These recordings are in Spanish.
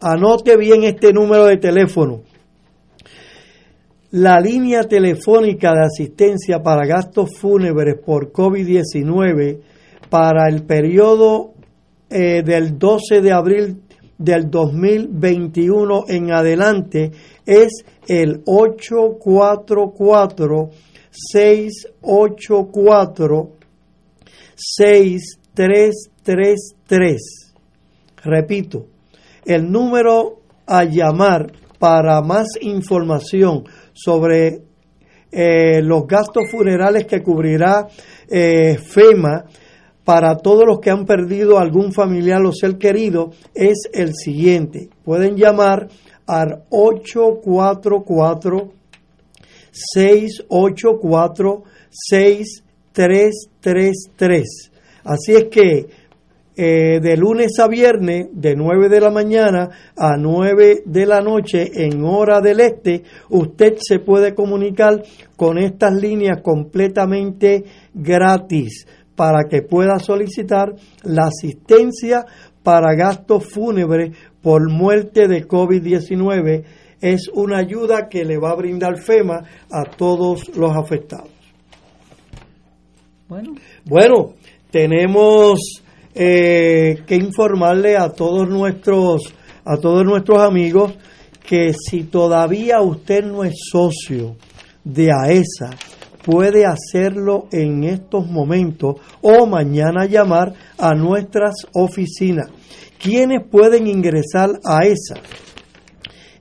anote bien este número de teléfono. La línea telefónica de asistencia para gastos fúnebres por COVID-19 para el periodo eh, del 12 de abril del 2021 en adelante es el 844 684 6333. Repito, el número a llamar para más información sobre eh, los gastos funerales que cubrirá eh, FEMA para todos los que han perdido algún familiar o ser querido es el siguiente. Pueden llamar al 844 684 6333. Así es que eh, de lunes a viernes, de 9 de la mañana a 9 de la noche en hora del este, usted se puede comunicar con estas líneas completamente gratis para que pueda solicitar la asistencia para gastos fúnebres por muerte de COVID-19. Es una ayuda que le va a brindar FEMA a todos los afectados. Bueno, bueno tenemos eh, que informarle a todos nuestros a todos nuestros amigos que si todavía usted no es socio de AESA, puede hacerlo en estos momentos o mañana llamar a nuestras oficinas. ¿Quiénes pueden ingresar a esa?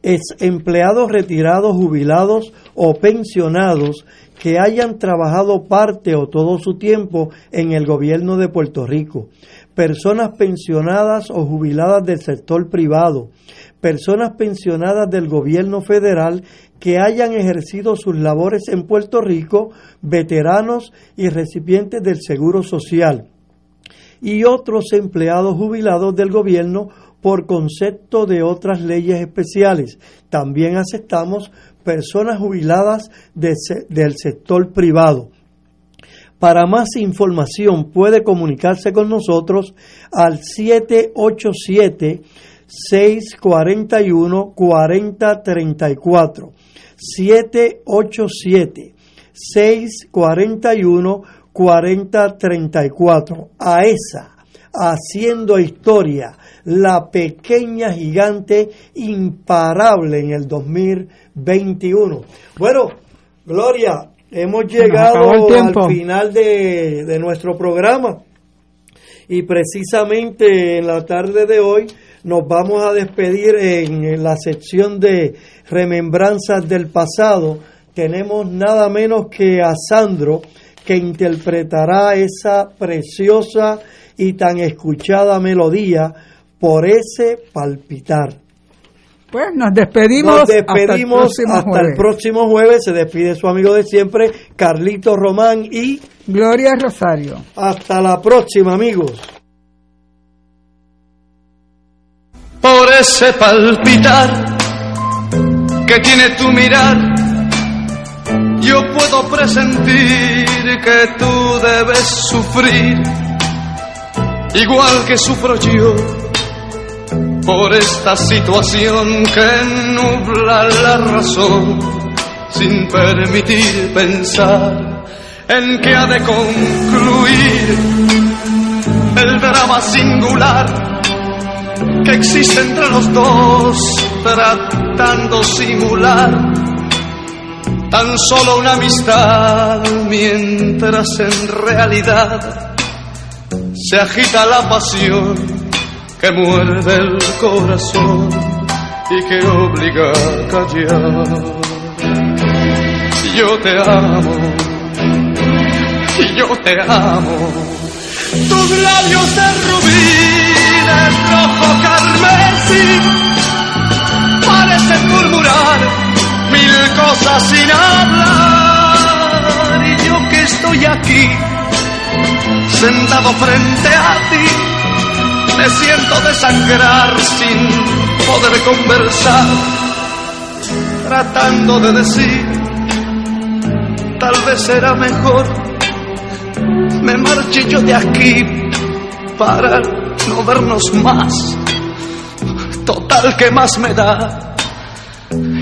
Es empleados retirados, jubilados o pensionados que hayan trabajado parte o todo su tiempo en el gobierno de Puerto Rico, personas pensionadas o jubiladas del sector privado, personas pensionadas del gobierno federal que hayan ejercido sus labores en Puerto Rico, veteranos y recipientes del Seguro Social, y otros empleados jubilados del gobierno por concepto de otras leyes especiales. También aceptamos personas jubiladas del sector privado. Para más información puede comunicarse con nosotros al 787 641 4034 787 641 4034 a esa haciendo historia la pequeña gigante imparable en el 2021 bueno Gloria hemos llegado al final de, de nuestro programa y precisamente en la tarde de hoy nos vamos a despedir en la sección de remembranzas del pasado. Tenemos nada menos que a Sandro que interpretará esa preciosa y tan escuchada melodía por ese palpitar. Pues nos despedimos. Nos despedimos hasta, el, próximo jueves. Se despide su amigo de siempre, Carlito Román y Gloria Rosario. Hasta la próxima, amigos. por ese palpitar que tiene tu mirar. Yo puedo presentir que tú debes sufrir, igual que sufro yo, por esta situación que nubla la razón, sin permitir pensar en que ha de concluir el drama singular que existe entre los dos, tratando simular tan solo una amistad, mientras en realidad se agita la pasión que muerde el corazón y que obliga a callar. Yo te amo, yo te amo, tus labios de rubí el rojo carmesí parece murmurar mil cosas sin hablar y yo que estoy aquí sentado frente a ti me siento desangrar sin poder conversar tratando de decir tal vez será mejor me marche yo de aquí para no vernos más. Total, que más me da?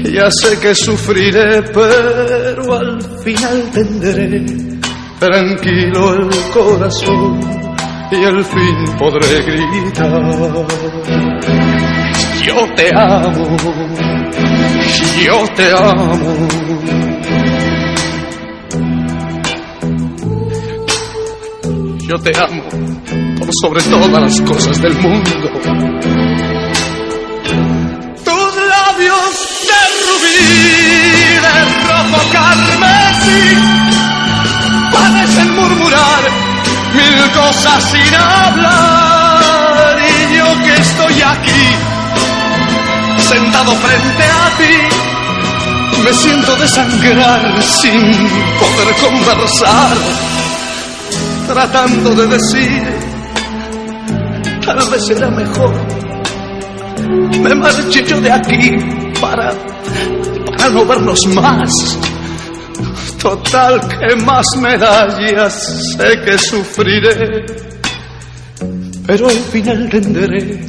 Ya sé que sufriré, pero al final tendré tranquilo el corazón y al fin podré gritar. Yo te amo, yo te amo. Yo te amo por sobre todas las cosas del mundo. Tus labios de rubí, de rojo carmesí, parecen murmurar mil cosas sin hablar. Y yo que estoy aquí, sentado frente a ti, me siento desangrar sin poder conversar tratando de decir, tal vez será mejor, me marche yo de aquí para, para no vernos más. Total, que más me da? Ya sé que sufriré, pero al final tendré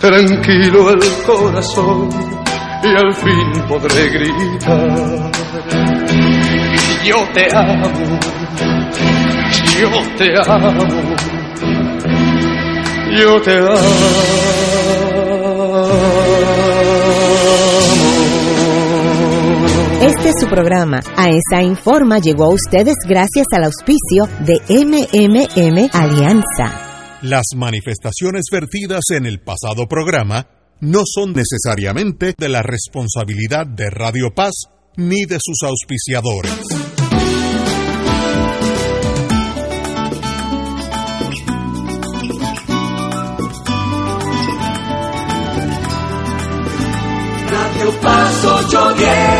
tranquilo el corazón y al fin podré gritar. Yo te amo yo te amo, yo te amo. Este es su programa. A esa informa llegó a ustedes gracias al auspicio de MMM Alianza. Las manifestaciones vertidas en el pasado programa no son necesariamente de la responsabilidad de Radio Paz ni de sus auspiciadores. Radio Paz 810.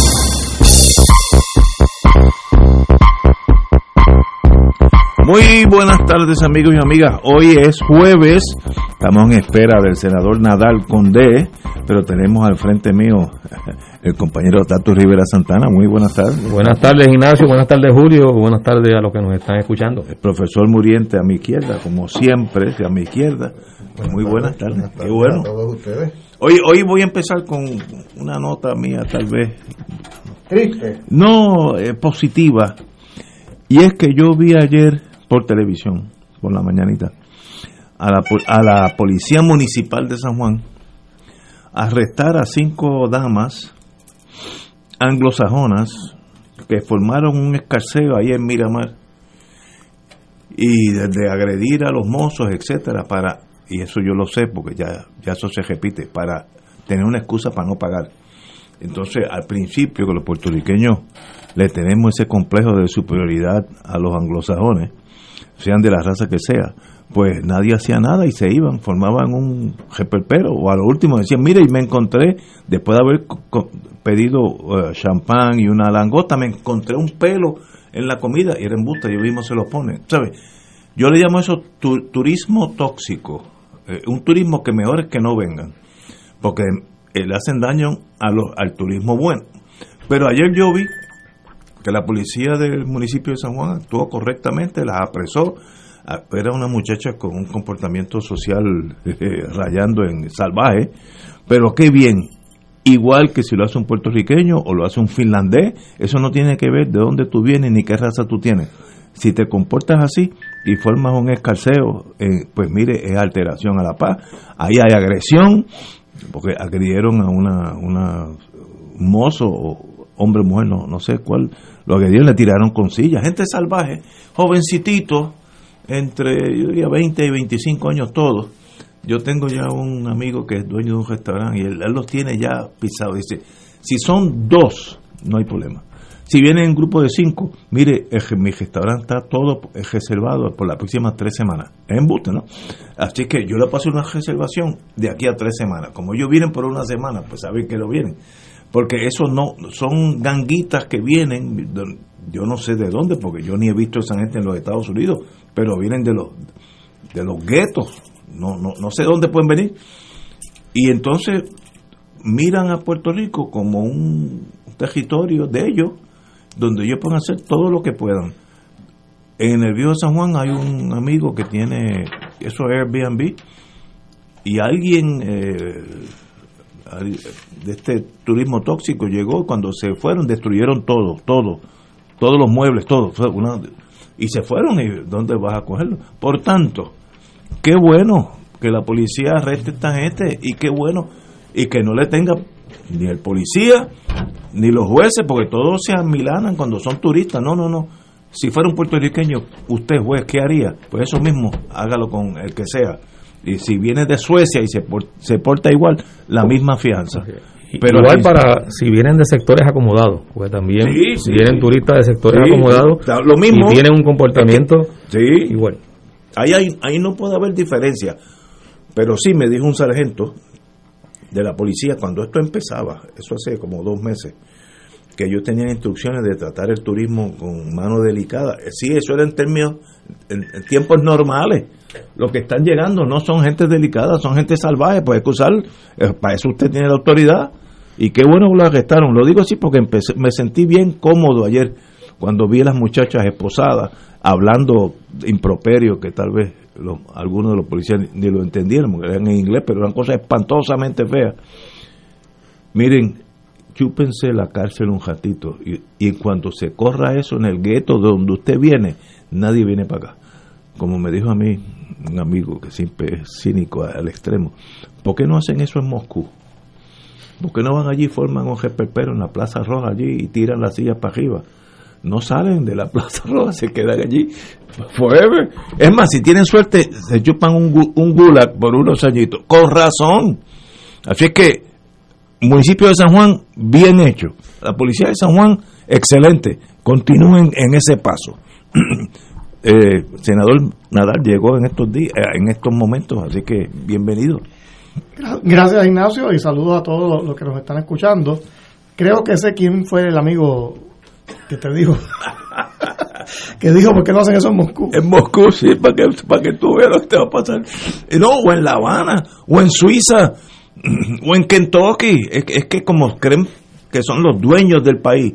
Muy buenas tardes amigos y amigas. Hoy es jueves, estamos en espera del senador Nadal Condé, pero tenemos al frente mío el compañero Tato Rivera Santana. Muy buenas tardes. Buenas tardes Ignacio, buenas tardes Julio, buenas tardes a los que nos están escuchando. El profesor Muriente a mi izquierda, como siempre, a mi izquierda. Muy buenas tardes. Qué bueno. Hoy, hoy voy a empezar con una nota mía tal vez. Triste. No, eh, positiva. Y es que yo vi ayer por televisión, por la mañanita, a la, a la Policía Municipal de San Juan arrestar a cinco damas anglosajonas que formaron un escarceo ahí en Miramar y desde agredir a los mozos, etcétera, para, y eso yo lo sé porque ya, ya eso se repite, para tener una excusa para no pagar. Entonces, al principio que los puertorriqueños le tenemos ese complejo de superioridad a los anglosajones, sean de la raza que sea, pues nadie hacía nada y se iban, formaban un reperpero, o a lo último decían, mire, y me encontré, después de haber pedido uh, champán y una langota, me encontré un pelo en la comida y era embuste, yo mismo se lo pone, ¿sabes? Yo le llamo eso turismo tóxico, eh, un turismo que mejor es que no vengan, porque eh, le hacen daño a los, al turismo bueno. Pero ayer yo vi que la policía del municipio de San Juan actuó correctamente, las apresó. Era una muchacha con un comportamiento social eh, rayando en salvaje, pero qué bien. Igual que si lo hace un puertorriqueño o lo hace un finlandés, eso no tiene que ver de dónde tú vienes ni qué raza tú tienes. Si te comportas así, y formas un escarceo, eh, pues mire, es alteración a la paz. Ahí hay agresión, porque agredieron a una, una mozo o hombre, mujer, no, no sé cuál, lo agredieron, le tiraron con sillas. Gente salvaje, jovencitito, entre, yo diría, 20 y 25 años todos. Yo tengo ya un amigo que es dueño de un restaurante y él, los tiene ya pisados. Dice, si son dos, no hay problema. Si vienen en grupo de cinco, mire, mi restaurante está todo reservado por las próximas tres semanas. Es embuste, ¿no? Así que yo le paso una reservación de aquí a tres semanas. Como ellos vienen por una semana, pues saben que lo vienen. Porque eso no, son ganguitas que vienen, yo no sé de dónde, porque yo ni he visto esa gente en los Estados Unidos, pero vienen de los, de los guetos. No, no, no sé dónde pueden venir. Y entonces miran a Puerto Rico como un territorio de ellos, donde ellos pueden hacer todo lo que puedan. En el Viejo San Juan hay un amigo que tiene eso es Airbnb y alguien eh, de este turismo tóxico llegó cuando se fueron destruyeron todo, todo, todos los muebles, todo, y se fueron y ¿dónde vas a cogerlo? Por tanto, qué bueno que la policía arreste a esta gente y qué bueno y que no le tenga ni el policía ni los jueces porque todos se amilanan cuando son turistas. No no no. Si fuera un puertorriqueño usted juez qué haría pues eso mismo hágalo con el que sea y si viene de Suecia y se, por- se porta igual la misma fianza pero Igual para si vienen de sectores acomodados, porque también Sí, si sí. vienen turistas de sectores Sí, acomodados lo mismo. y tienen un comportamiento sí igual. Ahí, hay- ahí no puede haber diferencia. Pero sí me dijo un sargento de la policía cuando esto empezaba, eso hace como dos meses, que ellos tenían instrucciones de tratar el turismo con mano delicada. Eh, Sí, eso era en términos, en, en tiempos normales. Los que están llegando no son gente delicada, son gente salvaje, pues hay que usar, eh, para eso usted tiene la autoridad. Y qué bueno lo arrestaron. Lo digo así porque empecé- me sentí bien cómodo ayer cuando vi a las muchachas esposadas hablando improperio que tal vez algunos de los policías ni, ni lo entendieron, porque eran en inglés, pero eran cosas espantosamente feas. Miren, chúpense la cárcel un ratito y, y cuando se corra eso en el gueto de donde usted viene, nadie viene para acá. Como me dijo a mí un amigo que siempre es cínico al extremo, ¿por qué no hacen eso en Moscú? ¿Por qué no van allí forman un perpero en la Plaza Roja allí y tiran las sillas para arriba? No salen de la Plaza Roja, se quedan allí forever. Es más, si tienen suerte, se chupan un, un gulag por unos añitos. Con razón. Así es que, municipio de San Juan, bien hecho. La policía de San Juan, excelente. Continúen en ese paso. Eh, senador Nadal llegó en estos días, eh, en estos momentos, así que bienvenido. Gra- Gracias Ignacio y saludos a todos los, que nos están escuchando. Creo que sé quién fue el amigo que te dijo que dijo por qué no hacen eso en Moscú. En Moscú, sí, para que, para que tú veas lo que te va a pasar. No, o en La Habana, o en Suiza, o en Kentucky. Es, que- es que como creen que son los dueños del país,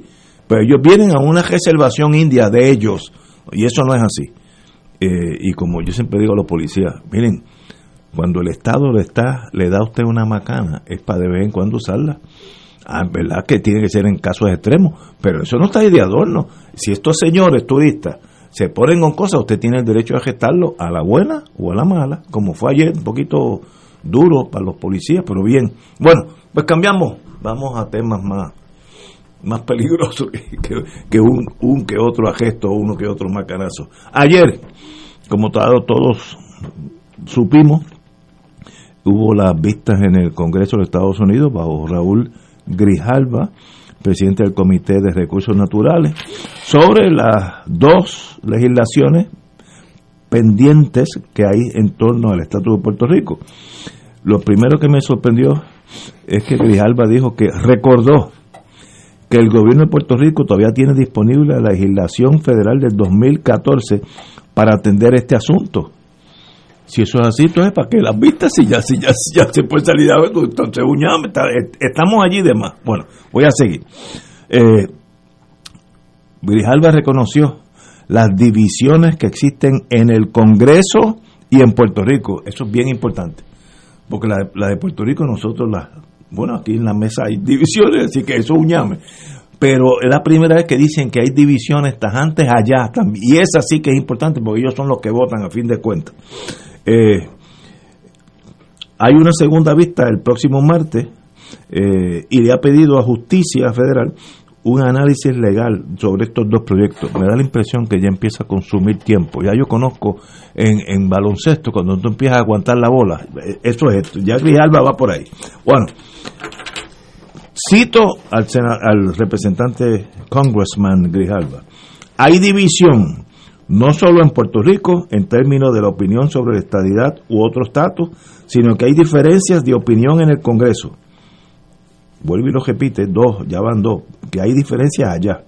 pero ellos vienen a una reservación india de ellos, y eso no es así. Eh, y como yo siempre digo a los policías, miren, cuando el Estado le, está, le da a usted una macana, es para de vez en cuando usarla. Ah, verdad que tiene que ser en casos extremos, pero eso no está ahí de adorno. Si estos señores turistas se ponen con cosas, usted tiene el derecho a gestarlo a la buena o a la mala, como fue ayer, un poquito duro para los policías, pero bien. Bueno, pues cambiamos, vamos a temas más más peligrosos que, que- un, un que otro gesto, uno que otro macanazo. Ayer, como todos supimos, hubo las vistas en el Congreso de Estados Unidos bajo Raúl Grijalva, presidente del Comité de Recursos Naturales, sobre las dos legislaciones pendientes que hay en torno al Estatuto de Puerto Rico. Lo primero que me sorprendió es que Grijalva dijo que recordó que el gobierno de Puerto Rico todavía tiene disponible la legislación federal del 2014 para atender este asunto. Si eso es así, entonces ¿para qué las vistas? Si ya, si ya, si ya se puede salir de ahí, entonces uñame, estamos allí de más. Bueno, voy a seguir. Eh, Grijalva reconoció las divisiones que existen en el Congreso y en Puerto Rico. Eso es bien importante. Porque la, la de Puerto Rico nosotros las... Bueno, aquí en la mesa hay divisiones, así que eso uñame. pero es la primera vez que dicen que hay divisiones tajantes allá también. Y esa sí que es importante porque ellos son los que votan a fin de cuentas. Eh, hay una segunda vista el próximo martes eh, y le ha pedido a Justicia Federal un análisis legal sobre estos dos proyectos. Me da la impresión que ya empieza a consumir tiempo. Ya yo conozco en, baloncesto, cuando tú empiezas a aguantar la bola, eh, eso es esto. Ya Grijalba va por ahí. Bueno, cito al representante Congressman Grijalba. Hay división, no solo en Puerto Rico, en términos de la opinión sobre la estadidad u otro estatus, sino que hay diferencias de opinión en el Congreso vuelvo y lo repite, dos, ya van dos, que hay diferencias allá.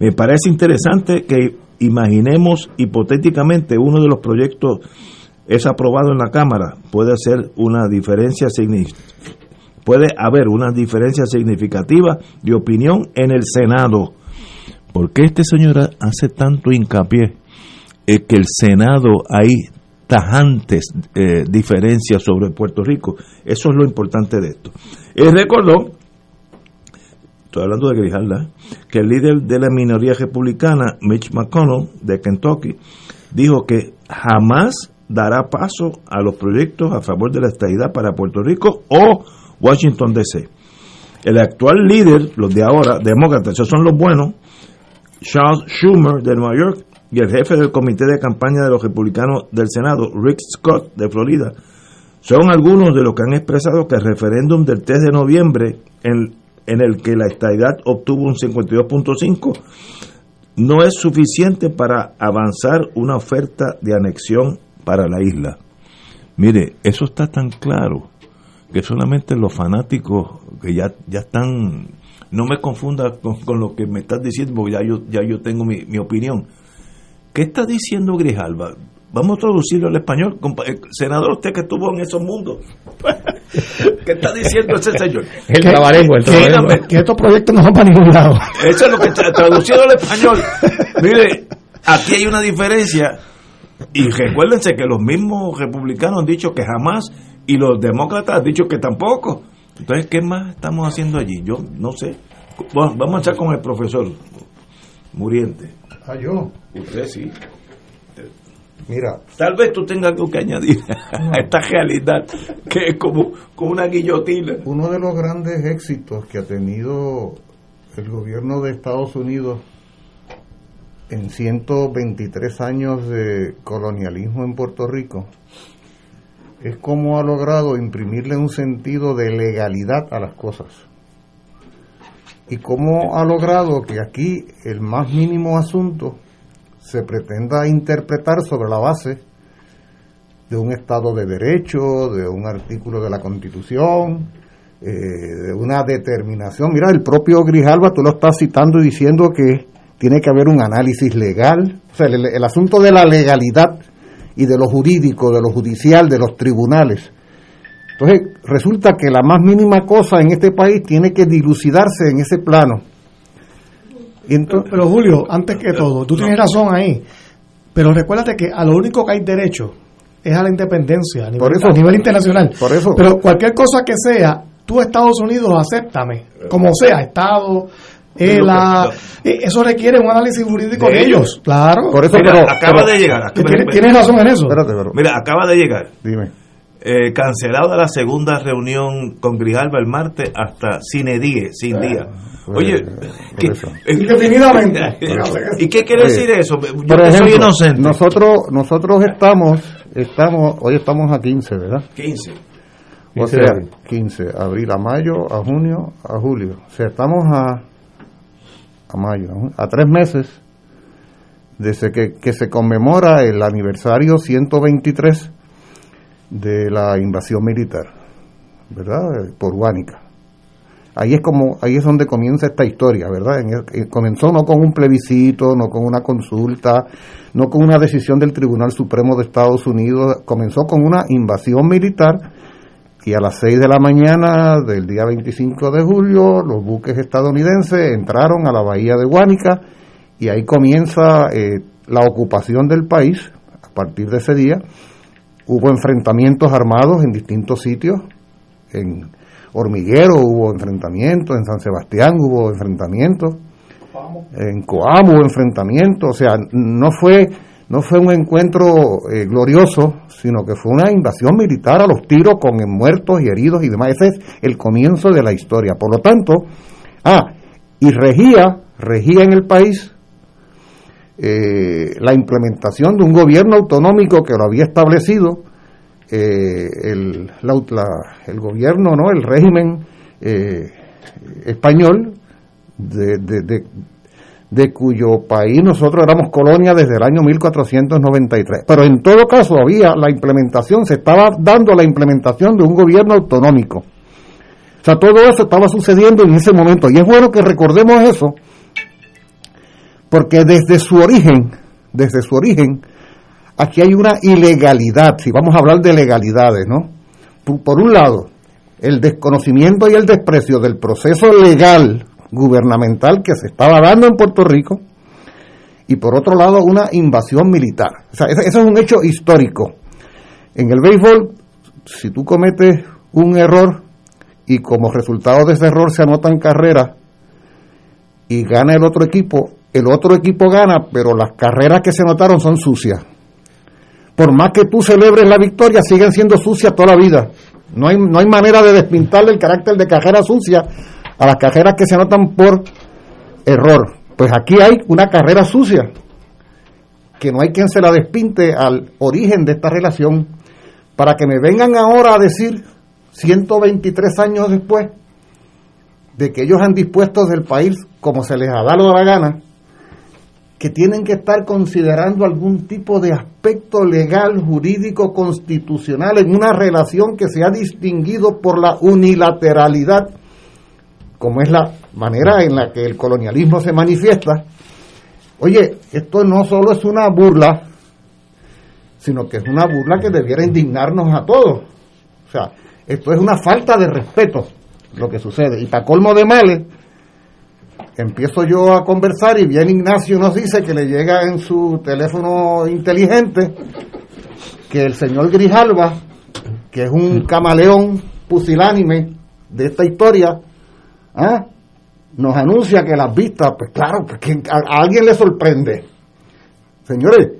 Me parece interesante que imaginemos hipotéticamente uno de los proyectos es aprobado en la Cámara, puede ser una diferencia puede haber una diferencia significativa de opinión en el Senado. ¿Por qué este señor hace tanto hincapié en que el Senado hay tajantes eh, diferencias sobre Puerto Rico? Eso es lo importante de esto. Él recordó estoy hablando de Grijalda, que el líder de la minoría republicana, Mitch McConnell, de Kentucky, dijo que jamás dará paso a los proyectos a favor de la estadidad para Puerto Rico o Washington DC. El actual líder, los de ahora, demócratas, esos son los buenos, Charles Schumer de Nueva York y el jefe del comité de campaña de los republicanos del Senado, Rick Scott de Florida, son algunos de los que han expresado que el referéndum del 3 de noviembre en, en el que la estadidad obtuvo un 52.5 no es suficiente para avanzar una oferta de anexión para la isla. Mire, eso está tan claro que solamente los fanáticos que ya, ya están, no me confunda con, lo que me estás diciendo, porque ya yo, ya yo tengo mi, mi opinión. ¿Qué está diciendo Grijalba? Vamos a traducirlo al español. Eh, Senador, usted que estuvo en esos mundos. ¿Qué está diciendo ese señor? El trabalenguo, el trabalenguo. Que, que estos proyectos no van para ningún lado. Eso es lo que está traducido al español. Mire, aquí hay una diferencia. Y recuérdense que los mismos republicanos han dicho que jamás y los demócratas han dicho que tampoco. Entonces, ¿qué más estamos haciendo allí? Yo no sé. Bueno, vamos a echar con el profesor Muriente. Ah, yo. Usted sí. Mira, Tal vez tú tengas algo que añadir a esta realidad que es como, como una guillotina. uno de los grandes éxitos que ha tenido el gobierno de Estados Unidos en 123 años de colonialismo en Puerto Rico es cómo ha logrado imprimirle un sentido de legalidad a las cosas. Y cómo ha logrado que aquí el más mínimo asunto se pretenda interpretar sobre la base de un Estado de Derecho, de un artículo de la Constitución, eh, de una determinación. Mira, el propio Grijalba, tú lo estás citando y diciendo que tiene que haber un análisis legal. O sea, el, el asunto de la legalidad y de lo jurídico, de lo judicial, de los tribunales. Entonces, resulta que la más mínima cosa en este país tiene que dilucidarse en ese plano. Entonces, Pero Julio, antes que todo, tú tienes razón ahí. Pero recuérdate que a lo único que hay derecho es a la independencia a nivel, Por eso- a nivel internacional. por eso- Pero cualquier cosa que sea, tú Estados Unidos, acéptame, como sea, Estado, ELA, eh, eso requiere un análisis jurídico De de, ellos. ellos. Claro. por eso, Mira, pero- acaba pero- de llegar. Tienes razón en eso. espérate, pero- Mira, acaba de llegar. dime. Eh, cancelada la segunda reunión con Grijalba el martes hasta sin día, sin día. Oye, pues, ¿qué- por eso. Indefinidamente. ¿y qué quiere Oye, decir eso? Yo Por que soy ejemplo, inocente. Nosotros, nosotros estamos, estamos, hoy estamos a 15, ¿verdad? 15. O sea, 15, abril a mayo, a junio, a julio. O sea, estamos a, a mayo, a tres meses desde que, que se conmemora el aniversario 123 de la invasión militar, ¿verdad? Por Guánica. Ahí es como, ahí es donde comienza esta historia, ¿verdad? En el- eh, comenzó no con un plebiscito, no con una consulta, no con una decisión del Tribunal Supremo de Estados Unidos, comenzó con una invasión militar y a las 6 de la mañana del día 25 de julio los buques estadounidenses entraron a la bahía de Guánica y ahí comienza eh, la ocupación del país. A partir de ese día hubo enfrentamientos armados en distintos sitios en Hormiguero hubo enfrentamientos, en San Sebastián hubo enfrentamientos, en Coamo hubo enfrentamientos, o sea, no fue, no fue un encuentro eh, glorioso, sino que fue una invasión militar a los tiros con muertos y heridos y demás. Ese es el comienzo de la historia. Por lo tanto, ah, y regía, regía en el país eh, la implementación de un gobierno autonómico que lo había establecido eh, el, el gobierno, no, el régimen eh, español de, de, de, cuyo país nosotros éramos colonia desde el año 1493. Pero en todo caso había la implementación, se estaba dando la implementación de un gobierno autonómico. O sea, todo eso estaba sucediendo en ese momento. Y es bueno que recordemos eso, porque desde su origen, desde su origen, aquí hay una ilegalidad, si vamos a hablar de legalidades, ¿no? Por, un lado, el desconocimiento y el desprecio del proceso legal gubernamental que se estaba dando en Puerto Rico, y por otro lado, una invasión militar. O sea, ese, es un hecho histórico. En el béisbol, si tú cometes un error y como resultado de ese error se anotan carreras y gana el otro equipo, el otro equipo gana, pero las carreras que se anotaron son sucias por más que tú celebres la victoria, siguen siendo sucias toda la vida. No hay, no hay manera de despintarle el carácter de cajera sucia a las cajeras que se anotan por error. Pues aquí hay una carrera sucia, que no hay quien se la despinte al origen de esta relación, para que me vengan ahora a decir, 123 años después, de que ellos han dispuesto del país como se les ha dado la gana, que tienen que estar considerando algún tipo de aspecto legal, jurídico, constitucional en una relación que se ha distinguido por la unilateralidad, como es la manera en la que el colonialismo se manifiesta. Oye, esto no solo es una burla, sino que es una burla que debiera indignarnos a todos. O sea, esto es una falta de respeto lo que sucede. Y para colmo de males, empiezo yo a conversar y bien Ignacio nos dice que le llega en su teléfono inteligente que el señor Grijalva, que es un camaleón pusilánime de esta historia, ¿ah? nos anuncia que las vistas, pues claro, que a alguien le sorprende. Señores,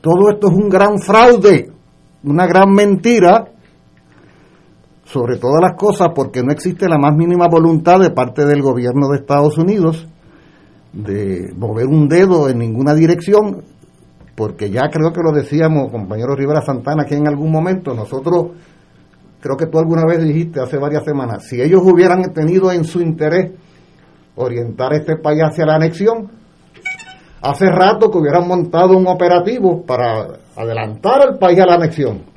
todo esto es un gran fraude, una gran mentira sobre todas las cosas porque no existe la más mínima voluntad de parte del gobierno de Estados Unidos de mover un dedo en ninguna dirección, porque ya creo que lo decíamos, compañero Rivera Santana, que en algún momento nosotros, creo que tú alguna vez dijiste hace varias semanas, si ellos hubieran tenido en su interés orientar este país hacia la anexión, hace rato que hubieran montado un operativo para adelantar al país a la anexión.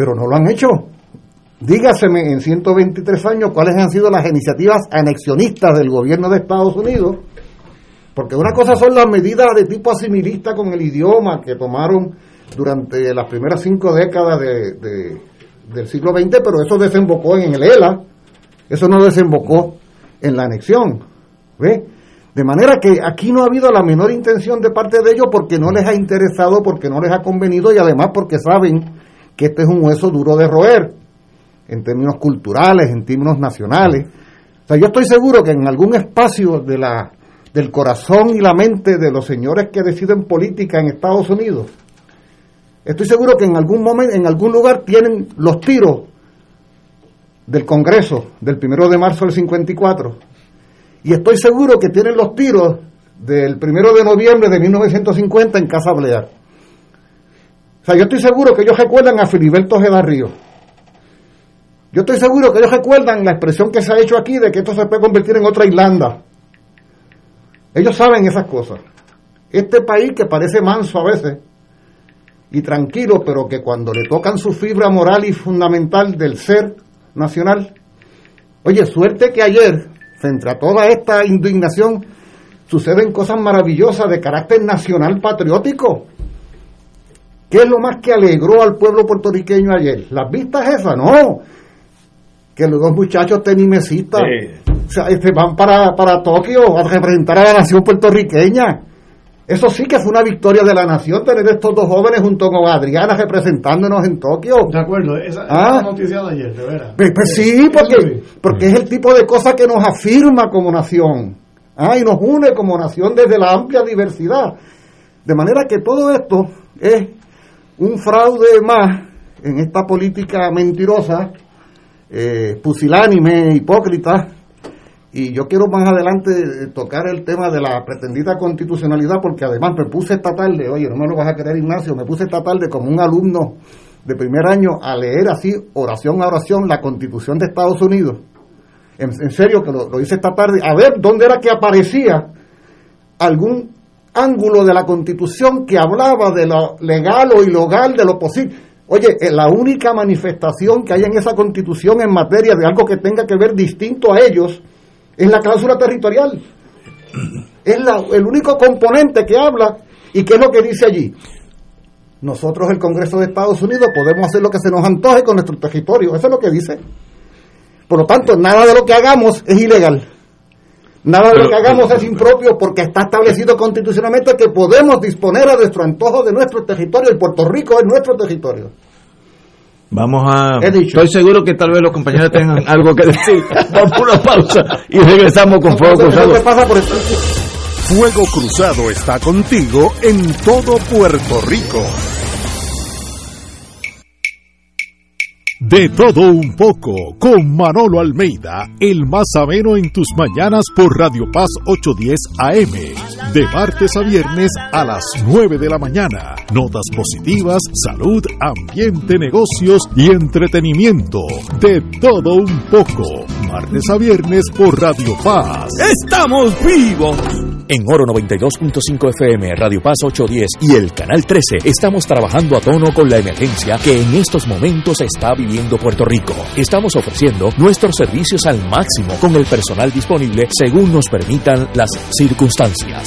Pero no lo han hecho. Dígaseme en 123 años cuáles han sido las iniciativas anexionistas del gobierno de Estados Unidos, porque una cosa son las medidas de tipo asimilista con el idioma que tomaron durante las primeras cinco décadas de, del siglo XX, pero eso desembocó en el ELA, eso no desembocó en la anexión. ¿Ve? De manera que aquí no ha habido la menor intención de parte de ellos porque no les ha interesado, porque no les ha convenido y además porque saben que este es un hueso duro de roer en términos culturales, en términos nacionales. O sea, yo estoy seguro que en algún espacio de la, del corazón y la mente de los señores que deciden política en Estados Unidos, estoy seguro que en algún momento, en algún lugar tienen los tiros del Congreso del primero de marzo del 54 y estoy seguro que tienen los tiros del primero de noviembre de 1950 en Casa Blear. Yo estoy seguro que ellos recuerdan a Filiberto Ojeda yo estoy seguro que ellos recuerdan la expresión que se ha hecho aquí de que esto se puede convertir en otra Irlanda. Ellos saben esas cosas. Este país que parece manso a veces y tranquilo, pero que cuando le tocan su fibra moral y fundamental del ser nacional, oye, suerte que ayer, frente a toda esta indignación, suceden cosas maravillosas de carácter nacional patriótico. ¿Qué es lo más que alegró al pueblo puertorriqueño ayer? ¿Las vistas esas? No que los dos muchachos tenimesistas se este, van para, para Tokio a representar a la nación puertorriqueña. Eso sí que fue una victoria de la nación tener estos dos jóvenes junto con Adriana representándonos en Tokio. De acuerdo, esa, esa Ah. es la noticia de ayer, de veras. Pues, pues sí, porque, porque es el tipo de cosa que nos afirma como nación ah, y nos une como nación desde la amplia diversidad. De manera que todo esto es un fraude más en esta política mentirosa, eh, pusilánime, hipócrita. Y yo quiero más adelante eh, tocar el tema de la pretendida constitucionalidad, porque además me puse esta tarde, oye, no me lo vas a creer Ignacio, me puse esta tarde como un alumno de primer año a leer así, oración a oración, la constitución de Estados Unidos. En, serio, que lo, lo hice esta tarde, a ver dónde era que aparecía algún ángulo de la constitución que hablaba de lo legal o ilegal, de lo posible. Oye, la única manifestación que hay en esa constitución en materia de algo que tenga que ver distinto a ellos es la cláusula territorial. Es la- el único componente que habla y qué es lo que dice allí. Nosotros, el Congreso de Estados Unidos, podemos hacer lo que se nos antoje con nuestro territorio. Eso es lo que dice. Por lo tanto, nada de lo que hagamos es ilegal. Nada de lo que hagamos es impropio porque está establecido constitucionalmente que podemos disponer a nuestro antojo de nuestro territorio y Puerto Rico es nuestro territorio. Vamos a. He dicho. Estoy seguro que tal vez los compañeros tengan algo que decir. Vamos a una pausa y regresamos con Fuego Cruzado. que pasa por esto. Fuego Cruzado está contigo en todo Puerto Rico. De todo un poco, con Manolo Almeida, el más ameno en tus mañanas por Radio Paz 810 AM, de martes a viernes a las 9 de la mañana. Notas positivas, salud, ambiente, negocios y entretenimiento. De todo un poco, martes a viernes por Radio Paz. ¡Estamos vivos! En Oro 92.5 FM, Radio Paz 810 y el Canal 13 estamos trabajando a tono con la emergencia que en estos momentos está viviendo Puerto Rico. Estamos ofreciendo nuestros servicios al máximo con el personal disponible según nos permitan las circunstancias.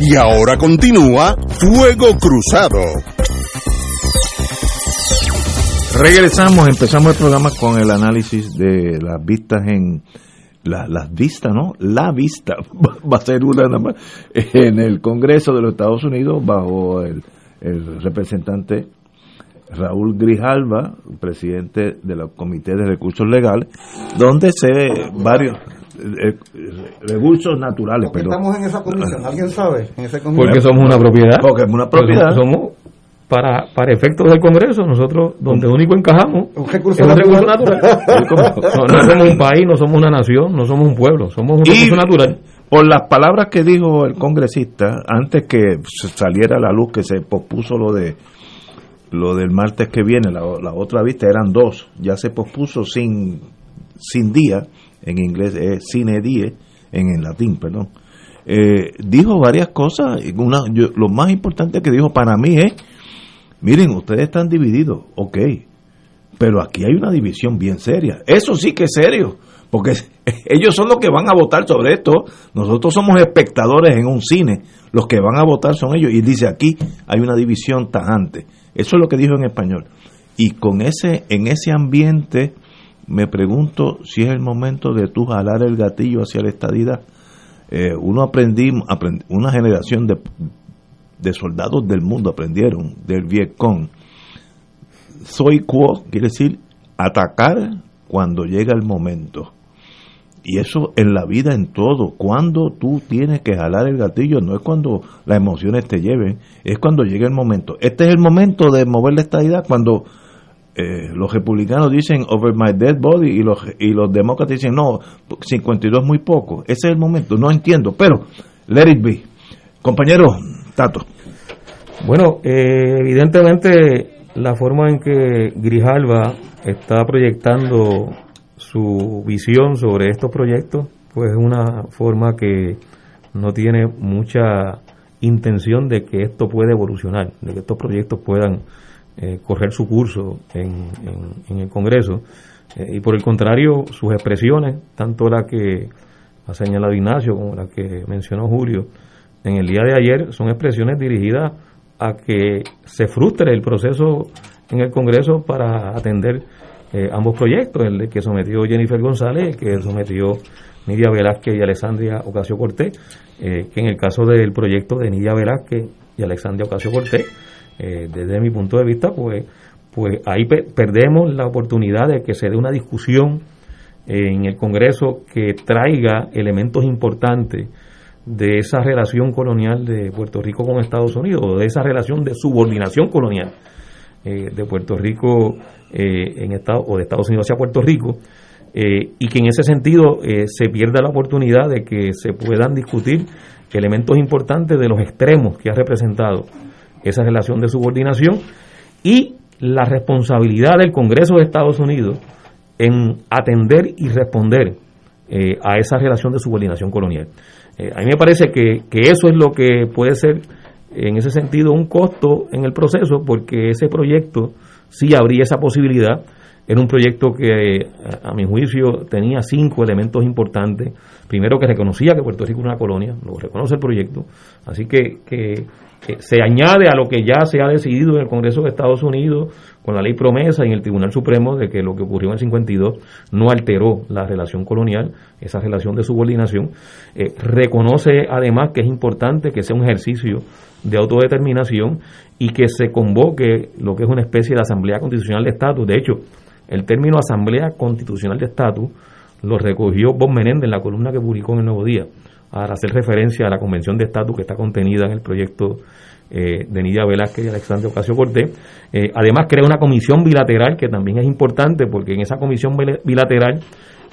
Y ahora continúa Fuego Cruzado. Regresamos, empezamos el programa con el análisis de las vistas en la- las vistas, ¿no? La vista va a ser una nada más en el Congreso de los Estados Unidos bajo el, representante Raúl Grijalva, presidente del Comité de Recursos Legales, donde se varios recursos naturales, ¿Por qué pero estamos en esa comisión? ¿Alguien sabe? En esa comisión? Porque somos una propiedad. Porque es una propiedad. Somos, para, para efectos del Congreso, nosotros donde único encajamos Un recurso es un recurso natural. natural. No, no somos un país, no somos una nación, no somos un pueblo, somos un Y recurso natural. por las palabras que dijo el congresista antes que saliera a la luz que se pospuso lo de lo del martes que viene la, la otra vista eran dos ya se pospuso sin sin día en inglés es sine die en el latín perdón Eh, dijo varias cosas una yo- lo más importante que dijo para mí es miren ustedes están divididos ok pero aquí hay una división bien seria. Eso sí que es serio, porque ellos son los que van a votar sobre esto. Nosotros somos espectadores en un cine, los que van a votar son ellos. Y dice aquí hay una división tajante. Eso es lo que dijo en español. Y con ese, en ese ambiente, me pregunto si es el momento de tú jalar el gatillo hacia la estadidad. Eh, uno aprendí, aprend- una generación de, de soldados del mundo aprendieron del Vietcong soy quo quiere decir atacar cuando llega el momento. Y eso en la vida, en todo. Cuando tú tienes que jalar el gatillo, no es cuando las emociones te lleven, es cuando llega el momento. Este es el momento de mover la estadidad cuando eh, los republicanos dicen over my dead body y los, y los demócratas dicen no, 52 es muy poco. Ese es el momento, no entiendo, pero let it be. Compañero Tato. Bueno, eh, evidentemente la forma en que Grijalva está proyectando su visión sobre estos proyectos, pues es una forma que no tiene mucha intención de que esto pueda evolucionar, de que estos proyectos puedan eh, correr su curso en, el Congreso. Eh, y por el contrario, sus expresiones, tanto la que ha señalado Ignacio como la que mencionó Julio, en el día de ayer son expresiones dirigidas a que se frustre el proceso en el Congreso para atender eh, ambos proyectos, el que sometió Jennifer González, el que sometió Nidia Velázquez y Alexandria Ocasio Cortés, eh, que en el caso del proyecto de Nidia Velázquez y Alexandria Ocasio Cortés, eh, desde mi punto de vista, pues, pues ahí perdemos la oportunidad de que se dé una discusión en el Congreso que traiga elementos importantes de esa relación colonial de Puerto Rico con Estados Unidos, de esa relación de subordinación colonial eh, de Puerto Rico eh, en Estado, o de Estados Unidos hacia Puerto Rico, eh, y que en ese sentido se pierda la oportunidad de que se puedan discutir elementos importantes de los extremos que ha representado esa relación de subordinación y la responsabilidad del Congreso de Estados Unidos en atender y responder a esa relación de subordinación colonial. Eh, a mí me parece que, eso es lo que puede ser, en ese sentido, un costo en el proceso, porque ese proyecto sí habría esa posibilidad. Era un proyecto que, a, mi juicio, tenía cinco elementos importantes. Primero, que reconocía que Puerto Rico era una colonia, lo reconoce el proyecto. Así que, que se añade a lo que ya se ha decidido en el Congreso de Estados Unidos con la ley promesa y en el Tribunal Supremo de que lo que ocurrió en el 52 no alteró la relación colonial, esa relación de subordinación. Eh, reconoce además que es importante que sea un ejercicio de autodeterminación y que se convoque lo que es una especie de Asamblea Constitucional de Estatus. De hecho, el término Asamblea Constitucional de Estatus lo recogió Bob Menéndez en la columna que publicó en el Nuevo Día para hacer referencia a la Convención de Estatus que está contenida en el proyecto eh, de Nidia Velázquez y Alexandre Ocasio Cortés. Eh, además, crea una comisión bilateral que también es importante porque en esa comisión bilateral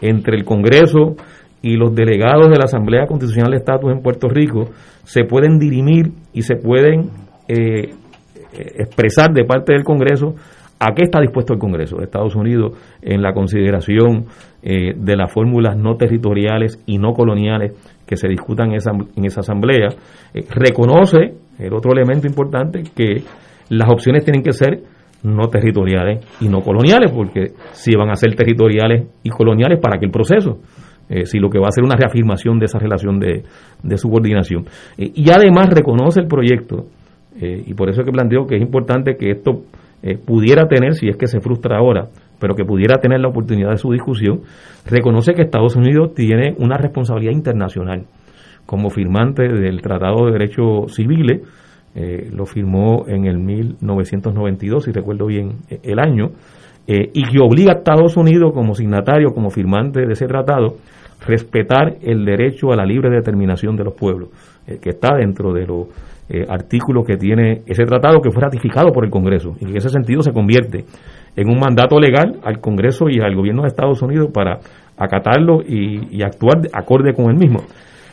entre el Congreso y los delegados de la Asamblea Constitucional de Estatus en Puerto Rico se pueden dirimir y se pueden eh, expresar de parte del Congreso ¿A qué está dispuesto el Congreso de Estados Unidos en la consideración de las fórmulas no territoriales y no coloniales que se discutan en esa, en esa asamblea, eh, reconoce, el otro elemento importante, que las opciones tienen que ser no territoriales y no coloniales, porque si van a ser territoriales y coloniales, ¿para qué el proceso? Eh, si lo que va a ser una reafirmación de esa relación de, subordinación. Eh, y además reconoce el proyecto, y por eso es que planteo que es importante que esto pudiera tener, si es que se frustra ahora, pero que pudiera tener la oportunidad de su discusión, reconoce que Estados Unidos tiene una responsabilidad internacional. Como firmante del Tratado de Derechos Civiles, eh, lo firmó en el 1992, si recuerdo bien eh, el año, eh, y que obliga a Estados Unidos como signatario, como firmante de ese tratado, respetar el derecho a la libre determinación de los pueblos, que está dentro de los artículos que tiene ese tratado que fue ratificado por el Congreso, y en ese sentido se convierte en un mandato legal al Congreso y al gobierno de Estados Unidos para acatarlo y, actuar acorde con el mismo.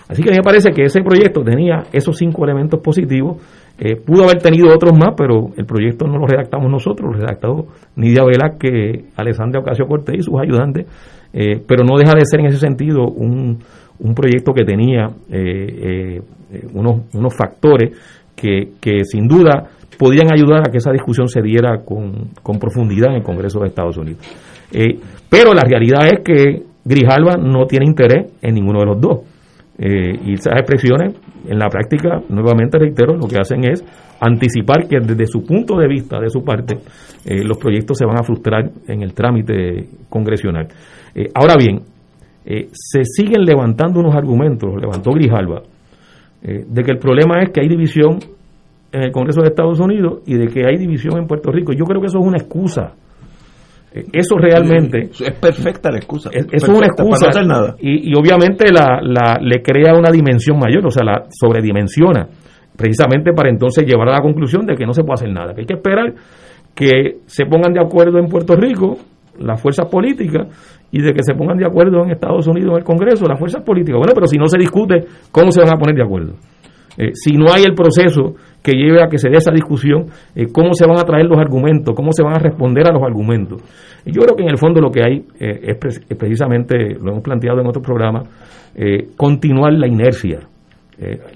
Así que a mí me parece que ese proyecto tenía esos cinco elementos positivos. Eh, pudo haber tenido otros más, pero el proyecto no lo redactamos nosotros, lo redactó Nidia Velázquez, Alessandra Ocasio Cortés y sus ayudantes, eh, pero no deja de ser en ese sentido un, un proyecto que tenía eh, unos, unos factores que, que sin duda podían ayudar a que esa discusión se diera con, profundidad en el Congreso de Estados Unidos. Eh, pero la realidad es que Grijalva no tiene interés en ninguno de los dos. Eh, y esas expresiones, en la práctica, nuevamente reitero, lo que hacen es anticipar que desde su punto de vista, de su parte, eh, los proyectos se van a frustrar en el trámite congresional. ahora bien, se siguen levantando unos argumentos, levantó Grijalva, de que el problema es que hay división en el Congreso de Estados Unidos y de que hay división en Puerto Rico. Yo creo que eso es una excusa. Eh, Eso realmente... Es perfecta la excusa. Es, es una excusa. para no hacer nada. Y, y obviamente la, la- le crea una dimensión mayor, o sea, la sobredimensiona, precisamente para entonces llevar a la conclusión de que no se puede hacer nada, que hay que esperar que se pongan de acuerdo en Puerto Rico las fuerzas políticas y de que se pongan de acuerdo en Estados Unidos en el Congreso las fuerzas políticas. Bueno, pero si no se discute, ¿cómo se van a poner de acuerdo? Eh, si no hay el proceso que lleve a que se dé esa discusión, eh, cómo se van a traer los argumentos, cómo se van a responder a los argumentos. Yo creo que en el fondo lo que hay eh, es, es precisamente, lo hemos planteado en otros programas, continuar la inercia.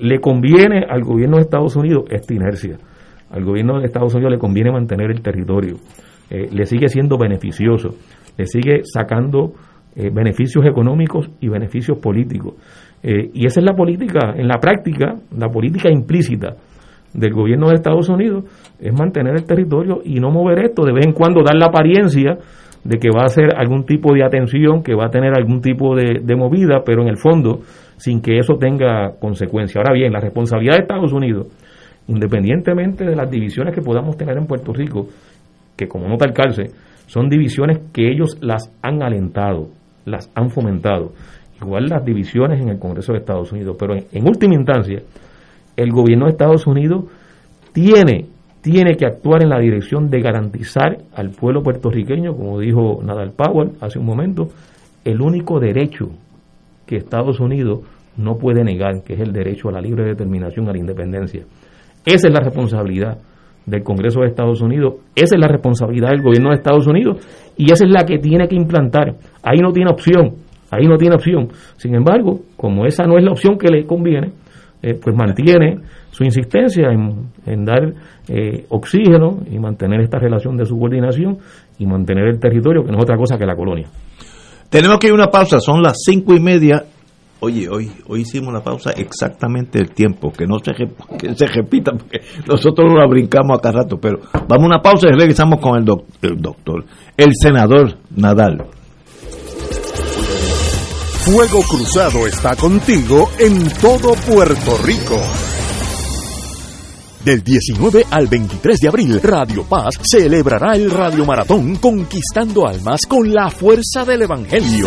Le conviene al gobierno de Estados Unidos esta inercia. Al gobierno de Estados Unidos le conviene mantener el territorio. Le sigue siendo beneficioso. Le sigue sacando eh, beneficios económicos y beneficios políticos. Eh, y esa es la política, en la práctica, la política implícita del gobierno de Estados Unidos es mantener el territorio y no mover esto, de vez en cuando dar la apariencia de que va a hacer algún tipo de atención, que va a tener algún tipo de, de movida, pero en el fondo sin que eso tenga consecuencia. Ahora bien, la responsabilidad de Estados Unidos, independientemente de las divisiones que podamos tener en Puerto Rico, que como nota el calce, son divisiones que ellos las han alentado, las han fomentado. Igual las divisiones en el Congreso de Estados Unidos, pero en, última instancia, el gobierno de Estados Unidos tiene, tiene que actuar en la dirección de garantizar al pueblo puertorriqueño, como dijo Nadal Powell hace un momento, el único derecho que Estados Unidos no puede negar, que es el derecho a la libre determinación, a la independencia. Esa es la responsabilidad del Congreso de Estados Unidos, esa es la responsabilidad del gobierno de Estados Unidos y esa es la que tiene que implantar. Ahí no tiene opción, ahí no tiene opción. Sin embargo, como esa no es la opción que le conviene, eh, pues mantiene su insistencia en, dar eh, oxígeno y mantener esta relación de subordinación y mantener el territorio, que no es otra cosa que la colonia. Tenemos que ir a una pausa, son las cinco y media. Oye, hoy, hoy hicimos una pausa exactamente el tiempo, que no se, que se repita, porque nosotros la brincamos acá rato, pero vamos a una pausa y regresamos con el, doc- el doctor, el senador Nadal. Fuego Cruzado está contigo en todo Puerto Rico. Del 19 al 23 de abril, Radio Paz celebrará el Radio Maratón Conquistando Almas con la fuerza del Evangelio.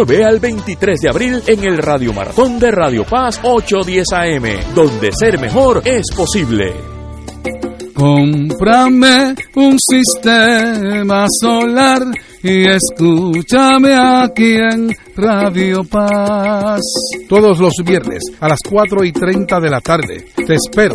al 23 de abril en el Radio Maratón de Radio Paz 810 AM, donde ser mejor es posible. Cómprame un sistema solar y escúchame aquí en Radio Paz. Todos los viernes a las 4 y 30 de la tarde. Te espero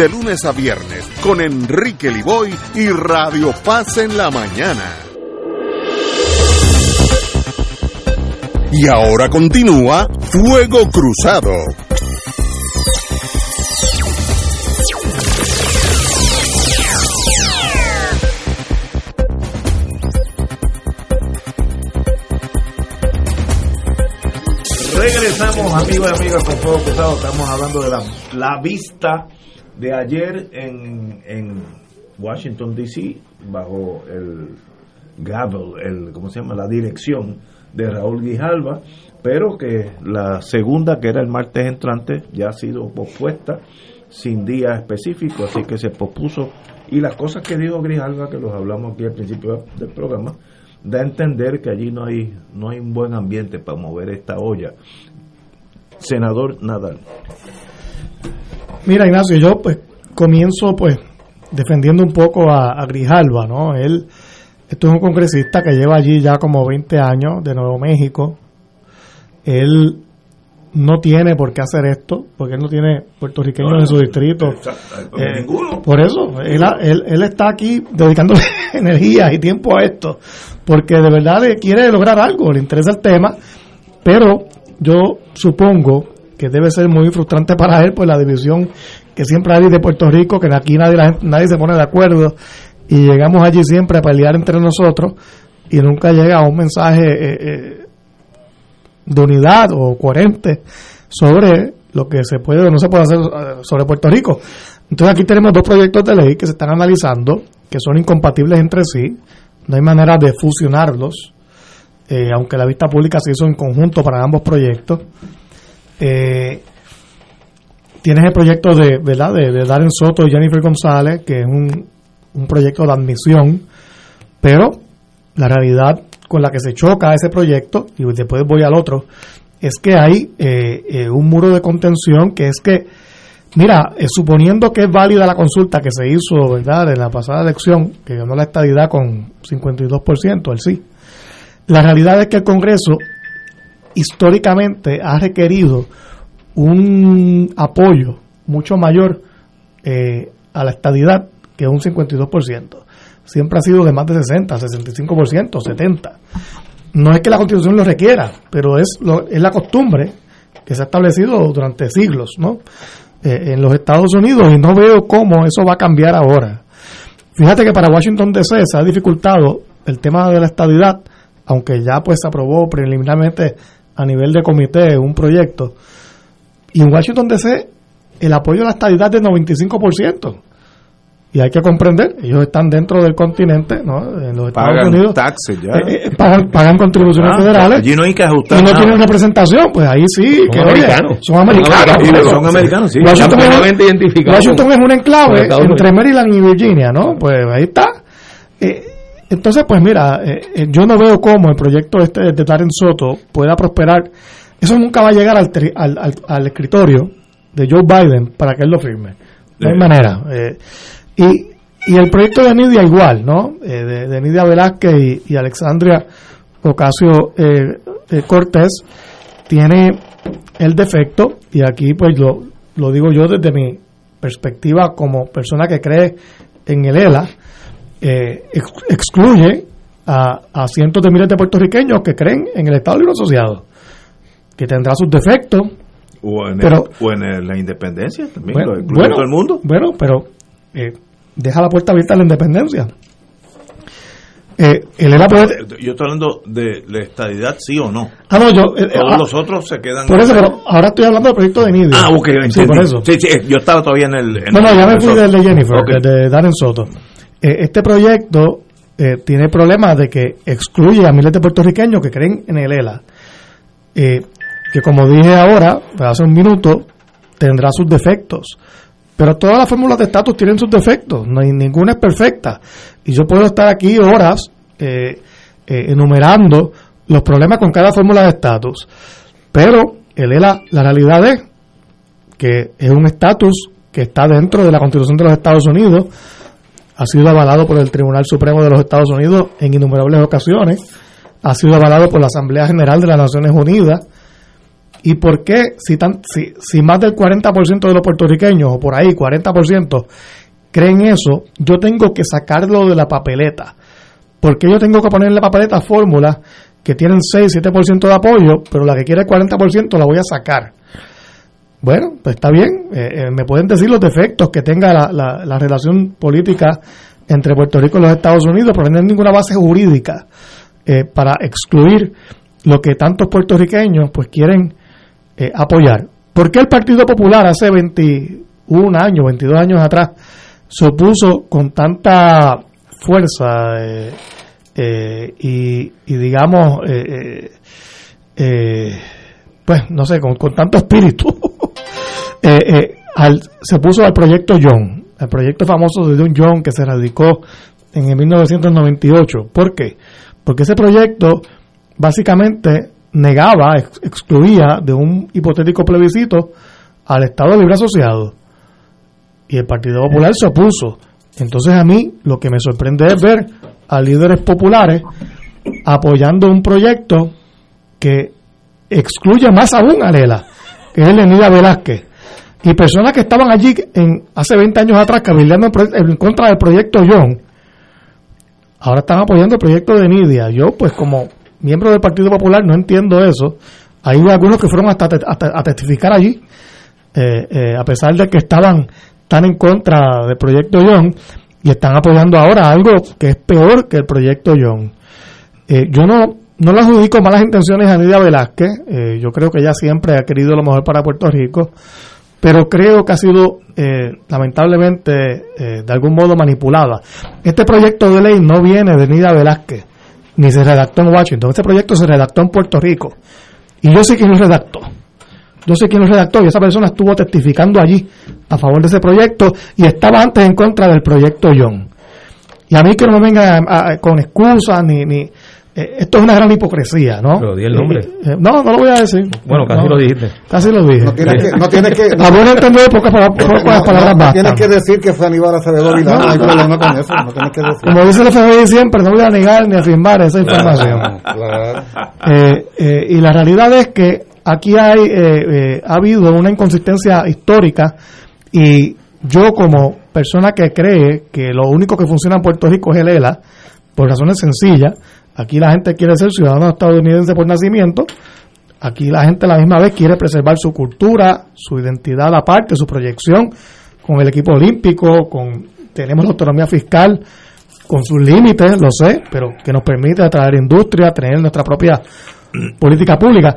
de lunes a viernes con Enrique Liboy y Radio Paz en la mañana. Y ahora continúa Fuego Cruzado. Regresamos, amigos y amigas, con Fuego Cruzado. Estamos hablando de la, la vista de ayer en, en Washington, D.C., bajo el gavel, el, ¿cómo se llama? La dirección de Raúl Guijalba, pero que la segunda, que era el martes entrante, ya ha sido pospuesta sin día específico, así que se pospuso. Y las cosas que dijo Grijalva, que los hablamos aquí al principio del programa, da a entender que allí no hay, no hay un buen ambiente para mover esta olla. Senador Nadal. Mira, Ignacio, yo pues comienzo pues defendiendo un poco a, a Grijalva, ¿no? Él, esto es un congresista que lleva allí ya como 20 años de Nuevo México. Él no tiene por qué hacer esto, porque él no tiene puertorriqueños en su distrito. Eh, por eso, él, él, él está aquí dedicando energía y tiempo a esto, porque de verdad le quiere lograr algo, le interesa el tema, pero yo supongo que debe ser muy frustrante para él, pues la división que siempre hay de Puerto Rico, que aquí nadie, la nadie se pone de acuerdo y llegamos allí siempre a pelear entre nosotros y nunca llega un mensaje eh, eh, de unidad o coherente sobre lo que se puede o no se puede hacer eh, sobre Puerto Rico. Entonces aquí tenemos dos proyectos de ley que se están analizando, que son incompatibles entre sí, no hay manera de fusionarlos, aunque la vista pública se hizo en conjunto para ambos proyectos. Eh, tienes el proyecto de, ¿verdad? de, Darren Soto y Jennifer González, que es un, un proyecto de admisión, pero la realidad con la que se choca ese proyecto, y después voy al otro, es que hay eh, eh, un muro de contención que es que, mira, eh, suponiendo que es válida la consulta que se hizo, ¿verdad?, en la pasada elección, que ganó la estadidad con 52%, el sí, la realidad es que el Congreso históricamente ha requerido un apoyo mucho mayor eh, a la estadidad que un 52%. Siempre ha sido de más de 60, 65%, 70%. No es que la Constitución lo requiera, pero es, lo, es la costumbre que se ha establecido durante siglos ¿no? Eh, en los Estados Unidos y no veo cómo eso va a cambiar ahora. Fíjate que para Washington DC se ha dificultado el tema de la estadidad, aunque ya pues se aprobó preliminarmente a nivel de comité un proyecto. Y en Washington DC el apoyo a la estadidad es del 95%. Y hay que comprender, ellos están dentro del continente, ¿no? En los Estados Pagan Unidos. taxes ya. eh, eh, pagan, pagan contribuciones Ah, federales. allí no hay que ajustar Y no nada. tienen representación, pues ahí sí. Son que, oye, americanos. son americanos. Son americanos, son americanos, sí. Washington, es, Washington es un enclave entre. Maryland y Virginia, ¿no? Pues ahí está. Entonces, pues mira, eh, eh, yo no veo cómo el proyecto este de Darren Soto pueda prosperar. Eso nunca va a llegar al, tri- al, al- al escritorio de Joe Biden para que él lo firme. No hay manera. Eh, y, y el proyecto de Nidia igual, ¿no? Eh, de, de Nidia Velázquez y, y Alexandria Ocasio eh, eh, Cortés tiene el defecto, y aquí pues lo, lo digo yo desde mi perspectiva como persona que cree en el ELA, eh, ex- excluye a, a cientos de miles de puertorriqueños que creen en el Estado Libre Asociado, que tendrá sus defectos, O en, el- Pero- o en el- la independencia también, bueno, lo bueno, todo el mundo. Bueno, pero eh, deja la puerta abierta a la independencia. Eh, el Yo estoy hablando de la estadidad, sí o no. Ah, no, yo. eh, Todos ah, los otros se quedan. Por eso, pero ahora estoy hablando del proyecto de Nidia. Ah, ok, Sí, por eso. Sí, sí, yo estaba todavía en el. en No, no, ya me fui del de Jennifer, Ok. del de Darren Soto. Eh, este proyecto eh, tiene problemas de que excluye a miles de puertorriqueños que creen en el ELA. Eh, que como dije ahora, hace un minuto, tendrá sus defectos. Pero todas las fórmulas de estatus tienen sus defectos, no hay, ninguna es perfecta. Y yo puedo estar aquí horas eh, enumerando los problemas con cada fórmula de estatus. Pero el ELA, la realidad es que es un estatus que está dentro de la Constitución de los Estados Unidos, ha sido avalado por el Tribunal Supremo de los Estados Unidos en innumerables ocasiones, ha sido avalado por la Asamblea General de las Naciones Unidas. ¿Y por qué si, tan, si, si más del 40% de los puertorriqueños, o por ahí 40%, creen eso, yo tengo que sacarlo de la papeleta? porque yo tengo que poner en la papeleta fórmulas que tienen 6, 7% de apoyo, pero la que quiere el 40% la voy a sacar? Bueno, pues está bien, eh, eh, me pueden decir los defectos que tenga la, la- la relación política entre Puerto Rico y los Estados Unidos, pero no hay ninguna base jurídica eh, para excluir lo que tantos puertorriqueños pues quieren eh, apoyar. ¿Por qué el Partido Popular hace 21 años, 22 años atrás, se opuso con tanta fuerza y, y, digamos, pues no sé, con tanto espíritu, eh, eh, al- se puso al proyecto John, el proyecto famoso de un John que se radicó en el 1998. ¿Por qué? Porque ese proyecto básicamente negaba, ex- excluía de un hipotético plebiscito al Estado Libre Asociado. Y el Partido Popular se opuso. Entonces a mí lo que me sorprende es ver a líderes populares apoyando un proyecto que excluye más aún a Lela, que es Lenida Velázquez. Y personas que estaban allí en, hace 20 años atrás cabildeando en, contra del proyecto John, ahora están apoyando el proyecto de Nidia. Yo, pues como miembro del Partido Popular, no entiendo eso. Hay algunos que fueron hasta, hasta a testificar allí, eh, eh, a pesar de que estaban tan en contra del proyecto John, y están apoyando ahora algo que es peor que el proyecto John. Eh, yo no, no le adjudico malas intenciones a Nidia Velázquez, eh, yo creo que ella siempre ha querido lo mejor para Puerto Rico, pero creo que ha sido eh, lamentablemente eh, de algún modo manipulada. Este proyecto de ley no viene de Nidia Velázquez, ni se redactó en Washington, este proyecto se redactó en Puerto Rico, y yo sé quién lo redactó. Yo sé quién lo redactó y esa persona estuvo testificando allí a favor de ese proyecto y estaba antes en contra del proyecto John. Y a mí que no me venga a- a- con excusas ni... ni eh, esto es una gran hipocresía, ¿no? Pero di el nombre. Eh, eh, no, no lo voy a decir. Bueno, casi No, lo dijiste. Casi lo dije. No tienes que- no tienes que- A buen entender, pocas, pala- pocas No, no, palabras no bastan. tienes que decir que fue Aníbal Acevedo Vilá, no hay problema con eso, no tienes que decir. Como dice el FBI siempre, no voy a negar ni afirmar esa información. Claro. Eh, eh, y la realidad es que aquí hay eh, eh, ha habido una inconsistencia histórica y yo como persona que cree que lo único que funciona en Puerto Rico es el ELA, por razones sencillas, aquí la gente quiere ser ciudadano estadounidense por nacimiento, aquí la gente a la misma vez quiere preservar su cultura, su identidad aparte, su proyección con el equipo olímpico, con tenemos la autonomía fiscal con sus límites, lo sé, pero que nos permite atraer industria, tener nuestra propia política pública.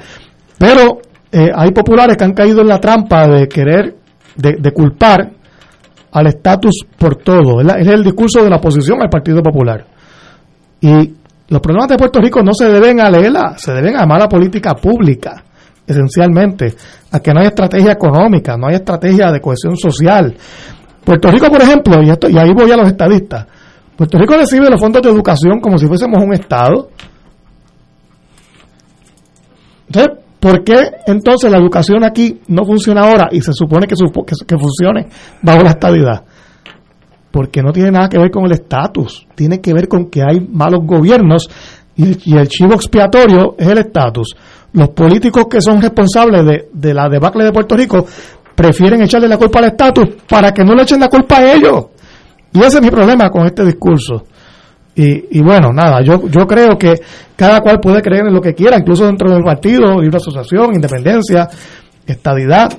Pero eh, hay populares que han caído en la trampa de querer, de, de culpar al estatus por todo. Es, la- es el discurso de la oposición al Partido Popular. Y los problemas de Puerto Rico no se deben a leerla, se deben a mala política pública, esencialmente, a que no hay estrategia económica, no hay estrategia de cohesión social. Puerto Rico, por ejemplo, y, esto, y ahí voy a los estadistas, Puerto Rico recibe los fondos de educación como si fuésemos un Estado. Entonces, ¿por qué entonces la educación aquí no funciona ahora y se supone que, que, que funcione bajo la estabilidad? Porque no tiene nada que ver con el estatus, tiene que ver con que hay malos gobiernos y el, chivo expiatorio es el estatus. Los políticos que son responsables de, de la debacle de Puerto Rico prefieren echarle la culpa al estatus para que no le echen la culpa a ellos. Y ese es mi problema con este discurso. Y, y bueno, nada, yo, yo creo que cada cual puede creer en lo que quiera, incluso dentro del partido, libre asociación, independencia, estadidad,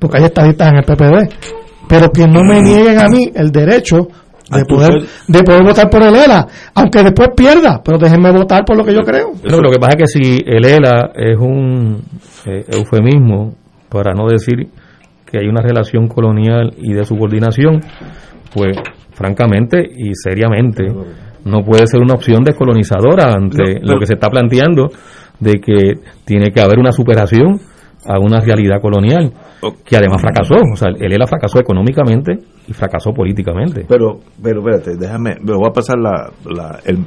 porque hay estadistas en el PPD, pero que no me nieguen a mí el derecho de poder, de poder votar por el ELA, aunque después pierda, pero déjenme votar por lo que yo creo. No, lo que pasa es que si el ELA es un eh, eufemismo para no decir que hay una relación colonial y de subordinación, pues francamente y seriamente no puede ser una opción descolonizadora ante No, pero- lo que se está planteando de que tiene que haber una superación a una realidad colonial que además fracasó, o sea, el ELA fracasó económicamente y fracasó políticamente. Pero, pero espérate, déjame, me voy a pasar la, la el,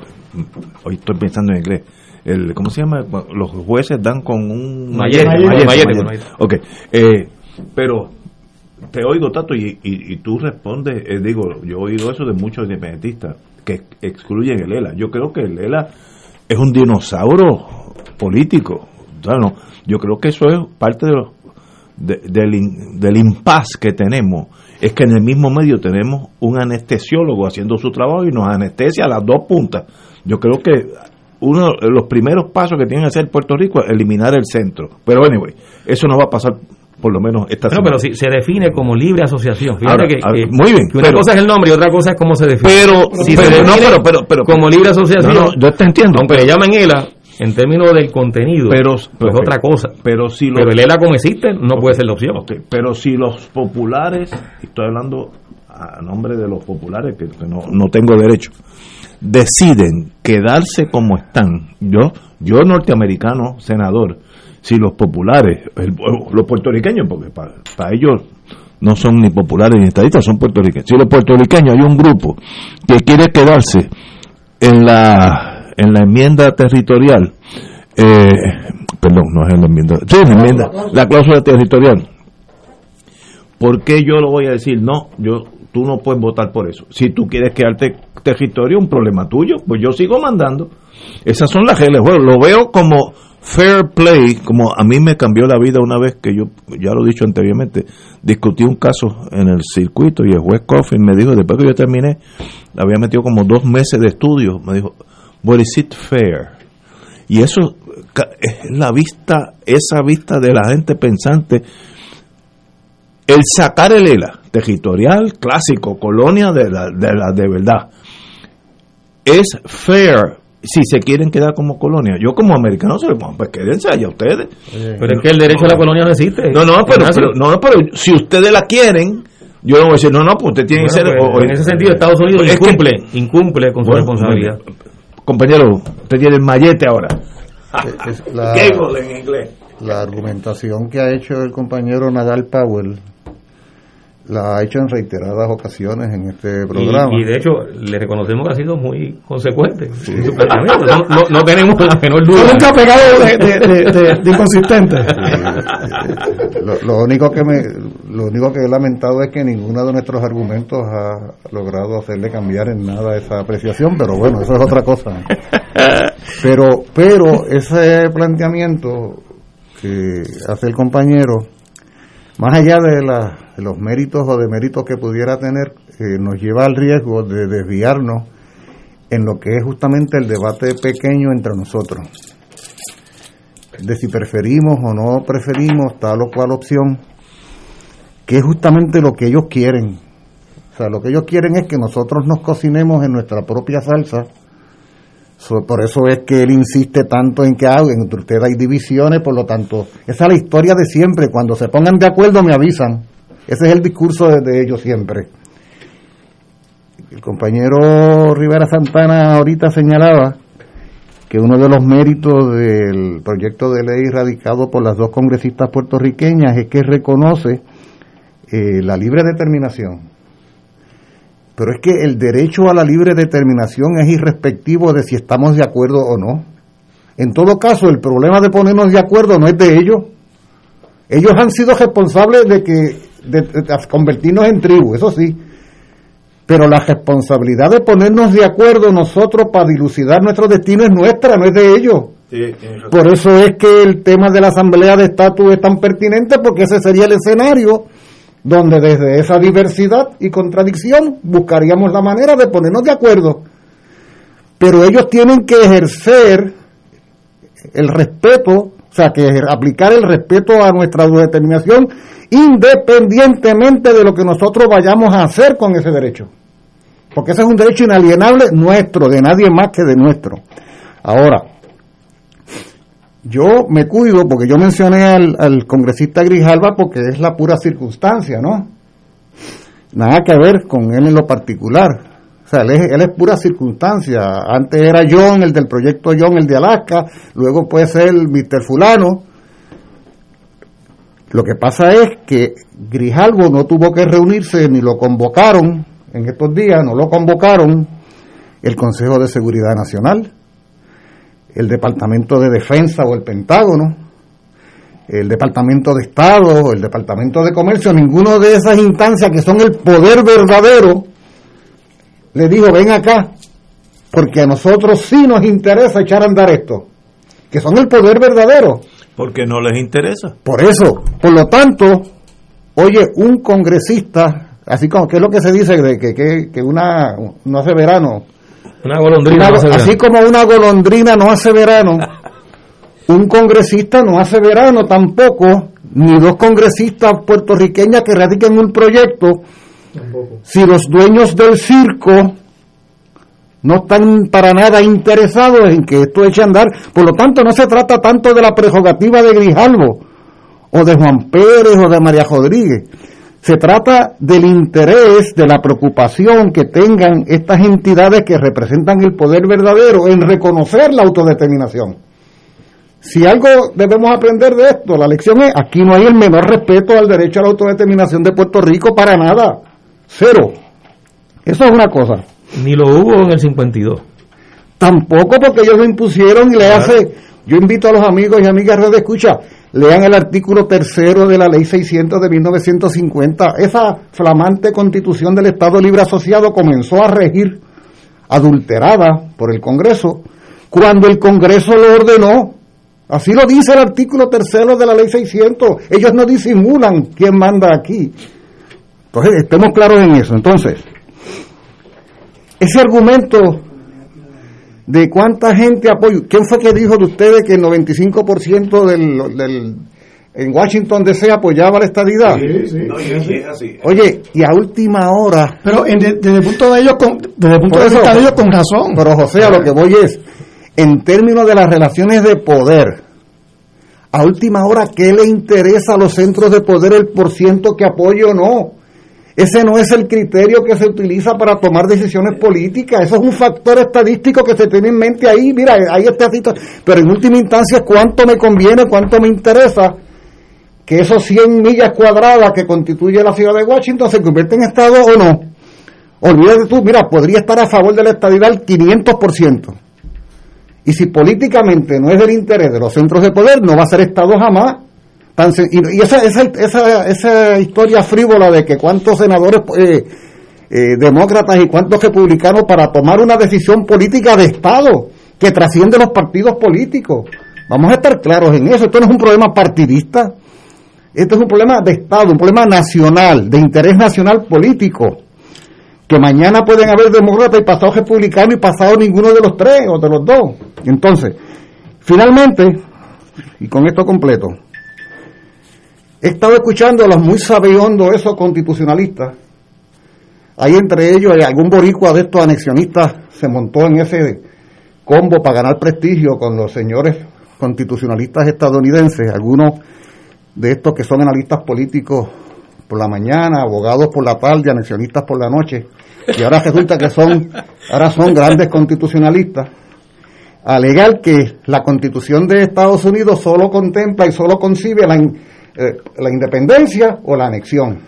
hoy estoy pensando en inglés. El, ¿Cómo se llama? Los jueces dan con un Mallete. Ok, eh, pero te oigo, Tato, y, y, y tú respondes, eh, digo, yo he oído eso de muchos independentistas que excluyen el ELA. Yo creo que el ELA es un dinosaurio político. No, yo creo que eso es parte de los, de- del, del impas que tenemos. Es que en el mismo medio tenemos un anestesiólogo haciendo su trabajo y nos anestesia a las dos puntas. Yo creo que uno de los primeros pasos que tiene que hacer Puerto Rico es eliminar el centro. Pero anyway, eso no va a pasar por lo menos esta No, semana. pero si se define como libre asociación. Fíjate Ahora, que, muy bien, que una pero- cosa es el nombre y otra cosa es cómo se define. Pero- si pero- se define no, pero- pero- pero- como libre asociación, No, no, yo te entiendo, aunque pero- le llamen ELA, en términos del contenido, Pero- pues es otra cosa. Pero si lo- Pero el ELA como existe no puede ser la opción. Pero si los populares, estoy hablando a nombre de los populares, que, que no, no tengo derecho, deciden quedarse como están, yo, yo norteamericano, senador, si los populares, el- los puertorriqueños, porque para, para ellos no son ni populares ni estadistas, son puertorriqueños. Si los puertorriqueños hay un grupo que quiere quedarse en la, en la enmienda territorial, eh, perdón, no es en la enmienda, sí, en la enmienda, la cláusula territorial, ¿por qué yo lo voy a decir? No, yo tú no puedes votar por eso. Si tú quieres quedarte territorio, un problema tuyo, pues yo sigo mandando. Esas son las reglas juego. Lo veo como fair play, como a mí me cambió la vida una vez que yo, ya lo he dicho anteriormente, discutí un caso en el circuito y el juez Coffin me dijo, después que yo terminé, había metido como dos meses de estudio, me dijo, what is it fair? Y eso es la vista, esa vista de la gente pensante, el sacar el ELA, territorial, clásico, colonia de la de, la de verdad, es fair si se quieren quedar como colonia. Yo como americano se lo pongo, pues quédense allá ustedes. Pero es que el derecho a la colonia no existe. No, no, pero, pero- no, pero si ustedes la quieren, yo no voy a decir, no, no, pues usted tiene Bueno, que ser... pues, o- en ese sentido, Estados Unidos Es que- incumple, incumple con su Bueno, responsabilidad. Compañero, usted tiene el mallete ahora. Es la, en inglés. la argumentación que ha hecho el compañero Nadal Powell la ha hecho en reiteradas ocasiones en este programa. Y, y de hecho, le reconocemos que ha sido muy consecuente en su planteamiento. No, no- no tenemos la menor duda. Yo nunca he pegado de, de, de- de- de inconsistente. Lo, lo único que me lo único que he lamentado es que ninguno de nuestros argumentos ha logrado hacerle cambiar en nada esa apreciación, pero bueno, eso es otra cosa. Pero pero ese planteamiento que hace el compañero más allá de, los méritos o deméritos que pudiera tener, eh, nos lleva al riesgo de desviarnos en lo que es justamente el debate pequeño entre nosotros de si preferimos o no preferimos tal o cual opción, que es justamente lo que ellos quieren. O sea, lo que ellos quieren es que nosotros nos cocinemos en nuestra propia salsa. Por eso es que él insiste tanto en que ah, entre ustedes hay divisiones, por lo tanto, esa es la historia de siempre. Cuando se pongan de acuerdo me avisan. Ese es el discurso de, de ellos siempre. El compañero Rivera Santana ahorita señalaba que uno de los méritos del proyecto de ley radicado por las dos congresistas puertorriqueñas es que reconoce eh, la libre determinación. Pero es que el derecho a la libre determinación es irrespectivo de si estamos de acuerdo o no. En todo caso, el problema de ponernos de acuerdo no es de ellos. Ellos han sido responsables de que de, convertirnos en tribu, eso sí. Pero la responsabilidad de ponernos de acuerdo nosotros para dilucidar nuestro destino es nuestra, no es de ellos. Por eso es que el tema de la Asamblea de Estatus es tan pertinente, porque ese sería el escenario donde desde esa diversidad y contradicción buscaríamos la manera de ponernos de acuerdo. Pero ellos tienen que ejercer el respeto, o sea, que aplicar el respeto a nuestra determinación independientemente de lo que nosotros vayamos a hacer con ese derecho. Porque ese es un derecho inalienable nuestro, de nadie más que de nuestro. Ahora, yo me cuido porque yo mencioné al, al congresista Grijalva porque es la pura circunstancia, ¿no? Nada que ver con él en lo particular. O sea, él es, él es pura circunstancia. Antes era John, el del proyecto John, el de Alaska, luego puede ser Mr. Fulano. Lo que pasa es que Grijalvo no tuvo que reunirse ni lo convocaron en estos días, no lo convocaron el Consejo de Seguridad Nacional, el Departamento de Defensa o el Pentágono, el Departamento de Estado el Departamento de Comercio, ninguno de esas instancias que son el poder verdadero, le dijo, ven acá, porque a nosotros sí nos interesa echar a andar esto, que son el poder verdadero. Porque no les interesa. Por eso, por lo tanto, oye, un congresista, así como que es lo que se dice de que, que, que una no hace verano, Una golondrina. una- no hace así verano. como una golondrina no hace verano, un congresista no hace verano tampoco, ni dos congresistas puertorriqueñas que radiquen un proyecto, si los dueños del circo no están para nada interesados en que esto eche a andar. Por lo tanto, no se trata tanto de la prerrogativa de Grijalvo o de Juan Pérez o de María Rodríguez. Se trata del interés, de la preocupación que tengan estas entidades que representan el poder verdadero en reconocer la autodeterminación. Si algo debemos aprender de esto, la lección es, aquí no hay el menor respeto al derecho a la autodeterminación de Puerto Rico para nada. Cero. Eso es una cosa. Ni lo hubo en el 52. Tampoco porque ellos lo impusieron y le hace... Yo invito a los amigos y amigas de escucha, lean el artículo tercero de la ley 600 de 1950. Esa flamante constitución del Estado Libre Asociado comenzó a regir adulterada por el Congreso cuando el Congreso lo ordenó. Así lo dice el artículo tercero de la ley 600. Ellos no disimulan quién manda aquí. Entonces, estemos claros en eso. Entonces, ese argumento de cuánta gente apoya, ¿quién fue que dijo de ustedes que el 95% del, del, en Washington DC apoyaba la estadidad? Oye, y a última hora... Pero en, de- desde el punto de ellos, con, desde el punto Por de eso- vista de ellos, con razón. Pero José, a lo que voy es, en términos de las relaciones de poder, a última hora, ¿qué le interesa a los centros de poder el porciento que apoye o no? Ese no es el criterio que se utiliza para tomar decisiones políticas. Eso es un factor estadístico que se tiene en mente ahí. Mira, ahí está. Pero en última instancia, ¿cuánto me conviene, cuánto me interesa que esos 100 millas cuadradas que constituye la ciudad de Washington se convierten en Estado o no? Olvídate tú, mira, podría estar a favor de la estadidad al 500%. Y si políticamente no es del interés de los centros de poder, no va a ser Estado jamás. Y esa, esa, esa, esa historia frívola de que cuántos senadores eh, eh, demócratas y cuántos republicanos para tomar una decisión política de Estado que trasciende los partidos políticos. Vamos a estar claros en eso. Esto no es un problema partidista. Esto es un problema de Estado, un problema nacional, de interés nacional político que mañana pueden haber demócratas y pasado republicano y pasado ninguno de los tres o de los dos. Entonces, finalmente, y con esto completo, he estado escuchando a los muy sabiondos esos constitucionalistas. Hay entre ellos eh, algún boricua de estos anexionistas se montó en ese combo para ganar prestigio con los señores constitucionalistas estadounidenses, algunos de estos que son analistas políticos por la mañana, abogados por la tarde, anexionistas por la noche, y ahora resulta que son, ahora son grandes constitucionalistas, alegar que la constitución de Estados Unidos solo contempla y solo concibe la, eh, la independencia o la anexión.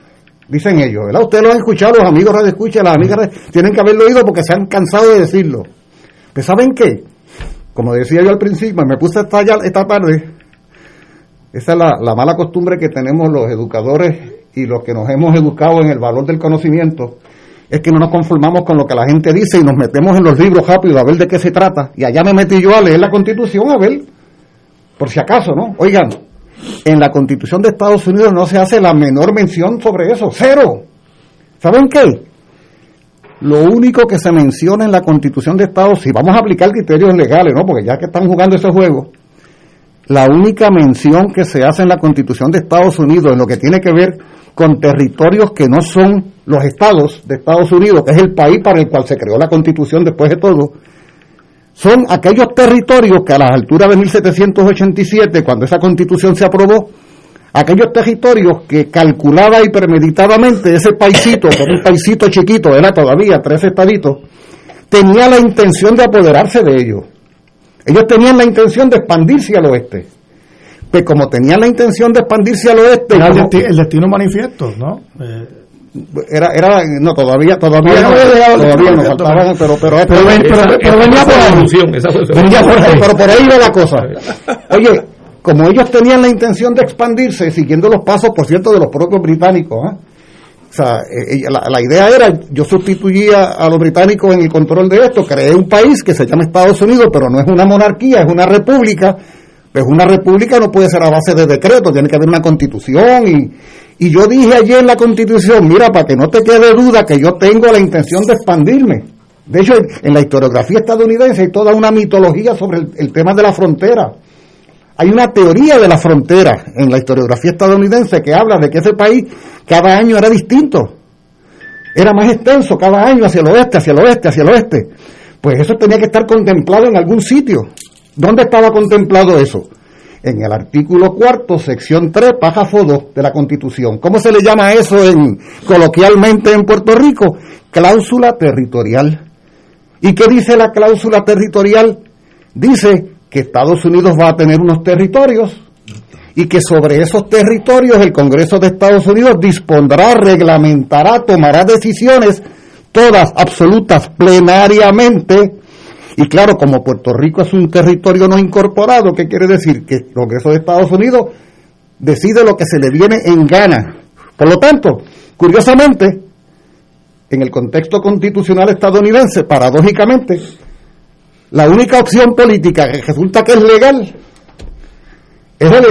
Dicen ellos, ¿verdad? Ustedes lo han escuchado, los amigos radio escucha, las amigas tienen que haberlo oído porque se han cansado de decirlo. Pues ¿saben qué? Como decía yo al principio, me puse esta, ya- esta tarde esa es la, la mala costumbre que tenemos los educadores y los que nos hemos educado en el valor del conocimiento, es que no nos conformamos con lo que la gente dice y nos metemos en los libros rápido a ver de qué se trata. Y allá me metí yo a leer la constitución a ver, por si acaso, ¿no? Oigan, en la constitución de Estados Unidos no se hace la menor mención sobre eso, cero. ¿Saben qué? Lo único que se menciona en la constitución de Estados, si vamos a aplicar criterios legales, ¿no? Porque ya que están jugando ese juego, la única mención que se hace en la Constitución de Estados Unidos en lo que tiene que ver con territorios que no son los estados de Estados Unidos, que es el país para el cual se creó la Constitución después de todo, son aquellos territorios que a las alturas de 1787, cuando esa Constitución se aprobó, aquellos territorios que calculaba y premeditadamente ese paisito, que era un paisito chiquito, era todavía tres estaditos, tenía la intención de apoderarse de ellos. Ellos tenían la intención de expandirse al oeste. Pues como tenían la intención de expandirse al oeste, Era el, como- desti- el destino manifiesto, ¿no? Eh, era, era, no, todavía, todavía Todavía no, no todavía no manifiesto, faltaban, pero, pero, Pero ven- pero- esa- pero esa venía por la ahí. Venía por ahí, pero por ahí va la cosa. Oye, como ellos tenían la intención de expandirse, siguiendo los pasos, por cierto, de los propios británicos, ¿eh? O sea, eh, ella- la, la idea era, yo sustituía a los británicos en el control de esto, creé un país que se llama Estados Unidos, pero no es una monarquía, es una república. Pues una república no puede ser a base de decreto, tiene que haber una constitución. Y, y yo dije ayer en la constitución, mira, para que no te quede duda que yo tengo la intención de expandirme. De hecho, en- la historiografía estadounidense hay toda una mitología sobre el, el tema de la frontera. Hay una teoría de la frontera en la historiografía estadounidense que habla de que ese país cada año era distinto. Era más extenso cada año hacia el oeste, hacia el oeste, hacia el oeste. Pues eso tenía que estar contemplado en algún sitio. ¿Dónde estaba contemplado eso? En el artículo cuarto, sección 3, párrafo 2 de la Constitución. ¿Cómo se le llama eso en, coloquialmente en Puerto Rico? Cláusula territorial. ¿Y qué dice la cláusula territorial? Dice que Estados Unidos va a tener unos territorios y que sobre esos territorios el Congreso de Estados Unidos dispondrá, reglamentará, tomará decisiones, todas absolutas, plenariamente. Y claro, como Puerto Rico es un territorio no incorporado, ¿qué quiere decir? Que el Congreso de Estados Unidos decide lo que se le viene en gana. Por lo tanto, curiosamente, en el contexto constitucional estadounidense, paradójicamente, la única opción política que resulta que es legal es el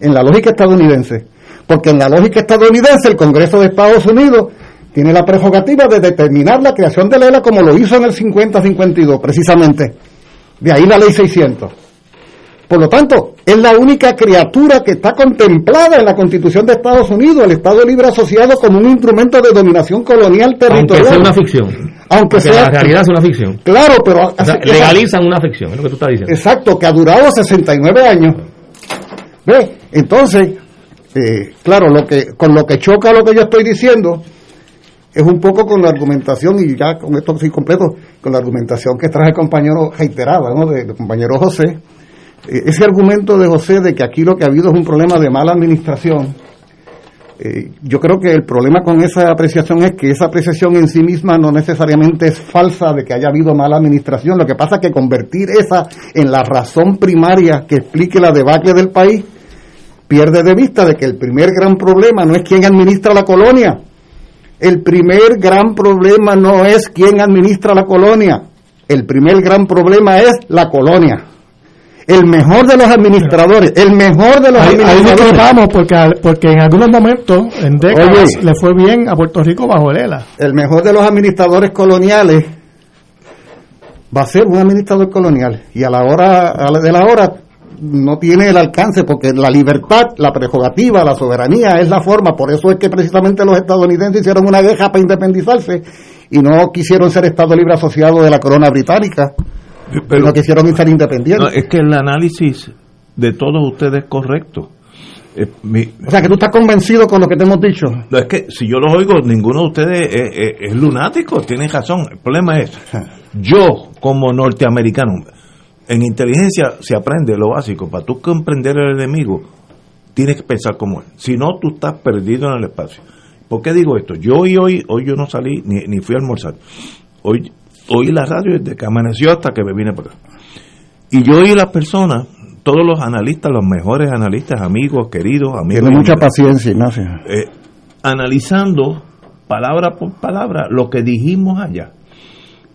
en la lógica estadounidense. Porque en la lógica estadounidense el Congreso de Estados Unidos tiene la prerrogativa de determinar la creación del ELA como lo hizo en el 50-52, precisamente. De ahí la ley 600. Por lo tanto, es la única criatura que está contemplada en la Constitución de Estados Unidos, el Estado Libre Asociado como un instrumento de dominación colonial territorial. Aunque sea una ficción. Aunque sea. La realidad es una ficción. Claro, pero. O sea, legalizan una ficción, es lo que tú estás diciendo. Exacto, que ha durado 69 años. ¿Ve? Entonces, eh, claro, lo que, con lo que choca lo que yo estoy diciendo es un poco con la argumentación, y ya con esto sí completo, con la argumentación que trae el compañero reiterada, ¿no? Del de compañero José. Eh, ese argumento de José de que aquí lo que ha habido es un problema de mala administración, eh, yo creo que el problema con esa apreciación es que esa apreciación en sí misma no necesariamente es falsa de que haya habido mala administración. Lo que pasa es que convertir esa en la razón primaria que explique la debacle del país pierde de vista de que el primer gran problema no es quién administra la colonia. El primer gran problema no es quién administra la colonia. El primer gran problema es la colonia el mejor de los administradores, el mejor de los ahí, administradores. Ahí vamos, porque, porque en algunos momentos, en décadas, Oye, le fue bien a Puerto Rico bajo el ELA. El mejor de los administradores coloniales va a ser un administrador colonial y a la hora de la hora no tiene el alcance porque la libertad, la prerrogativa, la soberanía es la forma, por eso es que precisamente los estadounidenses hicieron una guerra para independizarse y no quisieron ser Estado Libre Asociado de la corona británica pero no quisieron ser independientes. No, es que el análisis de todos ustedes es correcto. Eh, mi, o sea, que tú estás convencido con lo que te hemos dicho. No, es que si yo los oigo, ninguno de ustedes es, es, es lunático, tienen razón. El problema es, yo como norteamericano, en inteligencia se aprende lo básico. Para tú comprender el enemigo, tienes que pensar como él. Si no, tú estás perdido en el espacio. ¿Por qué digo esto? Yo hoy, hoy, hoy yo no salí ni, ni fui a almorzar. Hoy oí la radio desde que amaneció hasta que me vine para acá. Y yo oí las personas, todos los analistas, los mejores analistas, amigos, queridos, amigos. Tiene mucha paciencia, Ignacio. Eh, analizando palabra por palabra lo que dijimos allá.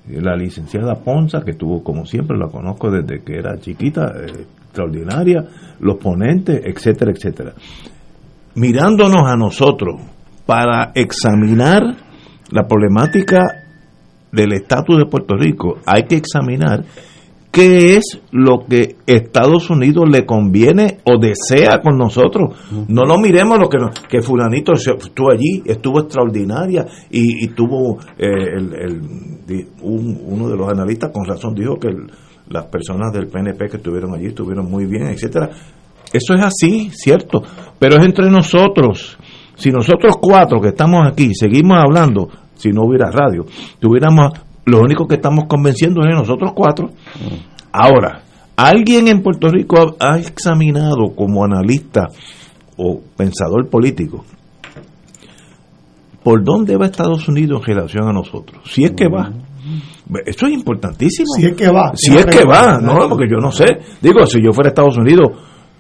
La licenciada Ponza, que tuvo, como siempre, la conozco desde que era chiquita, extraordinaria, los ponentes, etcétera, etcétera. Mirándonos a nosotros para examinar la problemática del estatus de Puerto Rico, hay que examinar qué es lo que Estados Unidos le conviene o desea con nosotros. No lo miremos lo que que fulanito estuvo allí, estuvo extraordinaria y, y tuvo eh, el, el, un, uno de los analistas con razón dijo que el, las personas del PNP que estuvieron allí estuvieron muy bien, etcétera. Eso es así, cierto, pero es entre nosotros. Si nosotros cuatro que estamos aquí seguimos hablando, si no hubiera radio, tuviéramos, lo único que estamos convenciendo es nosotros cuatro. Ahora, ¿alguien en Puerto Rico ha, ha examinado como analista o pensador político por dónde va Estados Unidos en relación a nosotros? Si es que va. Eso es importantísimo. Si es que va. Si es que va, no, porque yo no sé. Digo, si yo fuera Estados Unidos,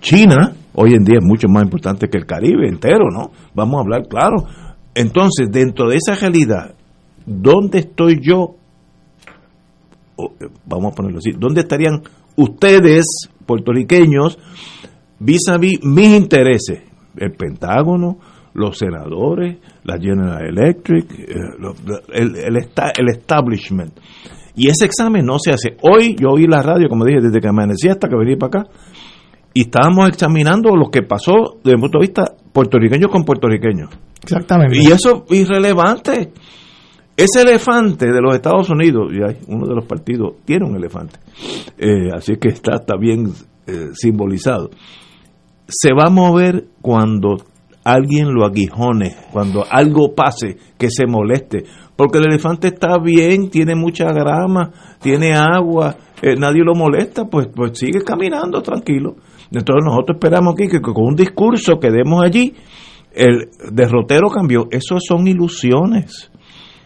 China, hoy en día es mucho más importante que el Caribe entero, ¿no? Vamos a hablar claro. Entonces, dentro de esa realidad, ¿dónde estoy yo? O, vamos a ponerlo así, ¿dónde estarían ustedes, puertorriqueños, vis a vis mis intereses? El Pentágono, los senadores, la General Electric, eh, el, el, el, establishment. Y ese examen no se hace. Hoy yo oí la radio, como dije, desde que amanecí hasta que vení para acá, y estábamos examinando lo que pasó desde el punto de vista puertorriqueño con puertorriqueño. Exactamente. Y eso es irrelevante. Ese elefante de los Estados Unidos, y hay uno de los partidos tiene un elefante, eh, así que está, está bien eh, simbolizado, se va a mover cuando alguien lo aguijone, cuando algo pase que se moleste, porque el elefante está bien, tiene mucha grama, tiene agua, eh, nadie lo molesta, pues, pues sigue caminando tranquilo. Entonces nosotros esperamos aquí que con un discurso que demos allí, el derrotero cambió. Eso son ilusiones.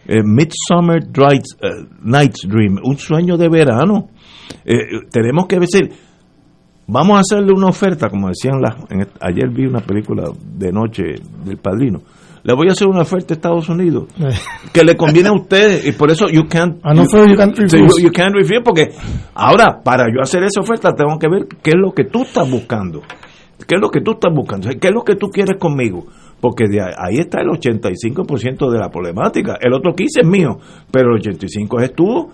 Eh, Midsummer Night's, eh, Night's Dream, un sueño de verano. Eh, tenemos que decir, vamos a hacerle una oferta, como decían las, en- ayer vi una película de noche del padrino. Le voy a hacer una oferta a Estados Unidos que le conviene a ustedes y por eso you can't Ah, no fue you can't refuse. You- you can't refuse, porque ahora para yo hacer esa oferta tengo que ver qué es lo que tú estás buscando qué es lo que tú estás buscando qué es lo que tú quieres conmigo porque de ahí ahí está el 85% de la problemática el otro 15 es mío pero el 85 es tú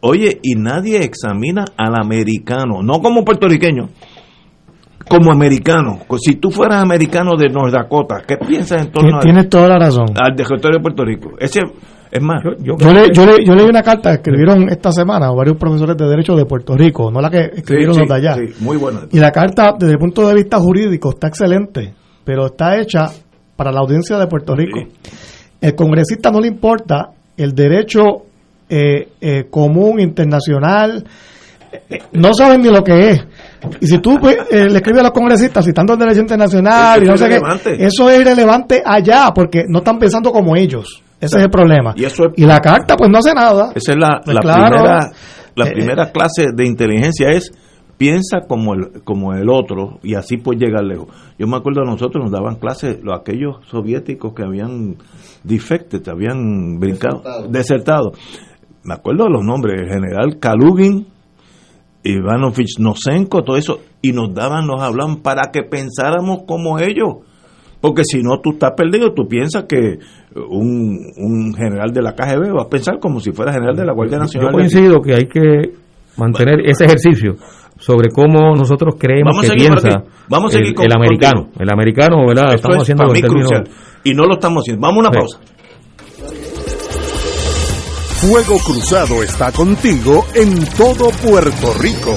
oye y nadie examina al americano no como puertorriqueño como americano si tú fueras americano de North Dakota ¿qué piensas en torno al- Tienes toda la razón. al territorio de Puerto Rico ese es más Yo, le- yo, le- yo leí una carta que escribieron esta semana varios profesores de Derecho de Puerto Rico, no la que escribieron Sí, los de allá. sí, muy buena. Y la carta, desde el punto de vista jurídico, está excelente, pero está hecha para la audiencia de Puerto Rico. El congresista no le importa el derecho eh, eh, común, internacional, eh, no saben ni lo que es. Y si tú pues, eh, le escribes a los congresistas citando el derecho internacional Eso y no es sé qué, eso es irrelevante allá porque no están pensando como ellos. Ese es el problema. Y, eso es- Y la carta pues no hace nada. Esa es la, Pues la claro. primera, la Eh, primera clase de inteligencia es piensa como el, como el otro y así pues llegar lejos. Yo me acuerdo a nosotros nos daban clases los aquellos soviéticos que habían defected, habían brincado, desertado. Me acuerdo de los nombres, el general Kalugin, Ivanovich Nosenko, todo eso, y nos daban, nos hablaban para que pensáramos como ellos. Porque si no, tú estás perdido, tú piensas que un, un general de la KGB va a pensar como si fuera general de la Guardia Yo Nacional. coincido que hay que mantener ese ejercicio sobre cómo nosotros creemos que piensa aquí. Vamos a el, seguir con- el americano. contigo. El americano, ¿verdad? Esto Estamos es haciendo para mí crucial. Y no lo estamos haciendo. Vamos a una Sí. pausa. Fuego Cruzado está contigo en todo Puerto Rico.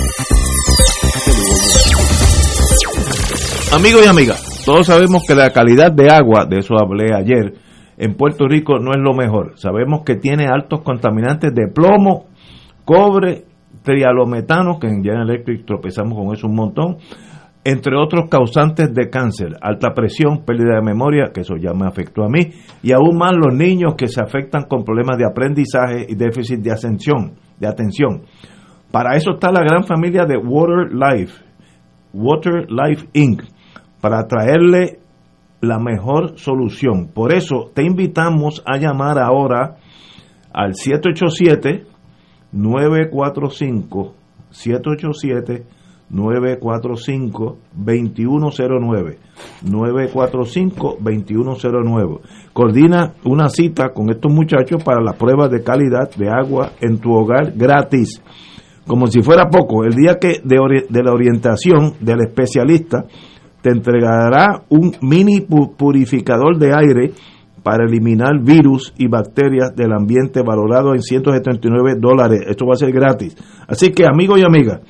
Amigos y amigas, todos sabemos que la calidad de agua, de eso hablé ayer, en Puerto Rico no es lo mejor. Sabemos que tiene altos contaminantes de plomo, cobre, trialometano, que en General Electric tropezamos con eso un montón, entre otros causantes de cáncer, alta presión, pérdida de memoria, que eso ya me afectó a mí, y aún más los niños que se afectan con problemas de aprendizaje y déficit de atención, de atención. Para eso está la gran familia de Water Life, Water Life Inc., para traerle la mejor solución. Por eso te invitamos a llamar ahora al 787 945 787 945 2109 945 2109 coordina una cita con estos muchachos para las pruebas de calidad de agua en tu hogar gratis. Como si fuera poco el día que de, de la orientación del especialista te entregará un mini pu- purificador de aire para eliminar virus y bacterias del ambiente valorado en 179 dólares. Esto va a ser gratis. Así que amigos y amigas,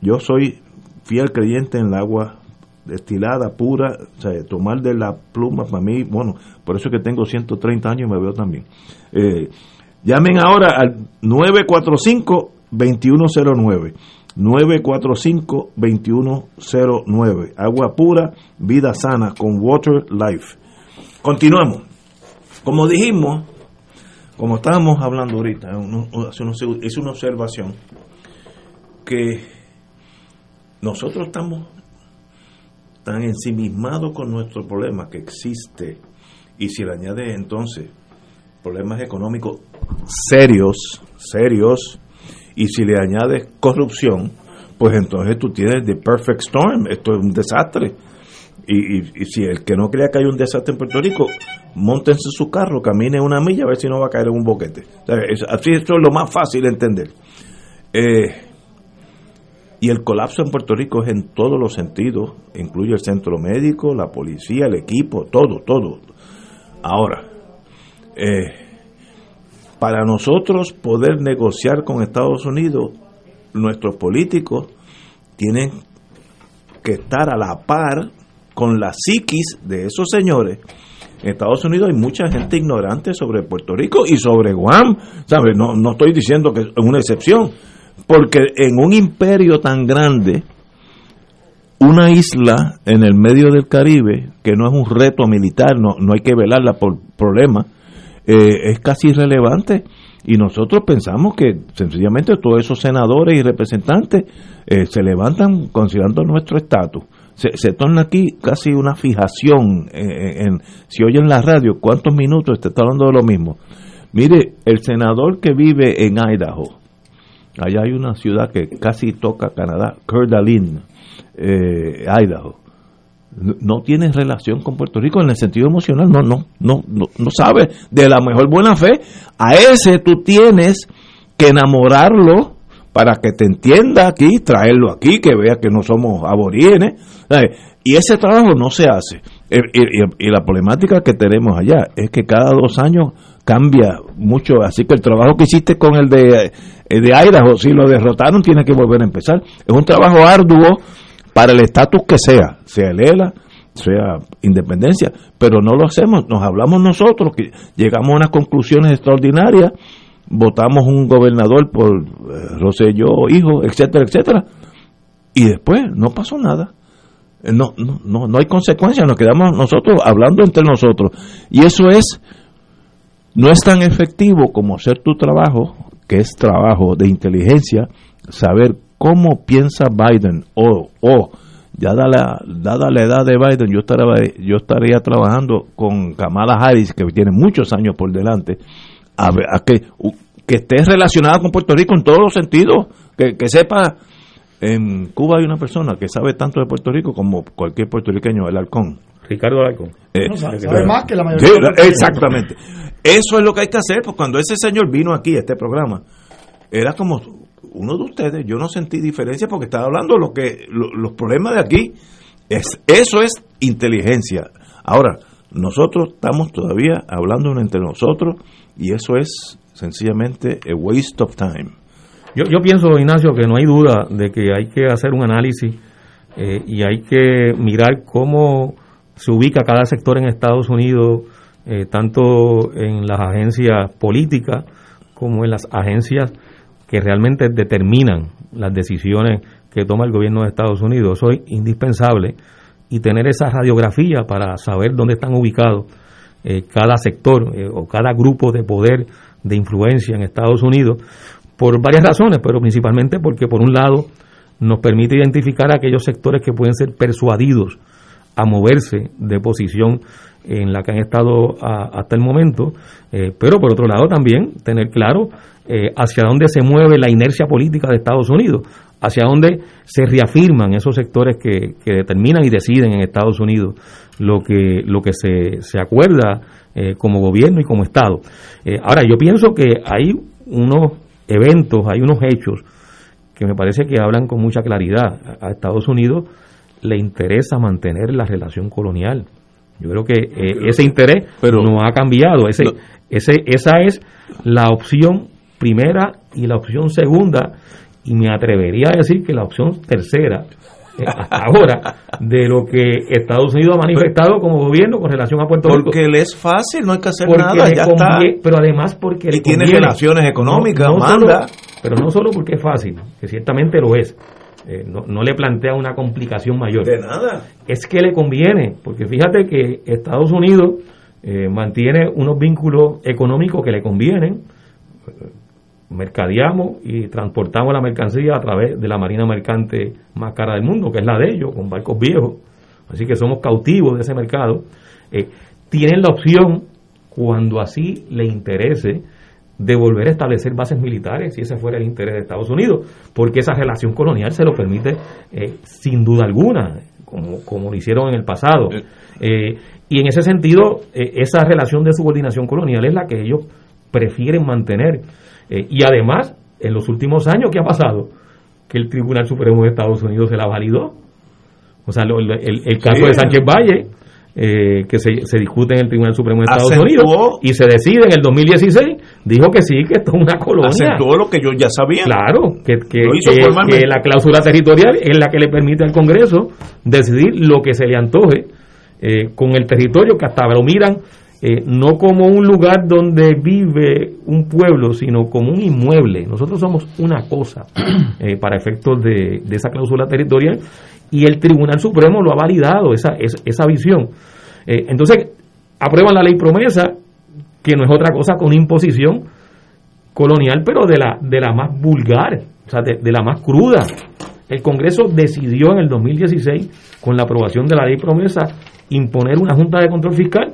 yo soy fiel creyente en el agua destilada, pura, o sea, tomar de la pluma para mí, bueno, por eso es que tengo 130 años y me veo también. Eh, llamen ahora al 945-2109. 945-2109. Agua pura, vida sana con Water Life. Continuamos. Como dijimos, como estábamos hablando ahorita, es una observación que nosotros estamos tan ensimismados con nuestro problema que existe y si le añade entonces problemas económicos serios, serios, y si le añades corrupción, pues entonces tú tienes the perfect storm, esto es un desastre. Y, y- si el que no crea que hay un desastre en Puerto Rico, montense su carro, camine una milla a ver si no va a caer en un boquete. Así esto es lo más fácil de entender. Eh, y el colapso en Puerto Rico es en todos los sentidos, incluye el centro médico, la policía, el equipo, todo, todo. Ahora, eh, para nosotros poder negociar con Estados Unidos, nuestros políticos tienen que estar a la par con la psiquis de esos señores. En Estados Unidos hay mucha gente ignorante sobre Puerto Rico y sobre Guam, ¿sabes? No, no estoy diciendo que es una excepción, porque en un imperio tan grande, una isla en el medio del Caribe, que no es un reto militar, no, no hay que velarla por problemas, eh, es casi irrelevante. Y nosotros pensamos que sencillamente todos esos senadores y representantes eh, se levantan considerando nuestro estatus. Se, se torna aquí casi una fijación en, en- si oyen la radio, cuántos minutos está hablando de lo mismo. Mire, el senador que vive en Idaho, allá hay una ciudad que casi toca Canadá, eh, Idaho, no- no tiene relación con Puerto Rico en el sentido emocional, no, no, no, no, no sabe de la mejor buena fe. A ese tú tienes que enamorarlo para que te entienda aquí, traerlo aquí, que vea que no somos aborígenes. ¿sabes? Y ese trabajo no se hace. Eh, Y, la problemática que tenemos allá es que cada dos años cambia mucho, así que el trabajo que hiciste con el de, el de Idaho, si lo derrotaron, tiene que volver a empezar. Es un trabajo arduo para el estatus que sea, sea el ELA, sea independencia, pero no lo hacemos, nos hablamos nosotros, que llegamos a unas conclusiones extraordinarias, votamos un gobernador por eh, Rosselló, hijo, etcétera, etcétera, y después no pasó nada. Eh, No, no, no, no hay consecuencias, nos quedamos nosotros hablando entre nosotros. Y eso es, no es tan efectivo como hacer tu trabajo, que es trabajo de inteligencia, saber cómo piensa Biden o, o ya dada, dada la edad de Biden, yo estaría, yo estaría trabajando con Kamala Harris, que tiene muchos años por delante, a, ver- a que, que esté relacionada con Puerto Rico en todos los sentidos, que, que sepa, en Cuba hay una persona que sabe tanto de Puerto Rico como cualquier puertorriqueño, el halcón. Ricardo Alarcón. Eh, No, sabe- sabe más que la mayoría Sí, de puertorriqueños. exactamente. Eso es lo que hay que hacer, pues cuando ese señor vino aquí a este programa, era como uno de ustedes, yo no sentí diferencia porque estaba hablando lo que lo- los problemas de aquí. Es, eso es inteligencia. Ahora, nosotros estamos todavía hablando entre nosotros y eso es sencillamente a waste of time. Yo, pienso, Ignacio, que no hay duda de que hay que hacer un análisis eh, y hay que mirar cómo se ubica cada sector en Estados Unidos, eh, tanto en las agencias políticas como en las agencias que realmente determinan las decisiones que toma el gobierno de Estados Unidos. Eso es indispensable y tener esa radiografía para saber dónde están ubicados eh, cada sector eh, o cada grupo de poder de influencia en Estados Unidos, por varias razones, pero principalmente porque por un lado nos permite identificar aquellos sectores que pueden ser persuadidos a moverse de posición en la que han estado hasta el momento, eh, pero por otro lado también tener claro eh, hacia dónde se mueve la inercia política de Estados Unidos, hacia dónde se reafirman esos sectores que, determinan y deciden en Estados Unidos lo que, lo que se, se acuerda eh, como gobierno y como Estado. ahora, yo pienso que hay unos eventos, hay unos hechos que me parece que hablan con mucha claridad. A Estados Unidos le interesa mantener la relación colonial. Yo creo que eh, ese interés pero, no ha cambiado. Ese, ese, esa es la opción primera y la opción segunda, y me atrevería a decir que la opción tercera, eh, hasta ahora, de lo que Estados Unidos ha manifestado como gobierno con relación a Puerto Rico. Porque le es fácil, no hay que hacer nada, ya está. Pero además porque... Y tiene relaciones económicas, manda. pero no solo porque es fácil, que ciertamente lo es, eh, no, le plantea una complicación mayor. De nada. Es que le conviene, porque fíjate que Estados Unidos eh, mantiene unos vínculos económicos que le convienen. Mercadeamos y transportamos la mercancía a través de la marina mercante más cara del mundo, que es la de ellos, con barcos viejos. Así que somos cautivos de ese mercado. Eh, tienen la opción, cuando así le interese, de volver a establecer bases militares, si ese fuera el interés de Estados Unidos, porque esa relación colonial se lo permite eh, sin duda alguna, como, como lo hicieron en el pasado. Eh, y en ese sentido, eh, esa relación de subordinación colonial es la que ellos prefieren mantener. Y además, en los últimos años, ¿qué ha pasado? Que el Tribunal Supremo de Estados Unidos se la validó. O sea, el, caso de Sánchez Valle eh, que se, se, discute en el Tribunal Supremo de Estados Unidos y se decide en el 2016, dijo que sí, que esto es una colonia. Acentuó lo que yo ya sabía. Claro, que, que, la cláusula territorial es la que le permite al Congreso decidir lo que se le antoje eh, con el territorio, que hasta lo miran eh, no como un lugar donde vive un pueblo, sino como un inmueble. Nosotros somos una cosa para efectos de, de esa cláusula territorial y el Tribunal Supremo lo ha validado, esa, esa, visión. Eh, entonces, aprueban la ley promesa, que no es otra cosa que una imposición colonial, pero de la, de la más vulgar, o sea, de, la más cruda. El Congreso decidió en el 2016, con la aprobación de la ley promesa, imponer una Junta de Control Fiscal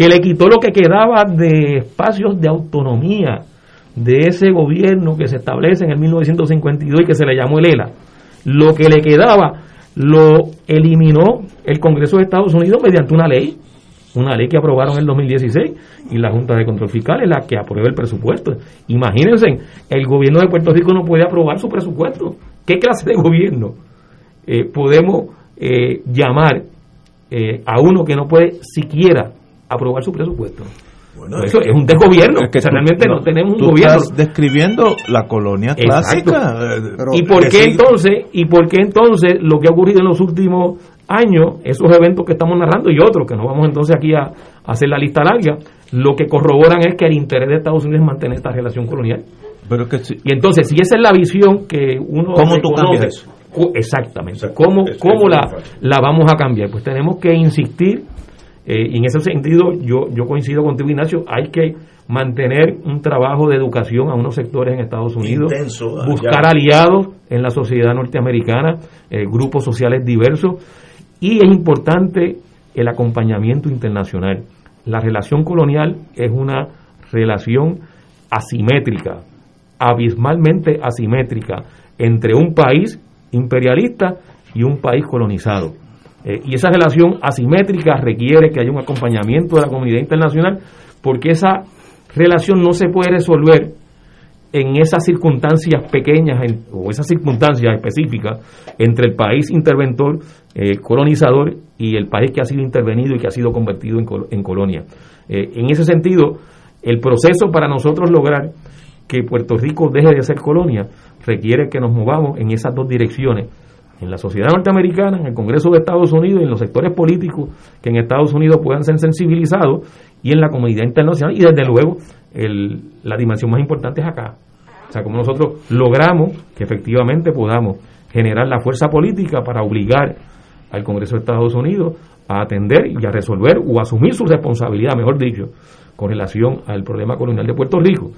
que le quitó lo que quedaba de espacios de autonomía de ese gobierno que se establece en el 1952 y que se le llamó el ELA. Lo que le quedaba lo eliminó el Congreso de Estados Unidos mediante una ley, una ley que aprobaron en el 2016 y la Junta de Control Fiscal es la que aprueba el presupuesto. Imagínense, el gobierno de Puerto Rico no puede aprobar su presupuesto. ¿Qué clase de gobierno eh, podemos eh, llamar eh, a uno que no puede siquiera aprobar su presupuesto? Bueno, eso es, un desgobierno. que realmente no, tenemos un gobierno. Estás describiendo la colonia clásica. ¿Y por qué entonces? ¿Y por qué entonces lo que ha ocurrido en los últimos años, esos eventos que estamos narrando y otros que no vamos entonces aquí a, hacer la lista larga, lo que corroboran es que el interés de Estados Unidos es mantener esta relación colonial. Pero que Y entonces, si esa es la visión que uno ¿Cómo tú cambias eso? Exactamente. ¿Cómo, cómo la, la vamos a cambiar? Pues tenemos que insistir eh, y en ese sentido, yo, yo coincido contigo, Ignacio, hay que mantener un trabajo de educación a unos sectores en Estados Unidos, ah, buscar aliados en la sociedad norteamericana, eh, grupos sociales diversos, y es importante el acompañamiento internacional. La relación colonial es una relación asimétrica, abismalmente asimétrica, entre un país imperialista y un país colonizado. Eh, y esa relación asimétrica requiere que haya un acompañamiento de la comunidad internacional porque esa relación no se puede resolver en esas circunstancias pequeñas o esas circunstancias específicas entre el país interventor, eh, colonizador y el país que ha sido intervenido y que ha sido convertido en, colonia. Eh, en ese sentido, el proceso para nosotros lograr que Puerto Rico deje de ser colonia requiere que nos movamos en esas dos direcciones en la sociedad norteamericana, en el Congreso de Estados Unidos, en los sectores políticos que en Estados Unidos puedan ser sensibilizados y en la comunidad internacional y desde luego el, la dimensión más importante es acá. O sea, como nosotros logramos que efectivamente podamos generar la fuerza política para obligar al Congreso de Estados Unidos a atender y a resolver o asumir su responsabilidad, mejor dicho, con relación al problema colonial de Puerto Rico.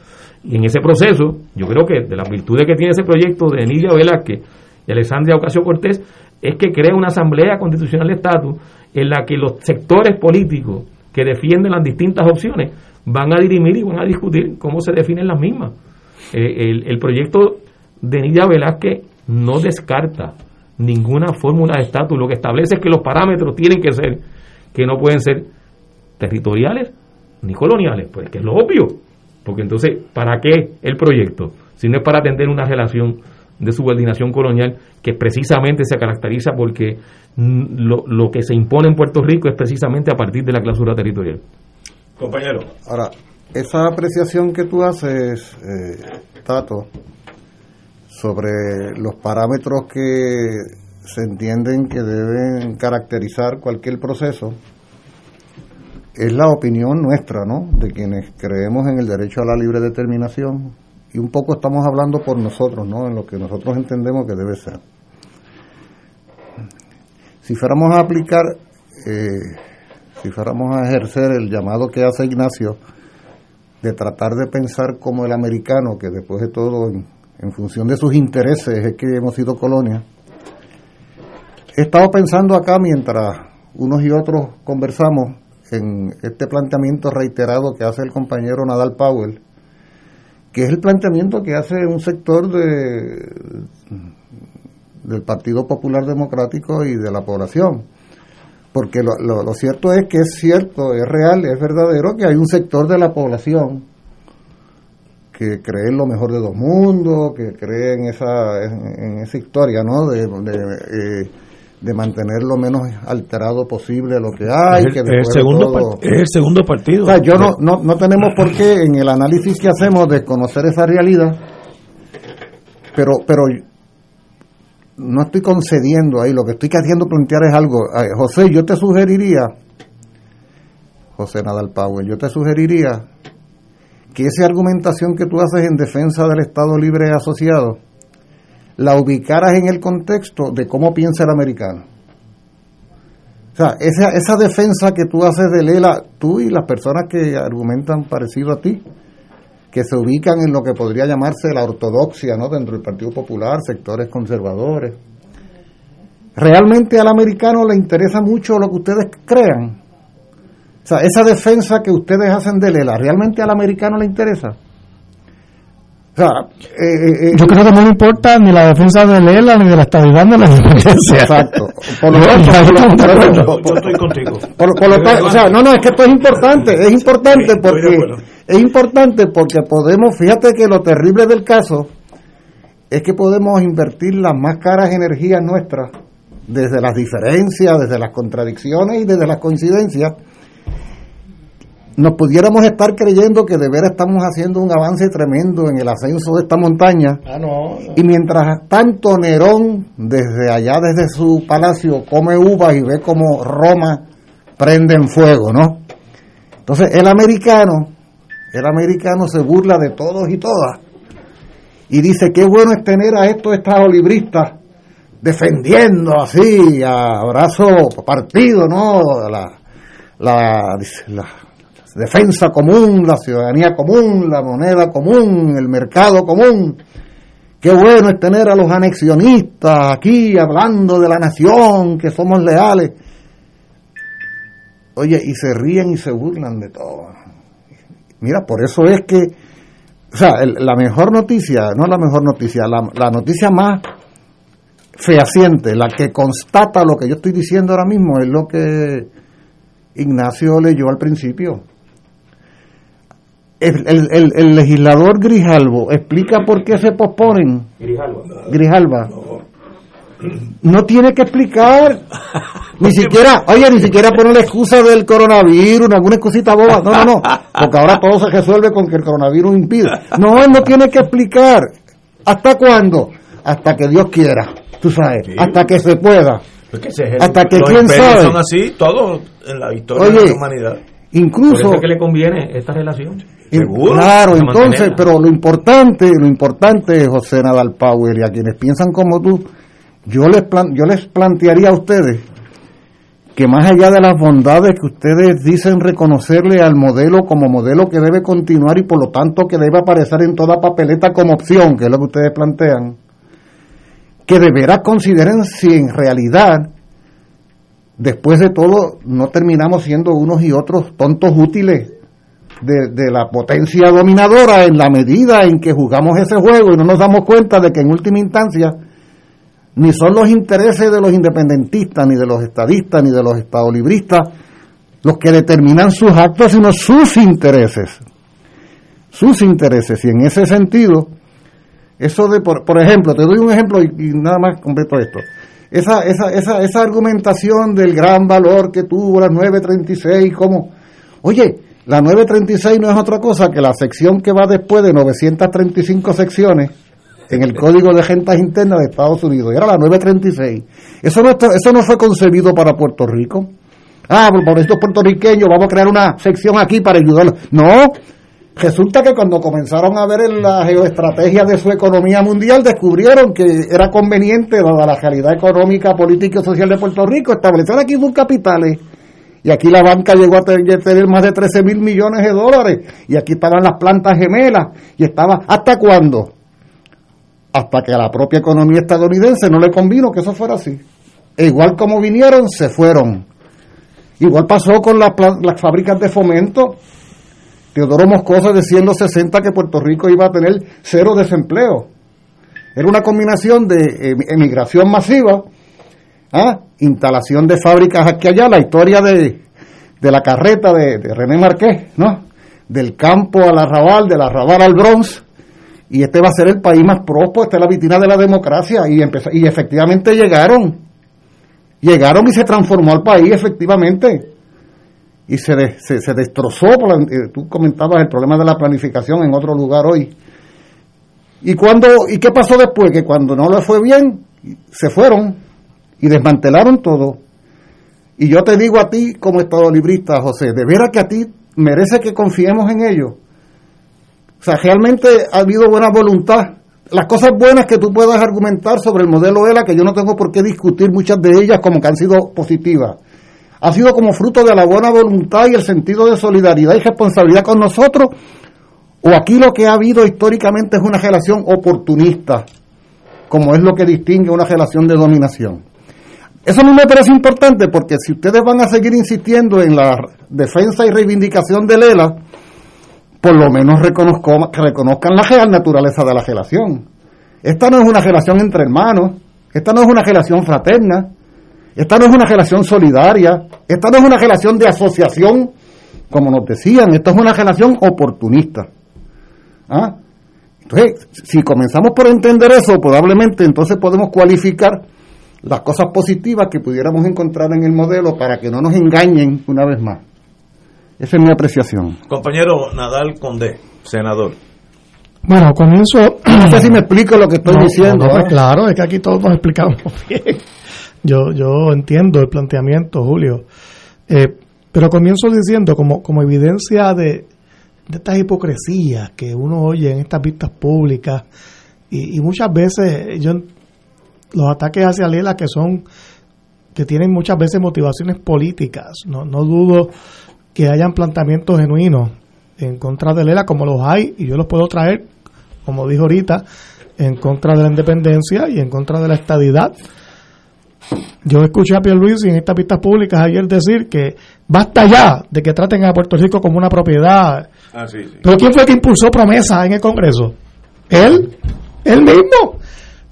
Y en ese proceso, yo creo que de las virtudes que tiene ese proyecto de Enilia Velázquez y Alexandria Ocasio Cortés es que crea una asamblea constitucional de estatus en la que los sectores políticos que defienden las distintas opciones van a dirimir y van a discutir cómo se definen las mismas. Eh, el, el proyecto de Nidia Velázquez no descarta ninguna fórmula de estatus, lo que establece es que los parámetros tienen que ser, que no pueden ser territoriales ni coloniales, pues que es lo obvio, porque entonces, ¿para qué el proyecto? Si no es para atender una relación de subordinación colonial que precisamente se caracteriza porque lo, lo que se impone en Puerto Rico es precisamente a partir de la clausura territorial. Compañero. Ahora, esa apreciación que tú haces, eh, Tato, sobre los parámetros que se entienden que deben caracterizar cualquier proceso, es la opinión nuestra, ¿no? De quienes creemos en el derecho a la libre determinación. Y un poco estamos hablando por nosotros, ¿no? En lo que nosotros entendemos que debe ser. Si fuéramos a aplicar, eh, si fuéramos a ejercer el llamado que hace Ignacio, de tratar de pensar como el americano, que después de todo, en, en función de sus intereses, es que hemos sido colonia, he estado pensando acá mientras unos y otros conversamos en este planteamiento reiterado que hace el compañero Nadal Powell, que es el planteamiento que hace un sector de, del Partido Popular Democrático y de la población. Porque lo, lo, cierto es que es cierto, es real, es verdadero que hay un sector de la población que cree en lo mejor de dos mundos, que cree en esa, en, esa historia, ¿no? De, eh, de, mantener lo menos alterado posible lo que hay. Es que el, el segundo, todo, es el segundo partido. O sea, yo no, no, no tenemos por qué en el análisis que hacemos de conocer esa realidad, pero, pero no estoy concediendo ahí, lo que estoy queriendo plantear es algo. José, yo te sugeriría, José Nadal Powell, yo te sugeriría que esa argumentación que tú haces en defensa del Estado Libre Asociado la ubicaras en el contexto de cómo piensa el americano. O sea, esa, esa defensa que tú haces de Lela, tú y las personas que argumentan parecido a ti, que se ubican en lo que podría llamarse la ortodoxia, ¿no? Dentro del Partido Popular, sectores conservadores. Realmente al americano le interesa mucho lo que ustedes crean. O sea, esa defensa que ustedes hacen de Lela, ¿realmente al americano le interesa? O sea, eh, eh, yo creo que no le importa ni la defensa de Lela ni de la estabilidad ni de la independencia. Exacto. Por lo tanto, yo estoy contigo. Por, por lo tanto, o sea, no, no, es que esto es importante, es importante porque es importante porque podemos, fíjate que lo terrible del caso es que podemos invertir las más caras energías nuestras desde las diferencias, desde las contradicciones y desde las coincidencias nos pudiéramos estar creyendo que de veras estamos haciendo un avance tremendo en el ascenso de esta montaña. Ah, no, no. Y mientras tanto Nerón, desde allá, desde su palacio, come uvas y ve como Roma prende en fuego, ¿no? Entonces el americano, el americano se burla de todos y todas. Y dice, qué bueno es tener a estos libristas defendiendo así, a brazo partido, ¿no? La, la, la defensa común, la ciudadanía común, la moneda común, el mercado común. Qué bueno es tener a los anexionistas aquí hablando de la nación, que somos leales. Oye, y se ríen y se burlan de todo. Mira, por eso es que, o sea, la mejor noticia, no la mejor noticia, la, la noticia más fehaciente, la que constata lo que yo estoy diciendo ahora mismo, es lo que Ignacio leyó al principio el, el, el, legislador Grijalvo explica por qué se posponen. Grijalva. Grijalva. No tiene que explicar. Ni siquiera, oye, ni siquiera poner la excusa del coronavirus, alguna excusita boba. No, no, no. Porque ahora todo se resuelve con que el coronavirus impide. No, él no tiene que explicar. ¿Hasta cuándo? Hasta que Dios quiera. Tú sabes. Sí. Hasta que se pueda. Es el, hasta que los quién sabe. son así, todos en la historia Oye, de la humanidad. Incluso. Por eso que le conviene esta relación. ¿Seguro? Claro, entonces, pero lo importante, lo importante, José Nadal Power, y a quienes piensan como tú, yo les, plan, yo les plantearía a ustedes que más allá de las bondades que ustedes dicen reconocerle al modelo como modelo que debe continuar y por lo tanto que debe aparecer en toda papeleta como opción, que es lo que ustedes plantean, que de veras consideren si en realidad, después de todo, no terminamos siendo unos y otros tontos útiles de, la potencia dominadora en la medida en que jugamos ese juego y no nos damos cuenta de que en última instancia ni son los intereses de los independentistas, ni de los estadistas, ni de los estadolibristas los que determinan sus actos, sino sus intereses. Sus intereses. Y en ese sentido, eso de, por, por ejemplo, te doy un ejemplo y nada más completo esto. Esa, esa, esa, esa argumentación del gran valor que tuvo la 936, como, oye, la 936 no es otra cosa que la sección que va después de 935 secciones en el Código de Rentas Internas de Estados Unidos. Era la 936. Eso no, eso no fue concebido para Puerto Rico. Ah, por, por estos puertorriqueños vamos a crear una sección aquí para ayudarlos. No. Resulta que cuando comenzaron a ver la geoestrategia de su economía mundial, descubrieron que era conveniente, dada la realidad económica, política y social de Puerto Rico, establecer aquí sus capitales. Y aquí la banca llegó a tener más de 13 mil millones de dólares. Y aquí estaban las plantas gemelas. Y estaba, ¿hasta cuándo? hasta que a la propia economía estadounidense no le convino que eso fuera así. E igual como vinieron, se fueron. Igual pasó con las, las fábricas de fomento. Teodoro Moscoso decía en los 60 que Puerto Rico iba a tener cero desempleo. Era una combinación de eh, emigración masiva, ¿ah? instalación de fábricas aquí allá, la historia de, de la carreta de, René Marqués, ¿no? Del campo al arrabal, del arrabal al Bronx, y este va a ser el país más próspero, esta es la vitrina de la democracia, y, empezó, y efectivamente llegaron, llegaron y se transformó el país, efectivamente, y se, de- se, se destrozó, por la- eh, tú comentabas el problema de la planificación en otro lugar hoy, y cuando, y qué pasó después, que cuando no le fue bien, se fueron y desmantelaron todo, y yo te digo a ti como estado librista, José, de veras que a ti merece que confiemos en ellos, o sea, realmente ha habido buena voluntad. Las cosas buenas que tú puedas argumentar sobre el modelo ELA, que yo no tengo por qué discutir muchas de ellas como que han sido positivas, ha sido como fruto de la buena voluntad y el sentido de solidaridad y responsabilidad con nosotros, o aquí lo que ha habido históricamente es una relación oportunista, como es lo que distingue una relación de dominación. Eso a mí me parece importante porque si ustedes van a seguir insistiendo en la defensa y reivindicación del ELA, por lo menos reconozco- reconozcan la real naturaleza de la relación. Esta no es una relación entre hermanos, esta no es una relación fraterna, esta no es una relación solidaria, esta no es una relación de asociación, como nos decían, esta es una relación oportunista. ¿Ah? Entonces, si comenzamos por entender eso, probablemente entonces podemos cualificar las cosas positivas que pudiéramos encontrar en el modelo para que no nos engañen una vez más. Esa es mi apreciación. Compañero Nadal Condé, senador. Bueno, comienzo. No sé si me explico lo que estoy No, diciendo. no, pues ¿eh? claro, es que aquí todos nos explicamos bien. Yo, yo entiendo el planteamiento, Julio. Eh, pero comienzo diciendo, como, como evidencia de, de estas hipocresías que uno oye en estas vistas públicas, y, y muchas veces yo los ataques hacia Lela que son que tienen muchas veces motivaciones políticas. No, no dudo que hayan planteamientos genuinos en contra de Lela, como los hay, y yo los puedo traer, como dijo ahorita, en contra de la independencia y en contra de la estadidad. Yo escuché a Pierluisi en estas pistas públicas ayer decir que basta ya de que traten a Puerto Rico como una propiedad. Ah, sí, sí. Pero ¿quién fue el que impulsó promesa en el Congreso? Él, él mismo.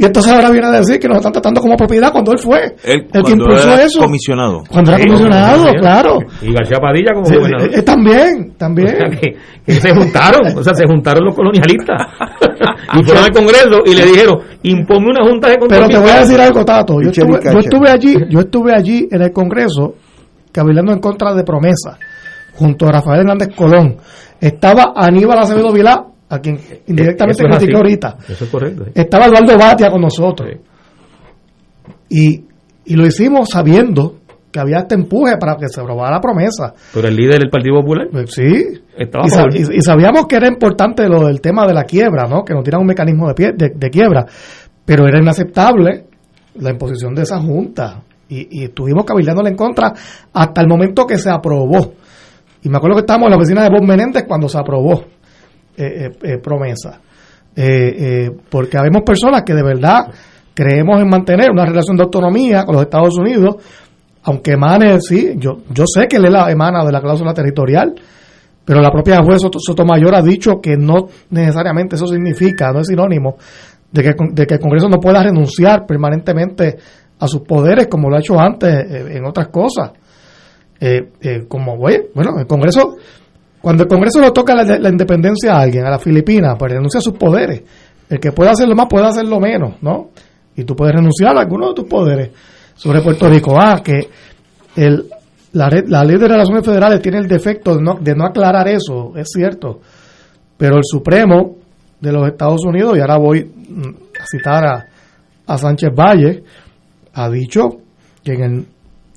Y entonces ahora viene a decir que nos están tratando como propiedad cuando él fue Él, el que cuando impulsó era eso. comisionado. Cuando era Sí, comisionado, sí. claro. Y García Padilla como Sí, gobernador. eh, también, también. O sea, que, que se juntaron, o sea, se juntaron los colonialistas. y fueron al Congreso y le dijeron, imponme una junta de control. Pero te voy a decir algo, Tato. Yo estuve, yo estuve allí, yo estuve allí en el Congreso cabilando en contra de promesa, junto a Rafael Hernández Colón. Estaba Aníbal Acevedo Vilá, a quien indirectamente Eso es así. criticó ahorita. Eso es correcto. sí. Estaba Eduardo Batia con nosotros. Y, y lo hicimos sabiendo que había este empuje para que se aprobara la promesa. Pero el líder del Partido Popular sí. estaba Y, y- y sabíamos que era importante lo del tema de la quiebra, ¿no? Que nos tiran un mecanismo de, pie- de, de quiebra. Pero era inaceptable la imposición de esa junta. Y, y estuvimos cabildándole en contra hasta el momento que se aprobó. Y me acuerdo que estábamos en la oficina de Bob Menéndez cuando se aprobó eh, eh, eh, promesa. porque habemos personas que de verdad creemos en mantener una relación de autonomía con los Estados Unidos, aunque emane, sí, yo, yo sé que él la emana de la cláusula territorial, pero la propia juez Sotomayor ha dicho que no necesariamente eso significa, no es sinónimo de que, de que el Congreso no pueda renunciar permanentemente a sus poderes como lo ha hecho antes en otras cosas. Eh, eh, como, bueno, el Congreso, cuando el Congreso le toca la, independencia a alguien, a la Filipinas, pues renuncia a sus poderes. El que puede hacerlo más puede hacerlo menos, ¿no? Y tú puedes renunciar a alguno de tus poderes sobre Puerto Rico. Ah, que el, la, la ley de relaciones federales tiene el defecto de no, de no aclarar eso, es cierto. Pero el Supremo de los Estados Unidos, y ahora voy mm, a citar a, a Sánchez Valle, ha dicho que en el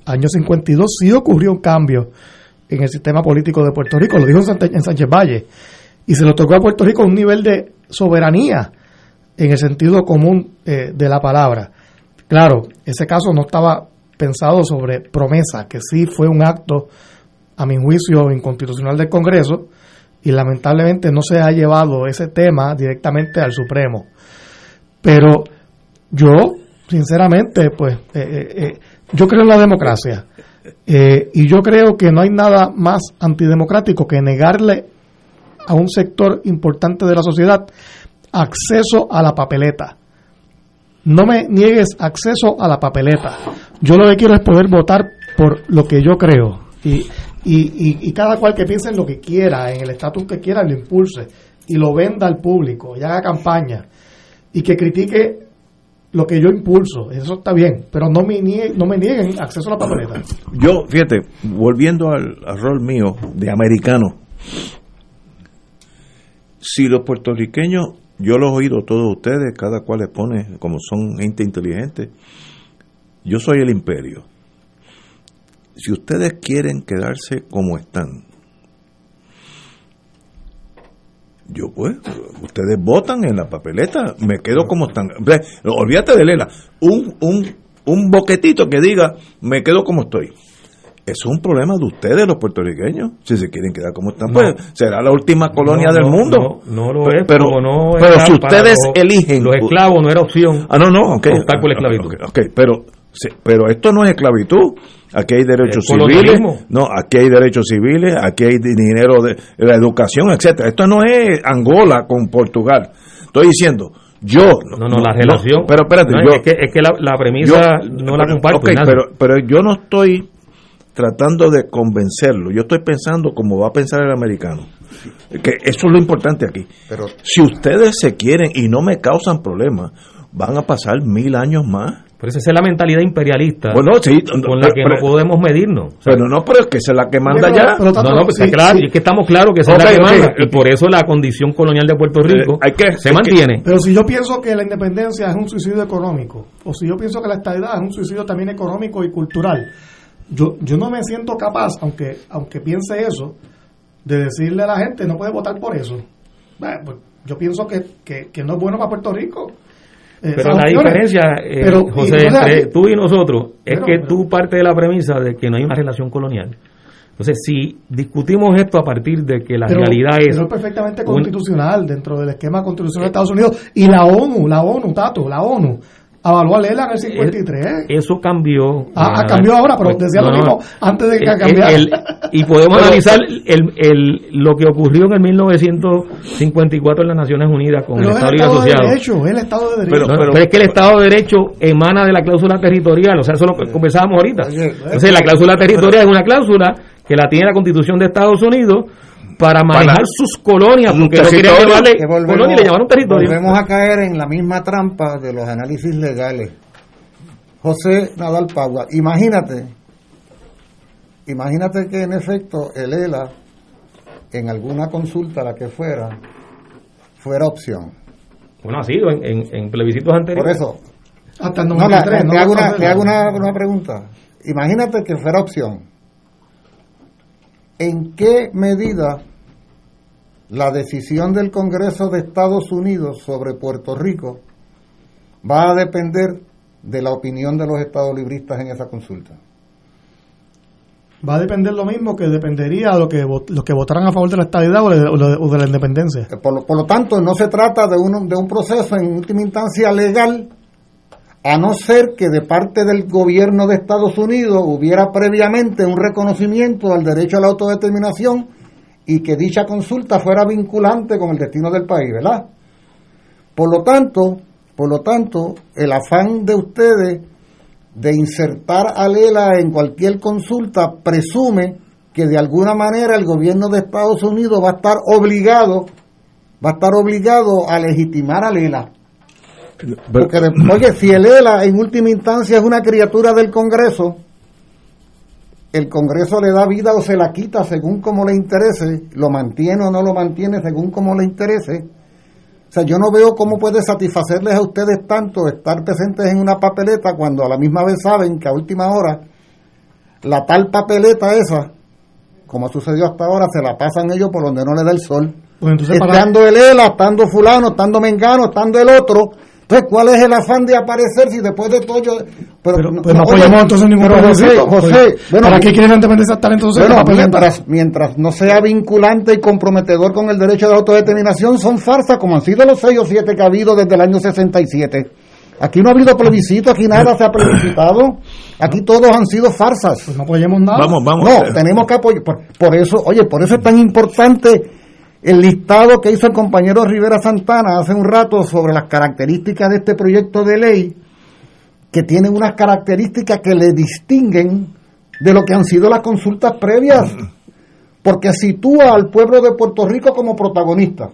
año 52 sí ocurrió un cambio en el sistema político de Puerto Rico, lo dijo en Sánchez Valle, y se lo tocó a Puerto Rico un nivel de soberanía en el sentido común eh, de la palabra. Claro, ese caso no estaba pensado sobre promesa, que sí fue un acto, a mi juicio, inconstitucional del Congreso, y lamentablemente no se ha llevado ese tema directamente al Supremo. Pero yo, sinceramente, pues, eh, eh, yo creo en la democracia eh, y yo creo que no hay nada más antidemocrático que negarle a un sector importante de la sociedad acceso a la papeleta. No me niegues acceso a la papeleta. Yo lo que quiero es poder votar por lo que yo creo. Y, y, y, cada cual que piense en lo que quiera, en el estatus que quiera, lo impulse y lo venda al público y haga campaña. Y que critique lo que yo impulso, eso está bien, pero no me, nieguen, no me nieguen acceso a la papeleta. Yo, fíjate, volviendo al, rol mío de americano, si los puertorriqueños, yo los he oído todos ustedes, cada cual les pone, como son gente inteligente, yo soy el imperio. Si ustedes quieren quedarse como están, yo pues, ustedes votan en la papeleta, me quedo como están. Olvídate de Lela, un, un, un boquetito que diga, me quedo como estoy. Eso es un problema de ustedes, los puertorriqueños. Si se quieren quedar como están, pues será la última colonia del mundo. No, lo es, pero, no pero si ustedes eligen. Los esclavos no era opción. Ah, no, no, ok. por la esclavitud. Okay, pero, pero esto no es esclavitud. Aquí hay derechos civiles, no, aquí hay derechos civiles, aquí hay dinero de la educación, etcétera. Esto no es Angola con Portugal. Estoy diciendo, yo no, no, la relación. pero espérate, yo, es que, es que la, premisa no la comparto. Okay, pero, pero yo no estoy tratando de convencerlo. Yo estoy pensando como va a pensar el americano. Que eso es lo importante aquí. Pero si ustedes se quieren y no me causan problemas, van a pasar mil años más esa es la mentalidad imperialista con la que no podemos medirnos. pero no, pero es que es la que manda ya. no, no, pues claro, es que estamos claros que es la que manda. y por eso la condición colonial de Puerto Rico se mantiene. pero si yo pienso que la independencia es un suicidio económico, o si yo pienso que la estabilidad es un suicidio también económico y cultural, yo, yo no me siento capaz, aunque, aunque piense eso, de decirle a la gente no puede votar por eso. Bueno, pues yo pienso que, que, que no es bueno para Puerto Rico eh, pero la diferencia, eh, José, entre tú y nosotros es que tú partes de la premisa de que no hay una relación colonial. Entonces, si discutimos esto a partir de que la realidad es... Pero es perfectamente constitucional dentro del esquema constitucional de Estados Unidos y la ONU, la ONU, Tato, la ONU avaló a Lela en el 53. Eso cambió. Ah, ah cambió ahora, pero decía lo mismo antes de que cambiara. y podemos analizar el, el, lo que ocurrió en el 1954 en las Naciones Unidas con el Estado, Asociado. De derecho, el Estado de Derecho. Pero, pero, es que el Estado de Derecho emana de la cláusula territorial, o sea, eso lo conversábamos ahorita. Entonces, la cláusula territorial es una cláusula que la tiene la Constitución de Estados Unidos para manejar sus colonias, porque no querían llevarle colonia y le llamaron territorio. Volvemos a caer en la misma trampa de los análisis legales. José Nadal Pagua, imagínate, imagínate que en efecto el ELA, en alguna consulta, la que fuera, fuera opción. Bueno, ha sido en, en, plebiscitos anteriores. Por eso. Hasta el 93, no, te, hago, una, te hago una, una pregunta. Imagínate que fuera opción en qué medida la decisión del Congreso de Estados Unidos sobre Puerto Rico va a depender de la opinión de los estados libristas en esa consulta? Va a depender lo mismo que dependería de lo que, los que votaran a favor de la estabilidad o de, o de- o de la independencia. Por lo, por lo tanto, no se trata de un, de un proceso en última instancia legal, a no ser que de parte del gobierno de Estados Unidos hubiera previamente un reconocimiento del derecho a la autodeterminación y que dicha consulta fuera vinculante con el destino del país, ¿verdad? Por lo tanto, por lo tanto, el afán de ustedes de insertar a Lela en cualquier consulta presume que de alguna manera el gobierno de Estados Unidos va a estar obligado, va a estar obligado a legitimar a Lela. Porque, de- oye, si el ELA en última instancia es una criatura del Congreso, el Congreso le da vida o se la quita según como le interese, lo mantiene o no lo mantiene según como le interese. O sea, yo no veo cómo puede satisfacerles a ustedes tanto estar presentes en una papeleta cuando a la misma vez saben que a última hora la tal papeleta esa, como ha sucedido hasta ahora, se la pasan ellos por donde no le da el sol. Pues entonces, para- estando el ELA, estando fulano, estando mengano, estando el otro. Entonces, ¿cuál es el afán de aparecer si después de todo yo... Pero, Pues no apoyamos oye, entonces ningún José. José, Pues, bueno, ¿Para qué quieren independencia estar entonces en bueno, mientras, mientras no sea vinculante y comprometedor con el derecho de autodeterminación, son farsas como han sido los seis o siete que ha habido desde el año 67. Aquí no ha habido plebiscito, aquí nada se ha plebiscitado, aquí todos han sido farsas. Pues no apoyemos nada. Vamos, vamos. No, tenemos que apoyar. Por, por eso, oye, por eso es tan importante el listado que hizo el compañero Rivera Santana hace un rato sobre las características de este proyecto de ley, que tiene unas características que le distinguen de lo que han sido las consultas previas, porque sitúa al pueblo de Puerto Rico como protagonista,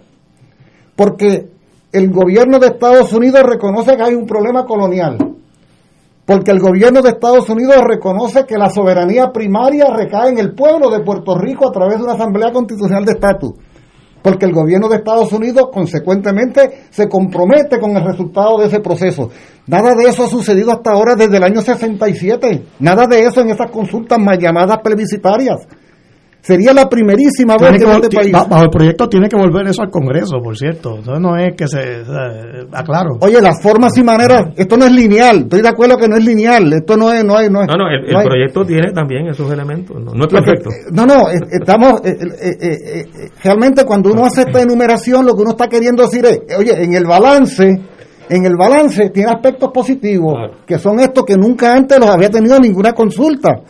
porque el gobierno de Estados Unidos reconoce que hay un problema colonial, porque el gobierno de Estados Unidos reconoce que la soberanía primaria recae en el pueblo de Puerto Rico a través de una asamblea constitucional de estatus, porque el gobierno de Estados Unidos consecuentemente se compromete con el resultado de ese proceso. Nada de eso ha sucedido hasta ahora desde el año 67, nada de eso en esas consultas mal llamadas plebiscitarias. Sería la primerísima vez que que en este país... ba- bajo el proyecto tiene que volver eso al Congreso, por cierto. Entonces no es que se... sea, aclaro. Oye, las formas y maneras, esto no es lineal, estoy de acuerdo que no es lineal, esto no es, no hay, no es. No, no, el, el no hay- proyecto tiene también esos elementos. No, no es que- perfecto. no, no, eh, estamos, eh, eh, eh, eh, eh, realmente cuando uno hace esta enumeración, lo que uno está queriendo decir es, eh, oye, en el balance, en el balance tiene aspectos positivos, que son estos que nunca antes los había tenido ninguna consulta.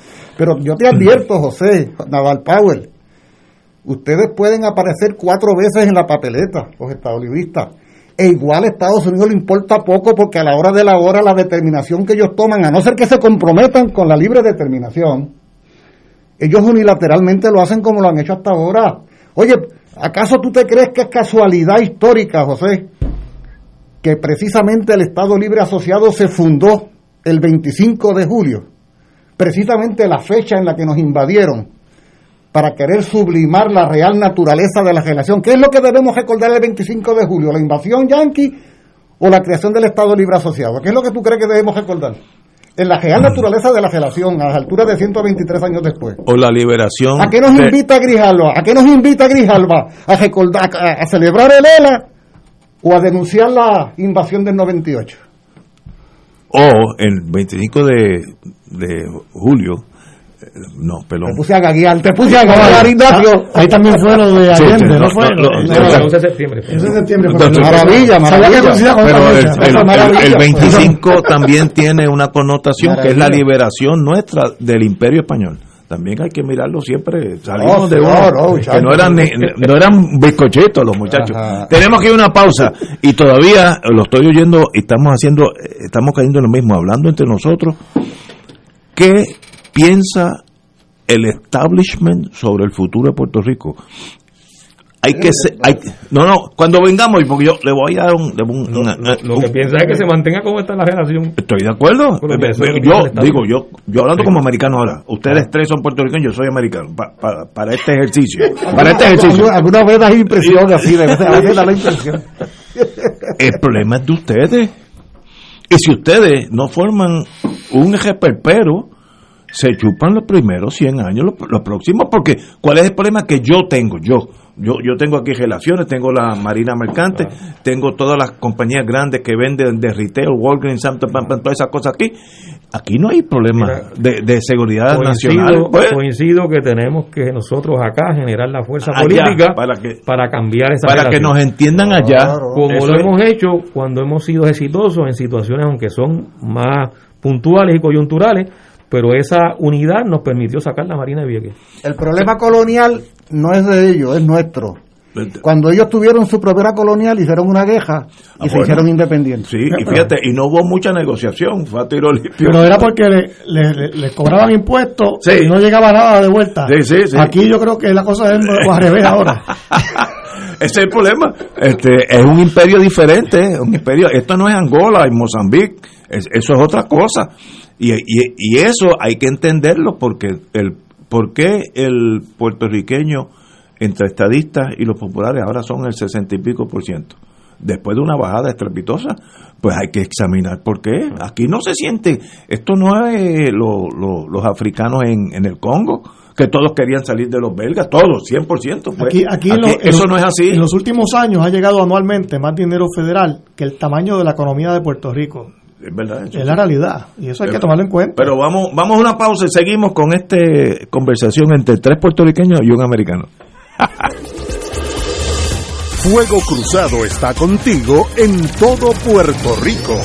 Pero yo te advierto, José, Naval Powell, ustedes pueden aparecer cuatro veces en la papeleta, los estadolibristas. E igual a Estados Unidos le importa poco porque a la hora de la hora la determinación que ellos toman, a no ser que se comprometan con la libre determinación, ellos unilateralmente lo hacen como lo han hecho hasta ahora. Oye, ¿acaso tú te crees que es casualidad histórica, José? Que precisamente el Estado Libre Asociado se fundó el 25 de julio, precisamente la fecha en la que nos invadieron, para querer sublimar la real naturaleza de la relación. ¿Qué es lo que debemos recordar el 25 de julio? ¿La invasión yanqui o la creación del Estado Libre Asociado? ¿Qué es lo que tú crees que debemos recordar? En la real naturaleza de la relación, a las alturas de 123 años después. O la liberación. ¿A qué nos de- invita Grijalva? ¿A qué nos invita Grijalva? ¿A, recordar, a, a celebrar el ELA o a denunciar la invasión del 98? O el 25 de, de julio. eh, No, perdón. Te puse a gaguear, te puse a gaguear, Ignacio. Ahí también fue lo de Allende, sí, ¿no, no, fue? no, no, no, no, es septiembre. Ese es septiembre. Maravilla, maravilla. Pero el, el- Esa el- maravilla. el 25 también tiene una connotación que es la liberación nuestra del imperio español. También hay que mirarlo siempre. Salimos Oh, de señor, uno oh, que no eran, ni- no eran bizcochetos los muchachos. Ajá. Tenemos que ir a una pausa y todavía lo estoy oyendo y estamos haciendo, estamos cayendo en lo mismo, hablando entre nosotros. ¿Qué piensa el establishment sobre el futuro de Puerto Rico? Hay que ser, hay, no, no, cuando vengamos, porque yo le voy a dar un, un- una- Lo un- que piensa es que se mantenga como está la relación. Estoy de acuerdo. Yo digo, yo, yo hablando Sí. como americano ahora. Ustedes tres son puertorriqueños, yo soy americano. Pa- pa- para este ejercicio. Para este ejercicio. ¿Alguna, alguna vez das impresión así? De, veces da la impresión. El problema es de ustedes. Y si ustedes no forman un eje perpero, se chupan los primeros 100 años, los, los próximos, porque ¿cuál es el problema que yo tengo? Yo, Yo, yo tengo aquí relaciones, tengo la Marina Mercante, tengo todas las compañías grandes que venden de retail, Walgreens, Santa todas esas cosas aquí. Aquí no hay problema de, de, seguridad nacional. Pues. Coincido que tenemos que nosotros acá generar la fuerza política para, que, para cambiar esa Para que nos entiendan allá. Como lo hemos hecho cuando hemos sido exitosos en situaciones aunque son más puntuales y coyunturales, pero esa unidad nos permitió sacar la Marina de Vieques. El problema colonial no es de ellos, es nuestro. Cuando ellos tuvieron su propia colonial, hicieron una queja y ah, se hicieron independientes. Sí, y fíjate, y no hubo mucha negociación, fue a tiro limpio. Pero era porque les le, cobraban impuestos y no llegaba nada de vuelta. Aquí yo creo que la cosa es al revés ahora. Ese es el problema. Este, es un imperio diferente, un imperio. Esto no es Angola y Mozambique, eso es otra cosa. Y, y, y, eso hay que entenderlo porque el por qué el puertorriqueño entre estadistas y los populares ahora son el sesenta y pico por ciento. Después de una bajada estrepitosa, pues hay que examinar por qué. Aquí no se siente, esto no es los africanos en, en el Congo, que todos querían salir de los belgas, todos, 100%. Pues. Aquí, aquí, eso no es así. En los últimos años ha llegado anualmente más dinero federal que el tamaño de la economía de Puerto Rico. Es verdad. Es la realidad y eso hay que tomarlo en cuenta. Pero vamos, vamos a una pausa y seguimos con esta conversación entre tres puertorriqueños y un americano. Fuego Cruzado está contigo en todo Puerto Rico.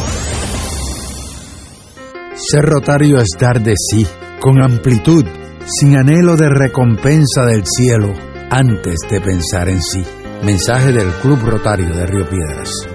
Ser rotario es dar de sí, con amplitud, sin anhelo de recompensa del cielo, antes de pensar en sí. Mensaje del Club Rotario de Río Piedras.